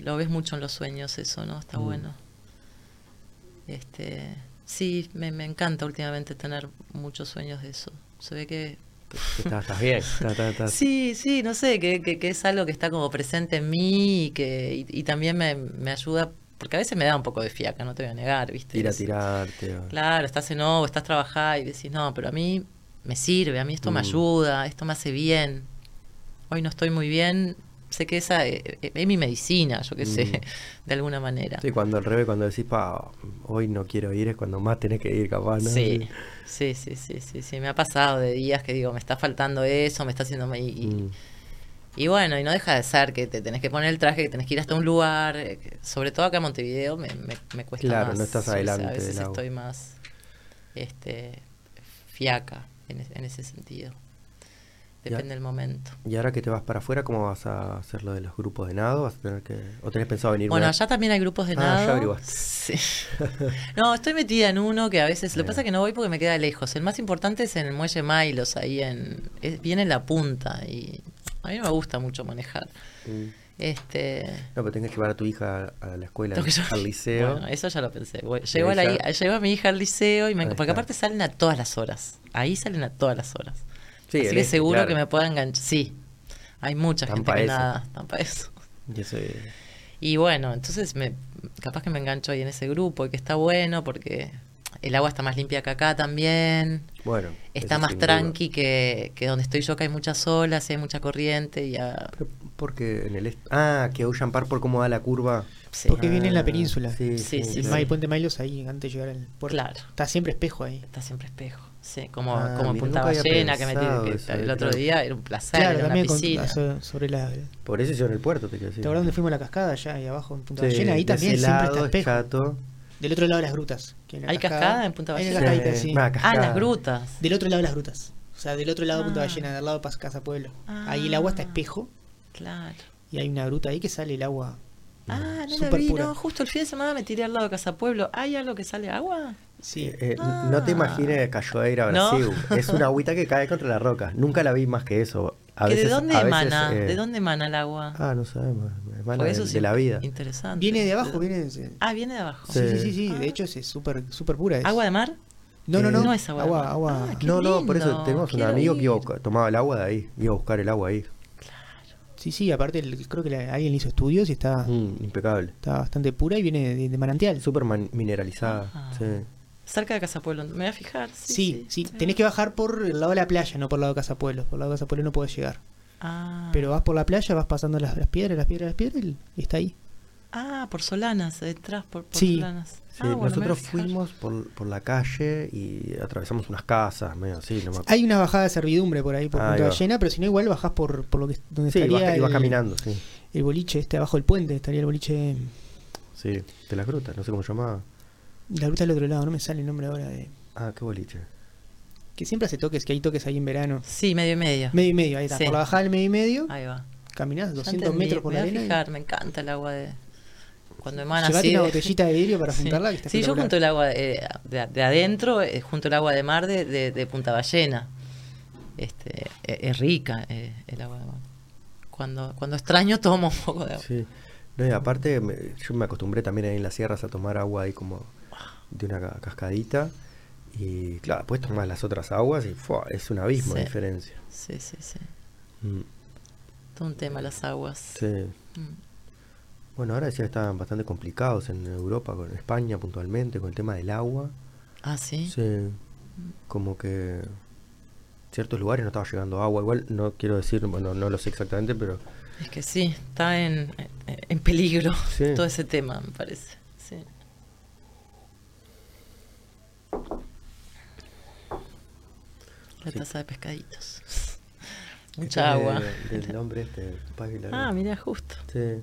lo ves mucho en los sueños eso, ¿no? Está Mm. bueno. Este, sí, me, me encanta últimamente tener muchos sueños de eso. Se ve que estás, estás bien. estás- estás- estás- Sí, sí, no sé, que, que, que es algo que está como presente en mí y que y, y también me, me ayuda, porque a veces me da un poco de fiaca, no te voy a negar, ¿viste? Ir a tirarte. o- Claro, estás en ovo, estás trabajando y decís, no, pero a mí me sirve, a mí esto me Mm. ayuda, esto me hace bien. Hoy no estoy muy bien, sé que esa eh, eh, es mi medicina, yo qué sé, Mm. de alguna manera. Sí, cuando al revés, cuando decís, pa, hoy no quiero ir, es cuando más tenés que ir, capaz, ¿no? Sí, sí, sí, sí, sí, sí, me ha pasado de días que digo, me está faltando eso, me está haciendo... mal", Y, y- Mm. Y bueno, y no deja de ser que te tenés que poner el traje, que tenés que ir hasta un lugar. eh, sobre todo acá en Montevideo me, me, me cuesta Claro, más. no estás adelante A veces del estoy más este, fiaca en, es- en ese sentido. Ya. Depende del momento. Y ahora que te vas para afuera, ¿cómo vas a hacer lo de los grupos de nado? ¿Vas a tener que... ¿O tenés pensado venir Bueno, una- allá también hay grupos de Ah, ya nado. averiguaste. Sí. No, estoy metida en uno que a veces. Lo que pasa es que no voy porque me queda lejos. El más importante es en el muelle Mailos, ahí en. Es, viene en la punta. Y a mí no me gusta mucho manejar. Mm. Este. No, pero tenés que llevar a tu hija a la escuela, al liceo. Bueno, eso ya lo pensé. Llevo a, la ella- hi- llevo a mi hija al liceo y me, porque aparte salen a todas las horas. Ahí salen a todas las horas. Sí, Así que seguro claro. que me pueda enganchar. Sí, hay mucha Están gente que eso. nada, están pa' eso. Y eso es- Y bueno, entonces me, capaz que me engancho ahí en ese grupo y que está bueno porque el agua está más limpia que acá también. Bueno. Está más tranqui que, que donde estoy yo, que hay muchas olas y hay mucha corriente. Y ya, Pero porque en el... est- Ah, que Ocean Park por cómo da la curva. sí. Porque viene en la Ah, península. Sí, Sí, sí, sí. Mai- Puente Mailos ahí, antes de llegar al puerto. Claro. Está siempre espejo ahí. Está siempre espejo. Sí, como, Ah, como mira, Punta Ballena, que, metí, que el otro día era un placer, Claro, era una con- piscina. so- sobre la. Por eso hicieron el puerto, te quiero decir. ¿Te acuerdas dónde fuimos a la cascada allá ahí abajo en Punta Sí, Ballena? Ahí también siempre está es espejo. chato. Del otro lado de las grutas. que en la ¿Hay cascada en Punta Ballena? Sí, sí. Ah, cascada. las grutas. Del otro lado de las grutas. O sea, del otro lado de Punta Ah. Ballena, del lado de Casa Pueblo. Ah. Ahí el agua está espejo Claro. y hay una gruta ahí que sale el agua. Ah, no la vi, pura. no, justo el fin de semana me tiré al lado de Casa Pueblo. ¿Hay algo que sale agua? Sí. Eh, eh, No te Ah. imagines Cachoeira ¿No? Brasil. Es una agüita que cae contra la roca. Nunca la vi más que eso. A ¿Que veces, ¿De dónde a veces, emana? eh, ¿De dónde emana el agua? Ah, no sabemos. Emana de, la vida. Interesante. Viene de abajo, viene de... Ah, viene de abajo. Sí, sí, sí, Sí. Ah. De hecho, es súper súper pura. es. ¿Agua de mar? No, no, no. No es agua de mar. agua. Ah, qué No, no, por eso tenemos un amigo que iba a ir. buscar- tomaba el agua de ahí. Iba a buscar el agua ahí. Sí, sí, aparte el- creo que la- alguien hizo estudios y está, Mm, impecable. está bastante pura y viene de, de manantial. Súper man- mineralizada. Ah. Sí. Cerca de Casa Pueblo. Me voy a fijar. Sí, Sí, sí, tenés que bajar por el lado de la playa, no por el lado de Casa Pueblo. Por el lado de Casa Pueblo no puedes llegar. Ah. Pero vas por la playa, vas pasando las, las piedras, las piedras, las piedras y, y está ahí. Ah, por Solanas, detrás, por, por Sí. Solanas. Sí, Ah, bueno, nosotros fuimos por, por la calle y atravesamos unas casas, medio así, no me. Hay una bajada de servidumbre por ahí, por Ahí Punta. Ballena, pero si no, igual bajás por, por lo que donde Sí, estaría ibas el, caminando, sí. el boliche este abajo del puente, estaría el boliche. Sí, de las grutas, no sé cómo se llamaba. La ruta del otro lado, no me sale el nombre ahora de. Ah, qué boliche. Que siempre hace toques, que hay toques ahí en verano. Sí, medio y medio. Medio y medio, ahí está. Sí. Por la bajada del medio y medio, Ahí va. caminás Ya 200 entendí, metros por me la arena. y- fijar, me encanta el agua de... Cuando emana Llevate así una de- botellita de vidrio para Sí. juntarla, que está Sí, yo junto el agua de, de adentro, eh, junto el agua de mar de, de- de Punta Ballena. Este, eh, es rica eh, el agua de mar. Cuando, cuando extraño tomo un poco de agua. Sí. No, y aparte, me- yo me acostumbré también ahí en las sierras a tomar agua ahí como de una ca- cascadita. Y claro, después tomás las otras aguas y ¡fua! es un abismo de Sí. diferencia. Sí, sí, sí. Mm, Todo un tema las aguas. sí. Mm. Bueno, ahora decía que estaban bastante complicados en Europa, con España puntualmente, con el tema del agua. Ah, sí. Sí. Como que ciertos lugares no estaba llegando agua. Igual no quiero decir, bueno, no lo sé exactamente, pero Es que sí, está en, en- en peligro Sí. todo ese tema, me parece. Sí. La Sí. taza de pescaditos. Este Mucha agua. de- del hombre este. Ah, mira, justo. Sí.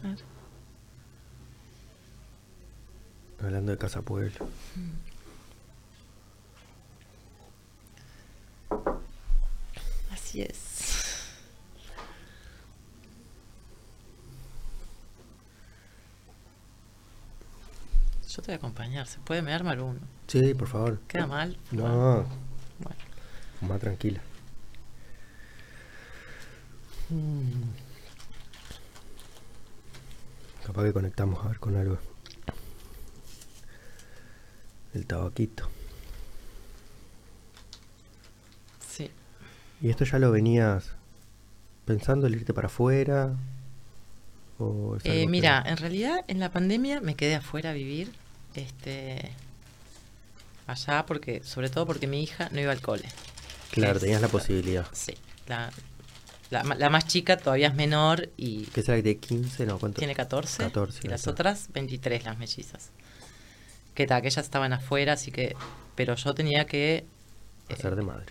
Claro. Hablando de Casa Pueblo. Así es. Yo te voy a acompañar. ¿Se puede me armar uno? Sí, por favor. ¿Queda mal? No, Bueno. Más tranquila. Mm. Capaz que conectamos a ver con algo. El tabaquito. Sí. ¿Y esto ya lo venías pensando el irte para afuera? ¿O Eh, que- mira, en realidad en la pandemia me quedé afuera a vivir, este, allá porque, sobre todo porque mi hija no iba al cole. Claro, Es- tenías la posibilidad. Sí, la, la, la más chica todavía es menor y ¿Qué será de 15? No, ¿cuánto? tiene 14, 14, y las está. otras 23, las mellizas. Que tal, que ellas estaban afuera, así que, pero yo tenía que Hacer de madre.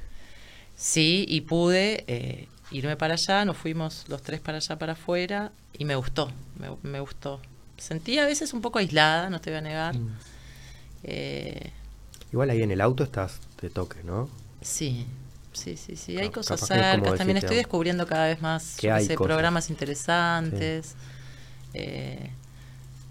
Sí, y pude eh, irme para allá, nos fuimos los tres para allá, para afuera, y me gustó, me, me gustó. Sentí a veces un poco aislada, no te voy a negar. Mm. Eh, Igual ahí en el auto estás de toque, ¿no? sí, sí, sí, sí, hay cosas cercas. También estoy descubriendo cada vez más que hay sé, programas interesantes. Eh,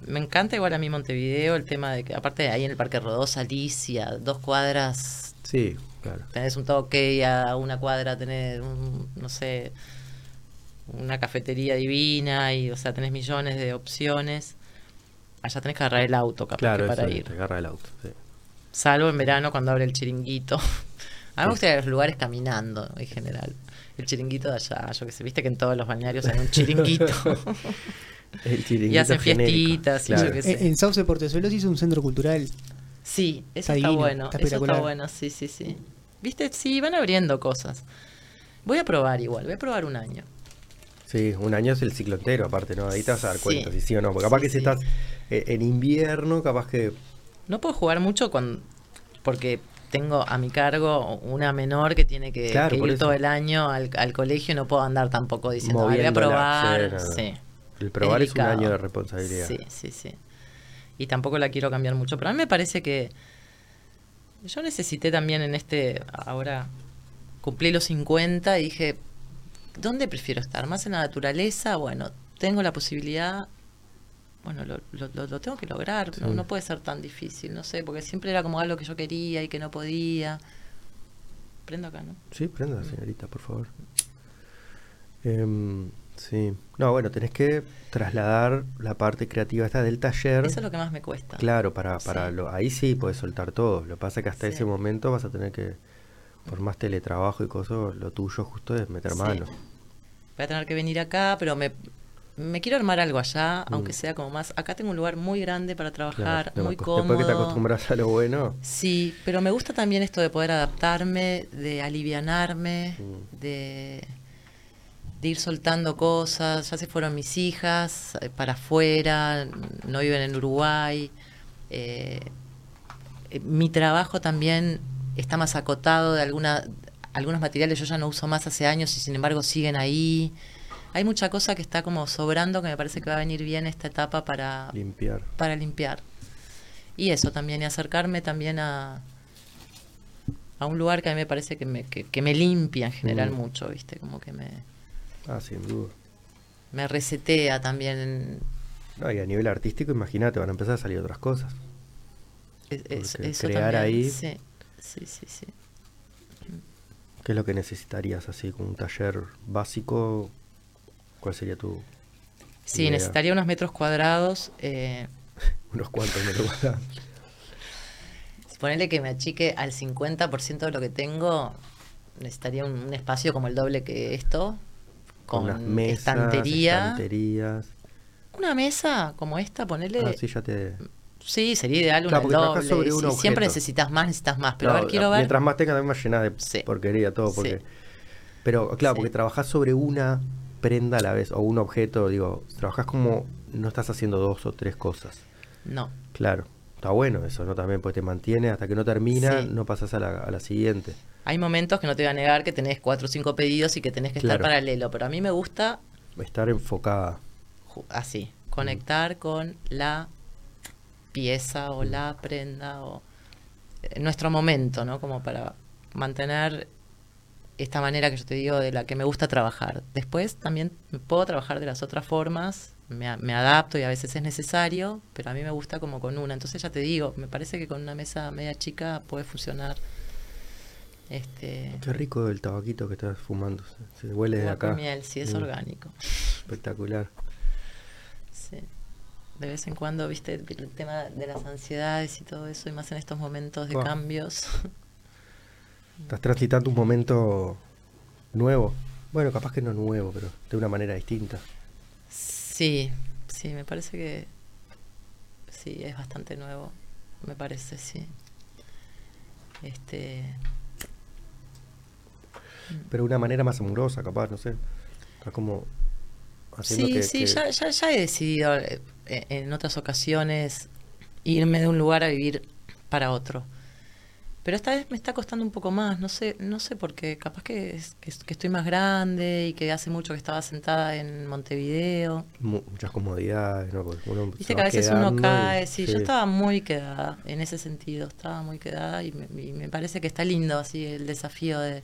me encanta igual a mí Montevideo el tema de que, aparte de ahí en el Parque Rodó, Alicia, dos cuadras Sí, claro. tenés un toque y a una cuadra tenés un, no sé una cafetería divina y o sea tenés millones de opciones allá tenés que agarrar el auto capaz Claro, que para eso, ir te agarra el auto. sí. salvo en verano cuando abre el chiringuito a mí me Sí. gusta ir a los lugares caminando en general el chiringuito de allá yo que sé viste que en todos los balnearios hay un chiringuito El y chiringuito hacen genérico, fiestitas y yo claro. qué sé En, en Sauce Portezuelo se hizo un centro cultural. Sí, Está eso está, divino, bueno, está eso está bueno, sí, sí, sí. ¿Viste? Sí, van abriendo cosas. Voy a probar igual, voy a probar un año. Sí, un año es el ciclo entero, aparte, ¿no? Ahí te vas a dar Sí. cuenta si sí o no. Porque capaz Sí, que si sí. estás eh, en invierno, capaz que. No puedo jugar mucho con, porque tengo a mi cargo una menor que tiene que, Claro, que por ir todo el año al, al colegio y no puedo andar tampoco diciendo, "Ay, voy a probar. sí. El probar es, un delicado. año de responsabilidad. Sí, sí, sí. Y tampoco la quiero cambiar mucho. Pero a mí me parece que yo necesité también en este, ahora cumplí los 50 y dije, ¿dónde prefiero estar? ¿Más en la naturaleza? Bueno, tengo la posibilidad, bueno, lo, lo- lo- tengo que lograr. No, Sí. no puede ser tan difícil, no sé, porque siempre era como algo que yo quería y que no podía. Prendo acá, ¿no? Sí, prenda, señorita, por favor. Em, sí. No, bueno, tenés que trasladar la parte creativa esta del taller. Eso es lo que más me cuesta. Claro, para, para Sí. lo, ahí sí puedes soltar todo. Lo que pasa es que hasta Sí. ese momento vas a tener que, por más teletrabajo y cosas, lo tuyo justo es meter mano. Voy a tener que venir acá, pero me, me quiero armar algo allá, Mm. aunque sea como más. Acá tengo un lugar muy grande para trabajar, muy después que te cómodo. acostumbras a lo bueno. Sí, pero me gusta también esto de poder adaptarme, de alivianarme, Mm. de, de ir soltando cosas. Ya se fueron mis hijas eh, para afuera, no viven en Uruguay. Eh, eh, mi trabajo también está más acotado de alguna, algunos materiales yo ya no uso más hace años y sin embargo siguen ahí. Hay mucha cosa que está como sobrando que me parece que va a venir bien esta etapa para limpiar. Para limpiar. Y eso también, y acercarme también a, a un lugar que a mí me parece que me, que, me limpia en general mm. mucho, ¿viste? Como que me... Ah, sin duda. Me resetea también. No, y a nivel artístico, imagínate, van a empezar a salir otras cosas. Es, crear ahí... Sí, sí, sí, sí. ¿Qué es lo que necesitarías así con un taller básico? ¿Cuál sería tu... Sí, necesitaría unos metros cuadrados. Eh, unos cuantos metros cuadrados. Ponerle que me achique al 50% de lo que tengo, necesitaría un, espacio como el doble que esto, con, estantería. estanterías. Una mesa como esta, ponerle... Ah, sí, ya te... Sí, sería ideal una doble. siempre necesitas más, necesitas más. Pero a ver, quiero ver. Mientras más tengas, más llena de porquería todo. Porque... Pero claro, porque trabajás sobre una prenda a la vez o un objeto, digo, trabajás como no estás haciendo dos o tres cosas. No. Claro. Está bueno eso, ¿no? También pues te mantiene hasta que no termina, no pasas a la, a la, siguiente. Hay momentos que no te voy a negar que tenés cuatro o cinco pedidos y que tenés que estar paralelo, pero a mí me gusta... Estar enfocada. Así, conectar con la pieza o la prenda o eh, nuestro momento, ¿no? Como para mantener esta manera que yo te digo de la que me gusta trabajar. Después también puedo trabajar de las otras formas, me, me, adapto y a veces es necesario, pero a mí me gusta como con una. Entonces ya te digo, me parece que con una mesa media chica puede funcionar. Este, Qué rico el tabaquito que estás fumando, se, huele de acá. miel, sí, es mm. orgánico. Espectacular. Sí de vez en cuando, viste, el tema de las ansiedades y todo eso, y más en estos momentos de cambios. Estás transitando un momento nuevo. Bueno, capaz que no nuevo, pero de una manera distinta. Sí, sí, me parece que sí, es bastante nuevo, me parece, sí. Este. Pero de una manera más amorosa, capaz, no sé. Está como sí, sí, Ya, ya, he decidido eh, en otras ocasiones irme de un lugar a vivir para otro. Pero esta vez me está costando un poco más, no sé, no sé por qué, capaz que, que, estoy más grande y que hace mucho que estaba sentada en Montevideo. muchas comodidades, ¿no? Viste que a veces uno cae, sí, yo estaba muy quedada en ese sentido, estaba muy quedada y me parece que está lindo así el desafío de,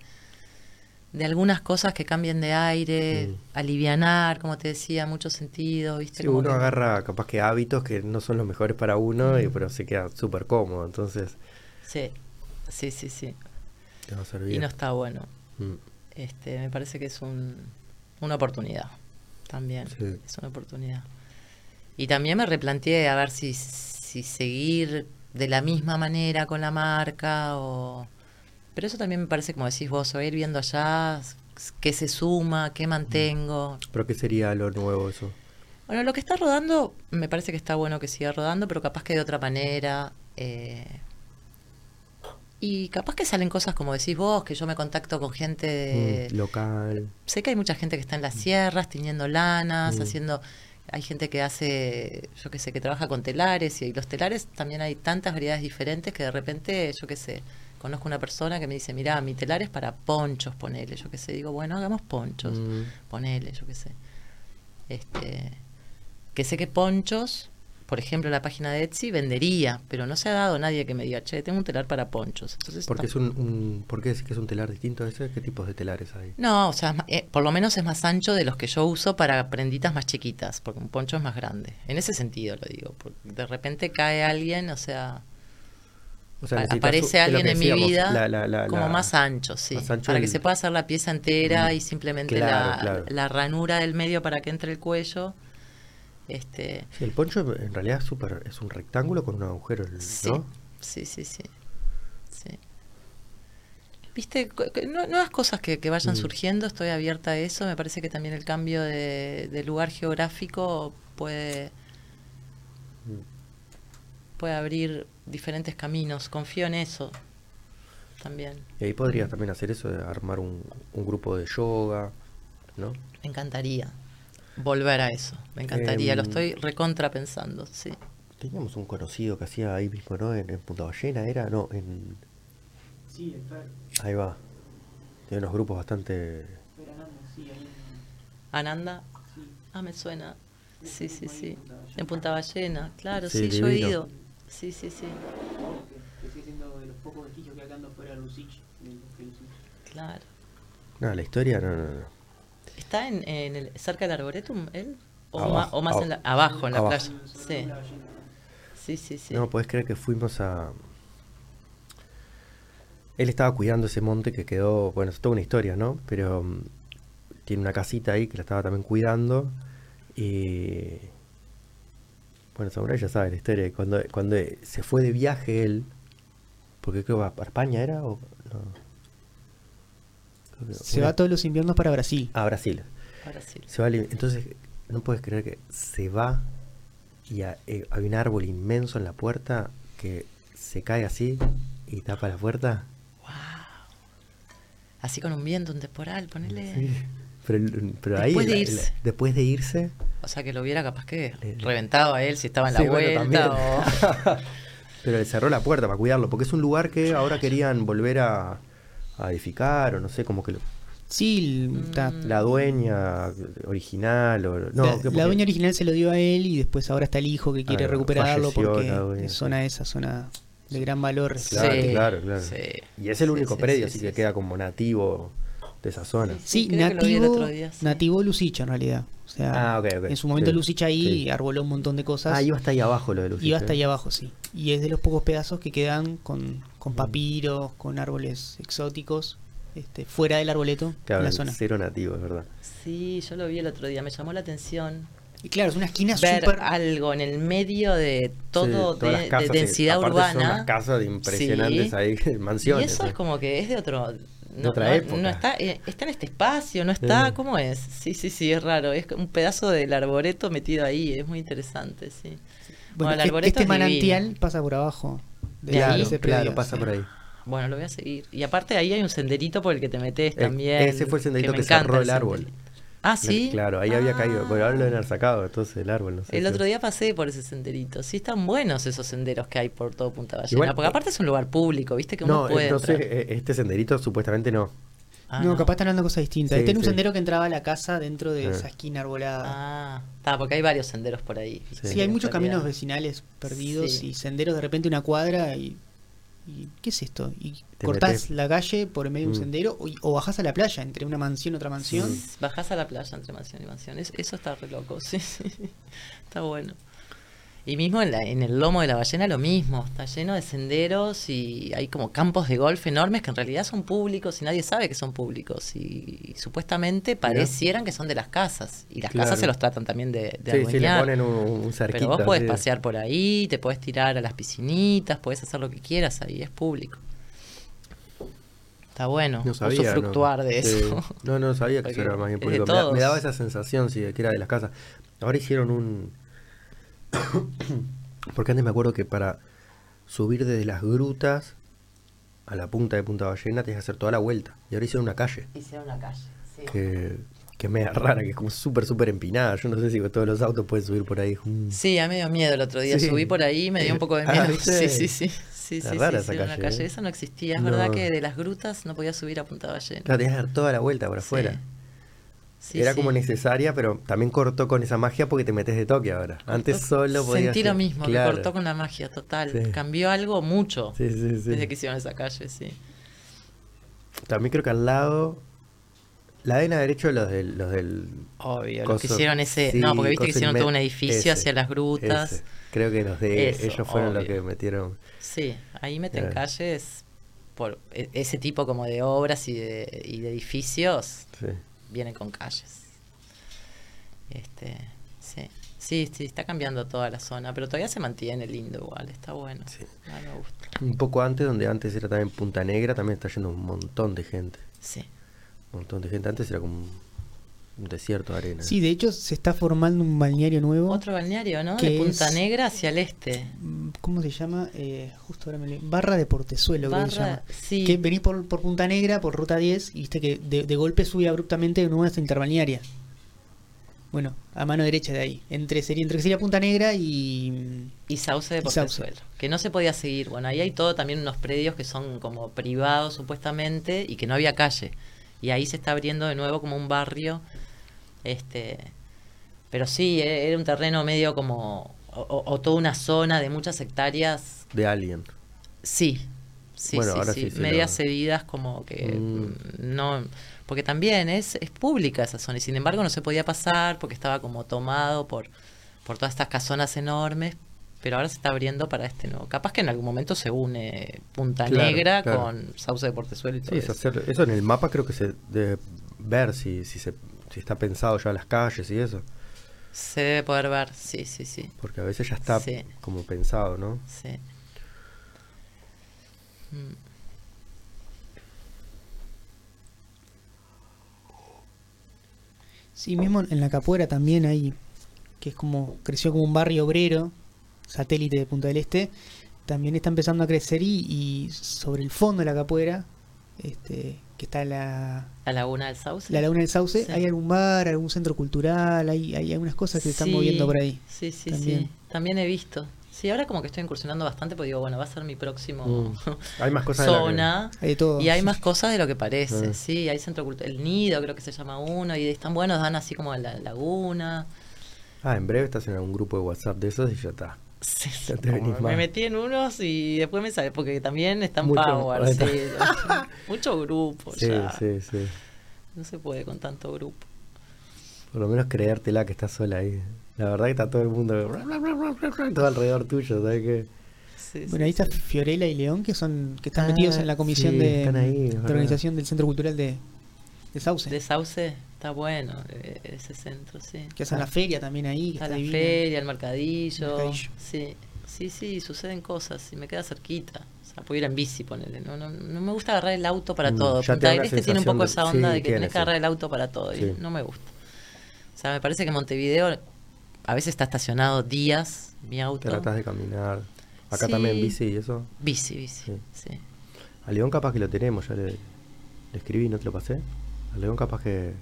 de algunas cosas que cambien de aire, mm. alivianar, como te decía, mucho sentido, ¿viste? Sí, uno agarra capaz que hábitos que no son los mejores para uno, y, mm. pero se queda súper cómodo, entonces... Sí, sí, sí, sí. Te va a servir. Y no está bueno. Mm. Este, me parece que es un, una oportunidad también, es una oportunidad. Y también me replanteé a ver si, si seguir de la misma manera con la marca o pero eso también me parece, como decís vos, o ir viendo allá qué se suma, qué mantengo. ¿Pero qué sería lo nuevo eso? Bueno, lo que está rodando, me parece que está bueno que siga rodando, pero capaz que de otra manera. Eh, y capaz que salen cosas como decís vos, que yo me contacto con gente mm, local. Sé que hay mucha gente que está en las sierras, tiñendo lanas, mm. haciendo hay gente que hace, yo qué sé, que trabaja con telares y los telares también hay tantas variedades diferentes que de repente, yo qué sé, conozco una persona que me dice, mira, mi telar es para ponchos, ponele, yo qué sé, digo, bueno, hagamos ponchos, mm. ponele, yo qué sé. Este, que sé que ponchos, por ejemplo, la página de Etsy vendería, pero no se ha dado nadie que me diga, che, tengo un telar para ponchos. Entonces, porque es un, ¿Por qué es que es un telar distinto a ese? ¿Qué tipos de telares hay? No, o sea, eh, por lo menos es más ancho de los que yo uso para prenditas más chiquitas, porque un poncho es más grande. En ese sentido lo digo, porque de repente cae alguien, o sea aparece alguien en mi vida como más ancho, sí, para que se pueda hacer la pieza entera y simplemente la, ranura del medio para que entre el cuello. Este... el poncho en realidad es, super, es un rectángulo con un agujero, ¿no? Sí, sí, sí. sí. Viste, nuevas cosas que, vayan mm. surgiendo, estoy abierta a eso. Me parece que también el cambio de, lugar geográfico puede, mm. puede abrir diferentes caminos, confío en eso también. Y ahí podrías también hacer eso de armar un, grupo de yoga ¿no? Me encantaría volver a eso. Me encantaría, lo Em, estoy recontra pensando, sí. Teníamos un conocido que hacía ahí mismo, ¿no? En, en Punta Ballena, ¿era? No, en... Sí, Fer, Ahí va. Tiene unos grupos bastante... Fer Ananda, sí, ahí Ananda, sí. ah, me suena. Sí, sí, sí. En Punta Ballena, claro, Sí, sí, yo he ido. Sí, sí, sí, Que, que sigue siendo de los pocos vestigios que quedando fuera de Lucich, del bosque de Lucich. claro. No, la historia no, no, no. ¿Está en, en el, cerca del Arboretum él? ¿O, Abajo, ma- o más en la- abajo, en la abajo. playa? Sí, sí, sí. sí. No, podés creer que fuimos a... Él estaba cuidando ese monte que quedó, bueno, es toda una historia, ¿no? Pero mm, tiene una casita ahí que la estaba también cuidando y... Bueno, Samurai ya sabe la historia. Cuando, cuando se fue de viaje él, porque creo que para España era o no. Se una- va todos los inviernos para Brasil. a Brasil. Sí. Se va entonces, no puedes creer que se va y eh, hay un árbol inmenso en la puerta que se cae así y tapa la puerta. Así con un viento, un temporal, ponele. Pero, pero ahí, Después de la- irse. la- después de irse, O sea que lo hubiera capaz que Le- reventado a él si estaba en la Sí, vuelta o... pero le cerró la puerta para cuidarlo, porque es un lugar que ahora querían volver a, a edificar o no sé, como que lo- Sí, ta- Mm. la dueña original o no, la, dueña original se lo dio a él y después ahora está el hijo que quiere Ah, recuperarlo falleció porque dueña, es sí. zona esa, zona de gran valor. Claro, Sí, claro, claro. sí. Y es el único sí, predio, sí, así sí, que sí. queda como nativo de esa zona. Sí, nativo, día, sí. nativo Lucicha en realidad. O sea, Ah, en su momento Sí. Lucich ahí Sí. arboló un montón de cosas. Ah, iba hasta ahí abajo lo de Lucich. Iba hasta ahí abajo, sí. Y es de los pocos pedazos que quedan con, con Mm. papiros, con árboles exóticos, este, fuera del arboleto, Claro, en la zona. cero nativo, es verdad. Sí, yo lo vi el otro día, me llamó la atención Y claro, es una esquina ver súper... algo en el medio de todo Sí, de, casas, densidad urbana. Son unas casas impresionantes Sí. ahí, Y mansiones. eso es como que es de otro. No, otra no- época. no está, eh, está en este espacio, no está. Sí. ¿Cómo es? Sí, sí, sí, es raro. Es un pedazo del arboreto metido ahí. Es muy interesante, sí. Bueno, el que- que arboreto este es divino. manantial pasa por abajo de, De ahí. ese Claro, pasa por ahí. Bueno, lo voy a seguir. Y aparte ahí hay un senderito por el que te metes Eh, también. ese fue el senderito me que encanta cerró el árbol. senderito. Ah, sí. Claro, ahí había caído. Bueno, ahora lo haber sacado, entonces el árbol, no sé. El si- otro día pasé por ese senderito. Sí, están buenos esos senderos que hay por todo Punta Ballena. Igual- porque aparte es un lugar público, ¿viste? Que uno No, puede. entonces entrar. eh, este senderito supuestamente no. Ah, no, capaz están hablando de cosas distintas. Sí, este era un sí. sendero que entraba a la casa dentro de Ah. esa esquina arbolada. Ah, está, porque hay varios senderos por ahí. Sí. Sí, hay muchos realidad. caminos vecinales perdidos Sí. y senderos de repente una cuadra y, y ¿qué es esto? Y Te cortás metés. la calle por en medio de un Mm. sendero o, o bajás a la playa entre una mansión y otra mansión. Bajás a la playa entre mansión y mansión. Es- eso está re loco, sí, sí. Está bueno. Y mismo en, la- en el lomo de la ballena lo mismo. Está lleno de senderos y hay como campos de golf enormes que en realidad son públicos y nadie sabe que son públicos. Y, supuestamente parecieran que son de las casas. Y las Claro. casas se los tratan también de, de Sí, sí, le ponen un, un cerquito. Pero vos podés pasear por ahí, te podés tirar a las piscinitas, podés hacer lo que quieras ahí, es público. Está bueno, No sabía. no. usufructuar de Sí. eso. No, no sabía que eso era más bien de público. Me, daba esa sensación, sí, que era de las casas. Ahora hicieron un. Porque antes me acuerdo que para subir desde las grutas a la punta de Punta Ballena tenías que hacer toda la vuelta. Y ahora hicieron una calle Hicieron una calle, sí. que, que es media rara, que es como súper, súper empinada. Yo no sé si todos los autos pueden subir por ahí. Sí, a mí me dio miedo el otro día. Sí. Subí por ahí y me dio un poco de Ah, miedo. ¿viste? sí, sí, sí. Sí, Está sí, rara sí, esa sí, una calle. ¿eh? Eso no existía. Es No. verdad que de las grutas no podías subir a Punta Ballena. Claro, tenías que dar toda la vuelta por afuera. Sí. Sí, Era sí. como necesaria, pero también cortó con esa magia porque te metes de toque ahora. Antes solo podías. Sentí lo mismo, Claro. me cortó con la magia total. Sí. Cambió algo mucho desde que hicieron esa calle, sí. También creo que al lado. La deben haber hecho los del. Los del Obvio, los que coso- hicieron ese. no, porque viste que coso hicieron todo un edificio ese, hacia las grutas. ese. Creo que los de Eso, ellos fueron los que metieron. Sí, ahí meten Claro. calles por e- ese tipo como de obras y de, y de edificios. Sí. Vienen con calles. Este, sí. Sí, sí, está cambiando toda la zona, pero todavía se mantiene lindo igual, está bueno. Sí. Ah, me gusta. Un poco antes, donde antes era también Punta Negra, también está yendo un montón de gente. Sí. Un montón de gente. Antes era como un, desierto de arena. Sí, de hecho se está formando un balneario nuevo. Otro balneario, ¿no? Que De Punta es- Negra hacia el este. ¿Cómo se llama? Eh, justo ahora me le... Barra de Portezuelo, creo que se llama. sí. Que venís por, por Punta Negra, por Ruta 10, y viste que de, de golpe sube abruptamente de nuevo a esta interbalnearia. Bueno, a mano derecha de ahí. Entre sería, entre que sería Punta Negra y. Y Sauce de. Portezuelo. Que no se podía seguir. Bueno, ahí hay todo también unos predios que son como privados supuestamente y que no había calle. Y ahí se está abriendo de nuevo como un barrio. Este. Pero sí, e- era un terreno medio como. O, toda una zona de muchas hectáreas. De Alien. Sí. Sí, Bueno, sí, ahora sí. Medias cedidas como que Mm. no porque también es, es pública esa zona y sin embargo no se podía pasar porque estaba como tomado por, por todas estas casonas enormes pero ahora se está abriendo para este nuevo capaz que en algún momento se une Punta Claro, Negra claro. con Sauce de Portezuelo y todo Sí, es eso. hacer- eso en el mapa creo que se debe ver si, si, se, si está pensado ya las calles y eso. se debe poder ver sí sí sí Porque a veces ya está Sí. como pensado, ¿no? sí Mm. Sí, mismo en la Capuera también hay. Que es como. Creció como un barrio obrero, satélite de Punta del Este. También está empezando a crecer y, y sobre el fondo de la Capuera, este, que está la, la laguna del Sauce la Laguna del Sauce, Sí. hay algún bar, algún centro cultural, hay, hay algunas cosas que se están Sí, moviendo por ahí. Sí, sí, también. sí. También he visto. Sí, ahora como que estoy incursionando bastante porque digo, bueno, va a ser mi próximo Mm. Hay más cosas de la que- zona. Hay de todo. Y hay más cosas de lo que parece, Ah. sí, hay centro cultural, el nido creo que se llama uno, y están buenos, dan así como la laguna. Ah, en breve estás en algún grupo de WhatsApp de esos y ya está. Sí, Ya te venís me metí en unos y después me sale, porque también están Mucho- Power, sí, mucho grupo Sí, ya. sí, sí. No se puede con tanto grupo. Por lo menos creértela que estás sola ahí. La verdad que está todo el mundo todo alrededor tuyo, ¿sabes qué? Sí, Bueno, ahí está sí. Fiorella y León, que son que están Ah, metidos en la comisión sí, de, ahí, organización del Centro Cultural de, de Sauce. De Sauce está bueno eh, ese centro, sí. que hacen la feria también ahí. Que Está está la divina. feria, el mercadillo. Mercadillo. Sí, sí, sí, suceden cosas y me queda cerquita. O sea, puedo ir en bici, ponele. No, no, no me gusta agarrar el auto para Mm, todo. te Punta una Este tiene un poco esa onda sí, de que tiene, tenés que agarrar el auto para todo y no me gusta. O sea, me parece que Montevideo a veces está estacionado días mi auto. Tratas de caminar. Acá Sí. también bici y eso. Bici, bici, Sí. sí. A León capaz que lo tenemos, ya le, le escribí, ¿no te lo pasé? A León capaz que,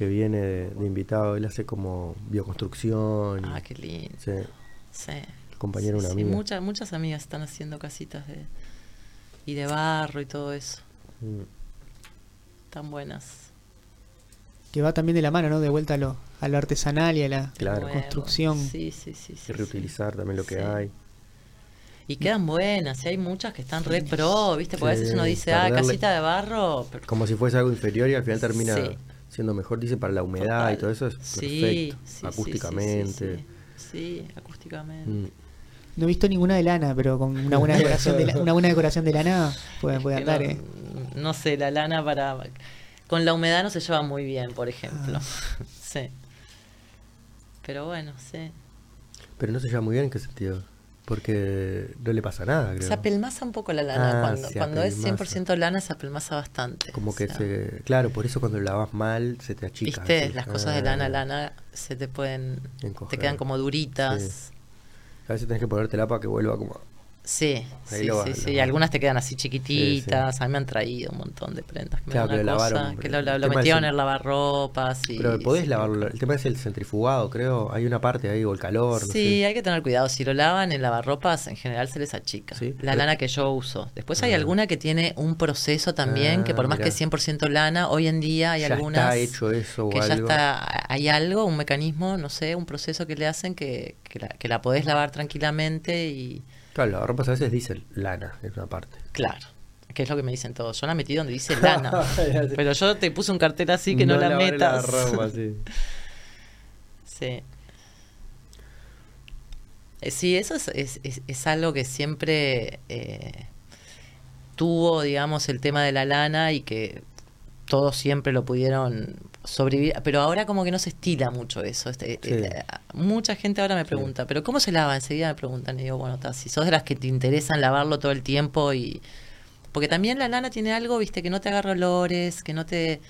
que viene de, de invitado, él hace como bioconstrucción. y- Ah, qué lindo. sí, Sí. el compañero Sí, una sí, amiga. muchas, muchas amigas están haciendo casitas de y de barro y todo eso. Mm. Tan buenas. Que va también de la mano, ¿no? De vuelta a lo, a lo artesanal y a la Claro. Construcción. Sí, sí, sí. sí, Y reutilizar también lo que Sí. hay. Y quedan buenas, y hay muchas que están re pro, ¿viste? Porque a veces Sí, uno dice, ah, casita de barro. pero- Como si fuese algo inferior y al final termina Sí. Siendo mejor, dice, para la humedad Total. y todo eso es Sí, perfecto. sí, sí, acústicamente. Sí, sí, sí. Sí, acústicamente. Mm. No he visto ninguna de lana, pero con una buena decoración de, la- una buena decoración de lana puede, puede andar, no, ¿eh? no sé, la lana para... Con la humedad no se lleva muy bien, por ejemplo. Ah. sí. Pero bueno, sí. Pero no se lleva muy bien en qué sentido. Porque no le pasa nada, creo. Se apelmaza un poco la lana. Ah, cuando cuando es apelmaza. 100% lana, se apelmaza bastante. Como o que sea, se. Claro, por eso cuando lo lavas mal se te achica. Viste, así. las cosas de lana, Ah. lana se te pueden. Encoger. Te quedan como duritas. A veces tenés que ponértela para que vuelva como. Sí, sí, lo sí, lo sí. Algunas te quedan así chiquititas. A mí me han traído un montón de prendas. Que me Claro, dan que lo cosa, lavaron, que lo, el metieron el- en lavarropas. Y, Pero podés sí, lavarlo. El tema es el centrifugado, creo. Hay una parte ahí, o el calor. no Sí, sé. hay que tener cuidado. Si lo lavan en lavarropas, en general se les achica. Sí, La pero- lana que yo uso. Después hay Ah. alguna que tiene un proceso también, que Ah, por más mirá. que es 100% lana, hoy en día hay Ya algunas está hecho eso o que ya está, hay algo, un mecanismo, no sé, un proceso que le hacen que, que, la, que la podés lavar tranquilamente y Claro, la ropa a veces dice lana en una parte. claro. Que es lo que me dicen todos. Yo la metí donde dice lana. pero yo te puse un cartel así que no, la metas. ropa, sí. Sí. Eh, Sí, eso es, es, es- es algo que siempre eh, tuvo, digamos, el tema de la lana y que todos siempre lo pudieron sobrevivir, pero ahora como que no se estila mucho eso. Este, Sí. eh, mucha gente ahora me pregunta, ¿pero cómo se lava? Enseguida me preguntan y digo, bueno, si sos de las que te interesan lavarlo todo el tiempo y... Porque también la lana tiene algo, viste, que no te agarra olores, que no te...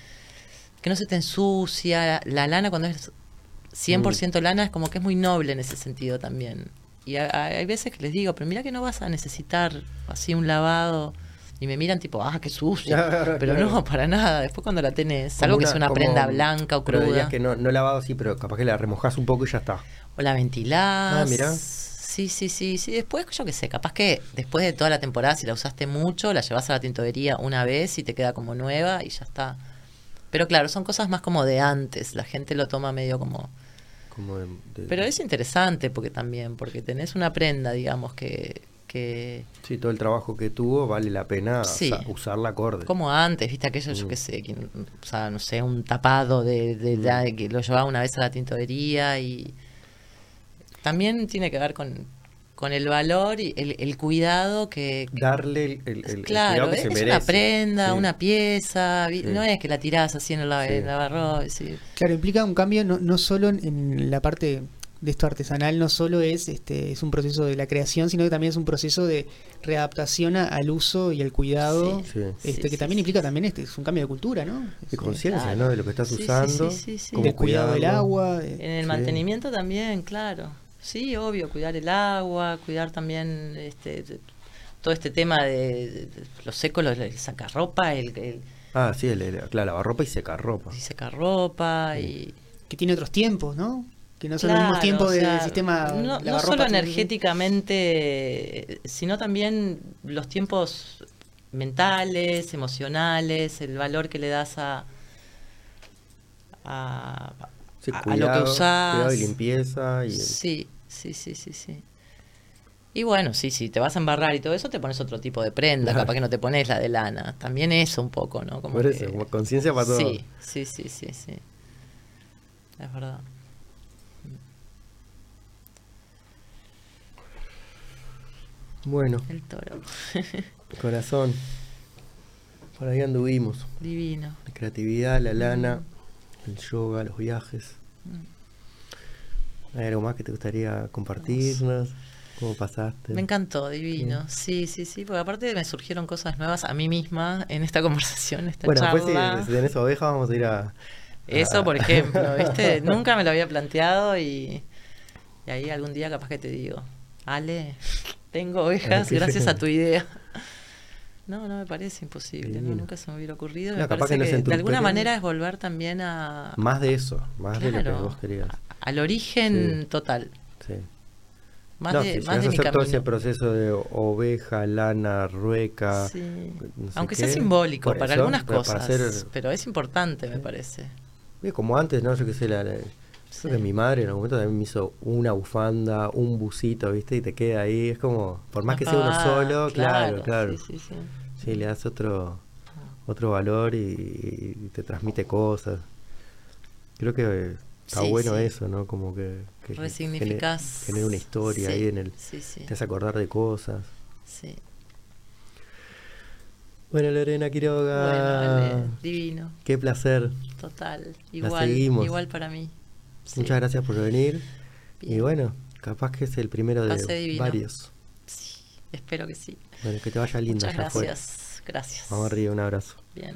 que no se te ensucia. La lana cuando es 100% Mm. lana es como que es muy noble en ese sentido también. Y a- a- hay veces que les digo, pero mira que no vas a necesitar así un lavado. Y me miran tipo, ah, qué sucio. Pero no, para nada. Después cuando la tenés, salvo que sea una prenda blanca o cruda. que no, no lavado así, pero capaz que la remojás un poco y ya está. O la ventilás. Ah, mirá. Sí, sí, sí, sí. Después, yo qué sé, capaz que después de toda la temporada, si la usaste mucho, la llevas a la tintorería una vez y te queda como nueva y ya está. Pero claro, son cosas más como de antes. La gente lo toma medio como... Como de- de- Pero es interesante porque también, porque tenés una prenda, digamos, que... que Sí, todo el trabajo que tuvo vale la pena Sí. usa- usarla acorde. como antes, viste aquello, yo Mm. qué sé, quien, o sea, no sé, un tapado de, de- de- que lo llevaba una vez a la tintorería y también tiene que ver con, con el valor y el, el cuidado que, que- Darle el, el- el- el claro, cuidado que es se una merece. prenda, Sí. una pieza, vi- Sí. no es que la tirás así en el, lava- Sí. en el lavarropa, sí. Claro, implica un cambio no, no solo en, en la parte de esto artesanal, no solo es este es un proceso de la creación, sino que también es un proceso de readaptación a- al uso y al cuidado, Sí. Este Sí, que sí, también sí. implica también este es un cambio de cultura, ¿no? Este, conciencia, claro. ¿no? De lo que estás usando. sí, sí, sí. cómo del cuidado del agua, de- En el Sí. mantenimiento también, claro. Sí, obvio, cuidar el agua, cuidar también este de- todo este tema de, de- de los secos, los- el sacarropa, el, el, Ah, sí, el, el- claro, lavarropa y secarropa. y secarropa y que tiene otros tiempos, ¿no? Que no son Claro, los mismos tiempos o del sistema no, solo energéticamente, sino también los tiempos mentales, emocionales, el valor que le das a a, Sí, a- lo que usás. Cuidado y limpieza. Y el- Sí, sí, sí, sí, sí. Y bueno, sí, sí, te vas a embarrar y todo eso, te pones otro tipo de prenda, Claro. capaz que no te pones la de lana. También eso un poco, ¿no? Como Por eso, que- como conciencia para todo. Sí, sí, sí, sí, sí. Es verdad. Bueno, El toro. corazón. Por ahí anduvimos. Divino. La creatividad, la lana, el yoga, los viajes. ¿Hay algo más que te gustaría compartirnos? ¿Cómo pasaste? Me encantó, divino. Sí, sí, sí, porque aparte me surgieron cosas nuevas a mí misma en esta conversación, esta Bueno, después si, charla. si tenés oveja vamos a ir a... Eso, a- por ejemplo, ¿viste? Nunca me lo había planteado y, y ahí algún día capaz que te digo, Ale, tengo ovejas qué gracias a tu idea. No, no me parece imposible, ¿no? Divino. nunca se me hubiera ocurrido. No, me parece que no de alguna manera es volver también a, Más de eso, más de lo que vos querías. al origen Sí. total. Sí. Más no, de, si más de mi hacer todo ese camino. proceso de oveja, lana, rueca, Sí. no sé Aunque qué, sea simbólico para eso, algunas para cosas, hacer- pero es importante, me parece. Como antes, ¿no? Yo qué sé, la, la- Sí. que mi madre en algún momento también me hizo una bufanda, un busito, ¿viste? Y te queda ahí, es como, por más que sea uno Ah, solo, claro, claro. Sí, sí, sí. Sí, le das otro otro valor y, y te transmite cosas. Creo que está bueno eso, ¿no? Como que, que Resignificás. genera, genera una historia ahí en el... Sí, sí. Te hace acordar de cosas. sí. Bueno, Lorena Quiroga, Bueno, divino, qué placer. total. Igual, igual para mí. Sí. Muchas gracias por venir. Y bueno, capaz que es el primero Pase de divino. varios. Sí, espero que sí. Bueno, que te vaya lindo Muchas afuera. gracias. Gracias. Vamos arriba, un abrazo. Bien.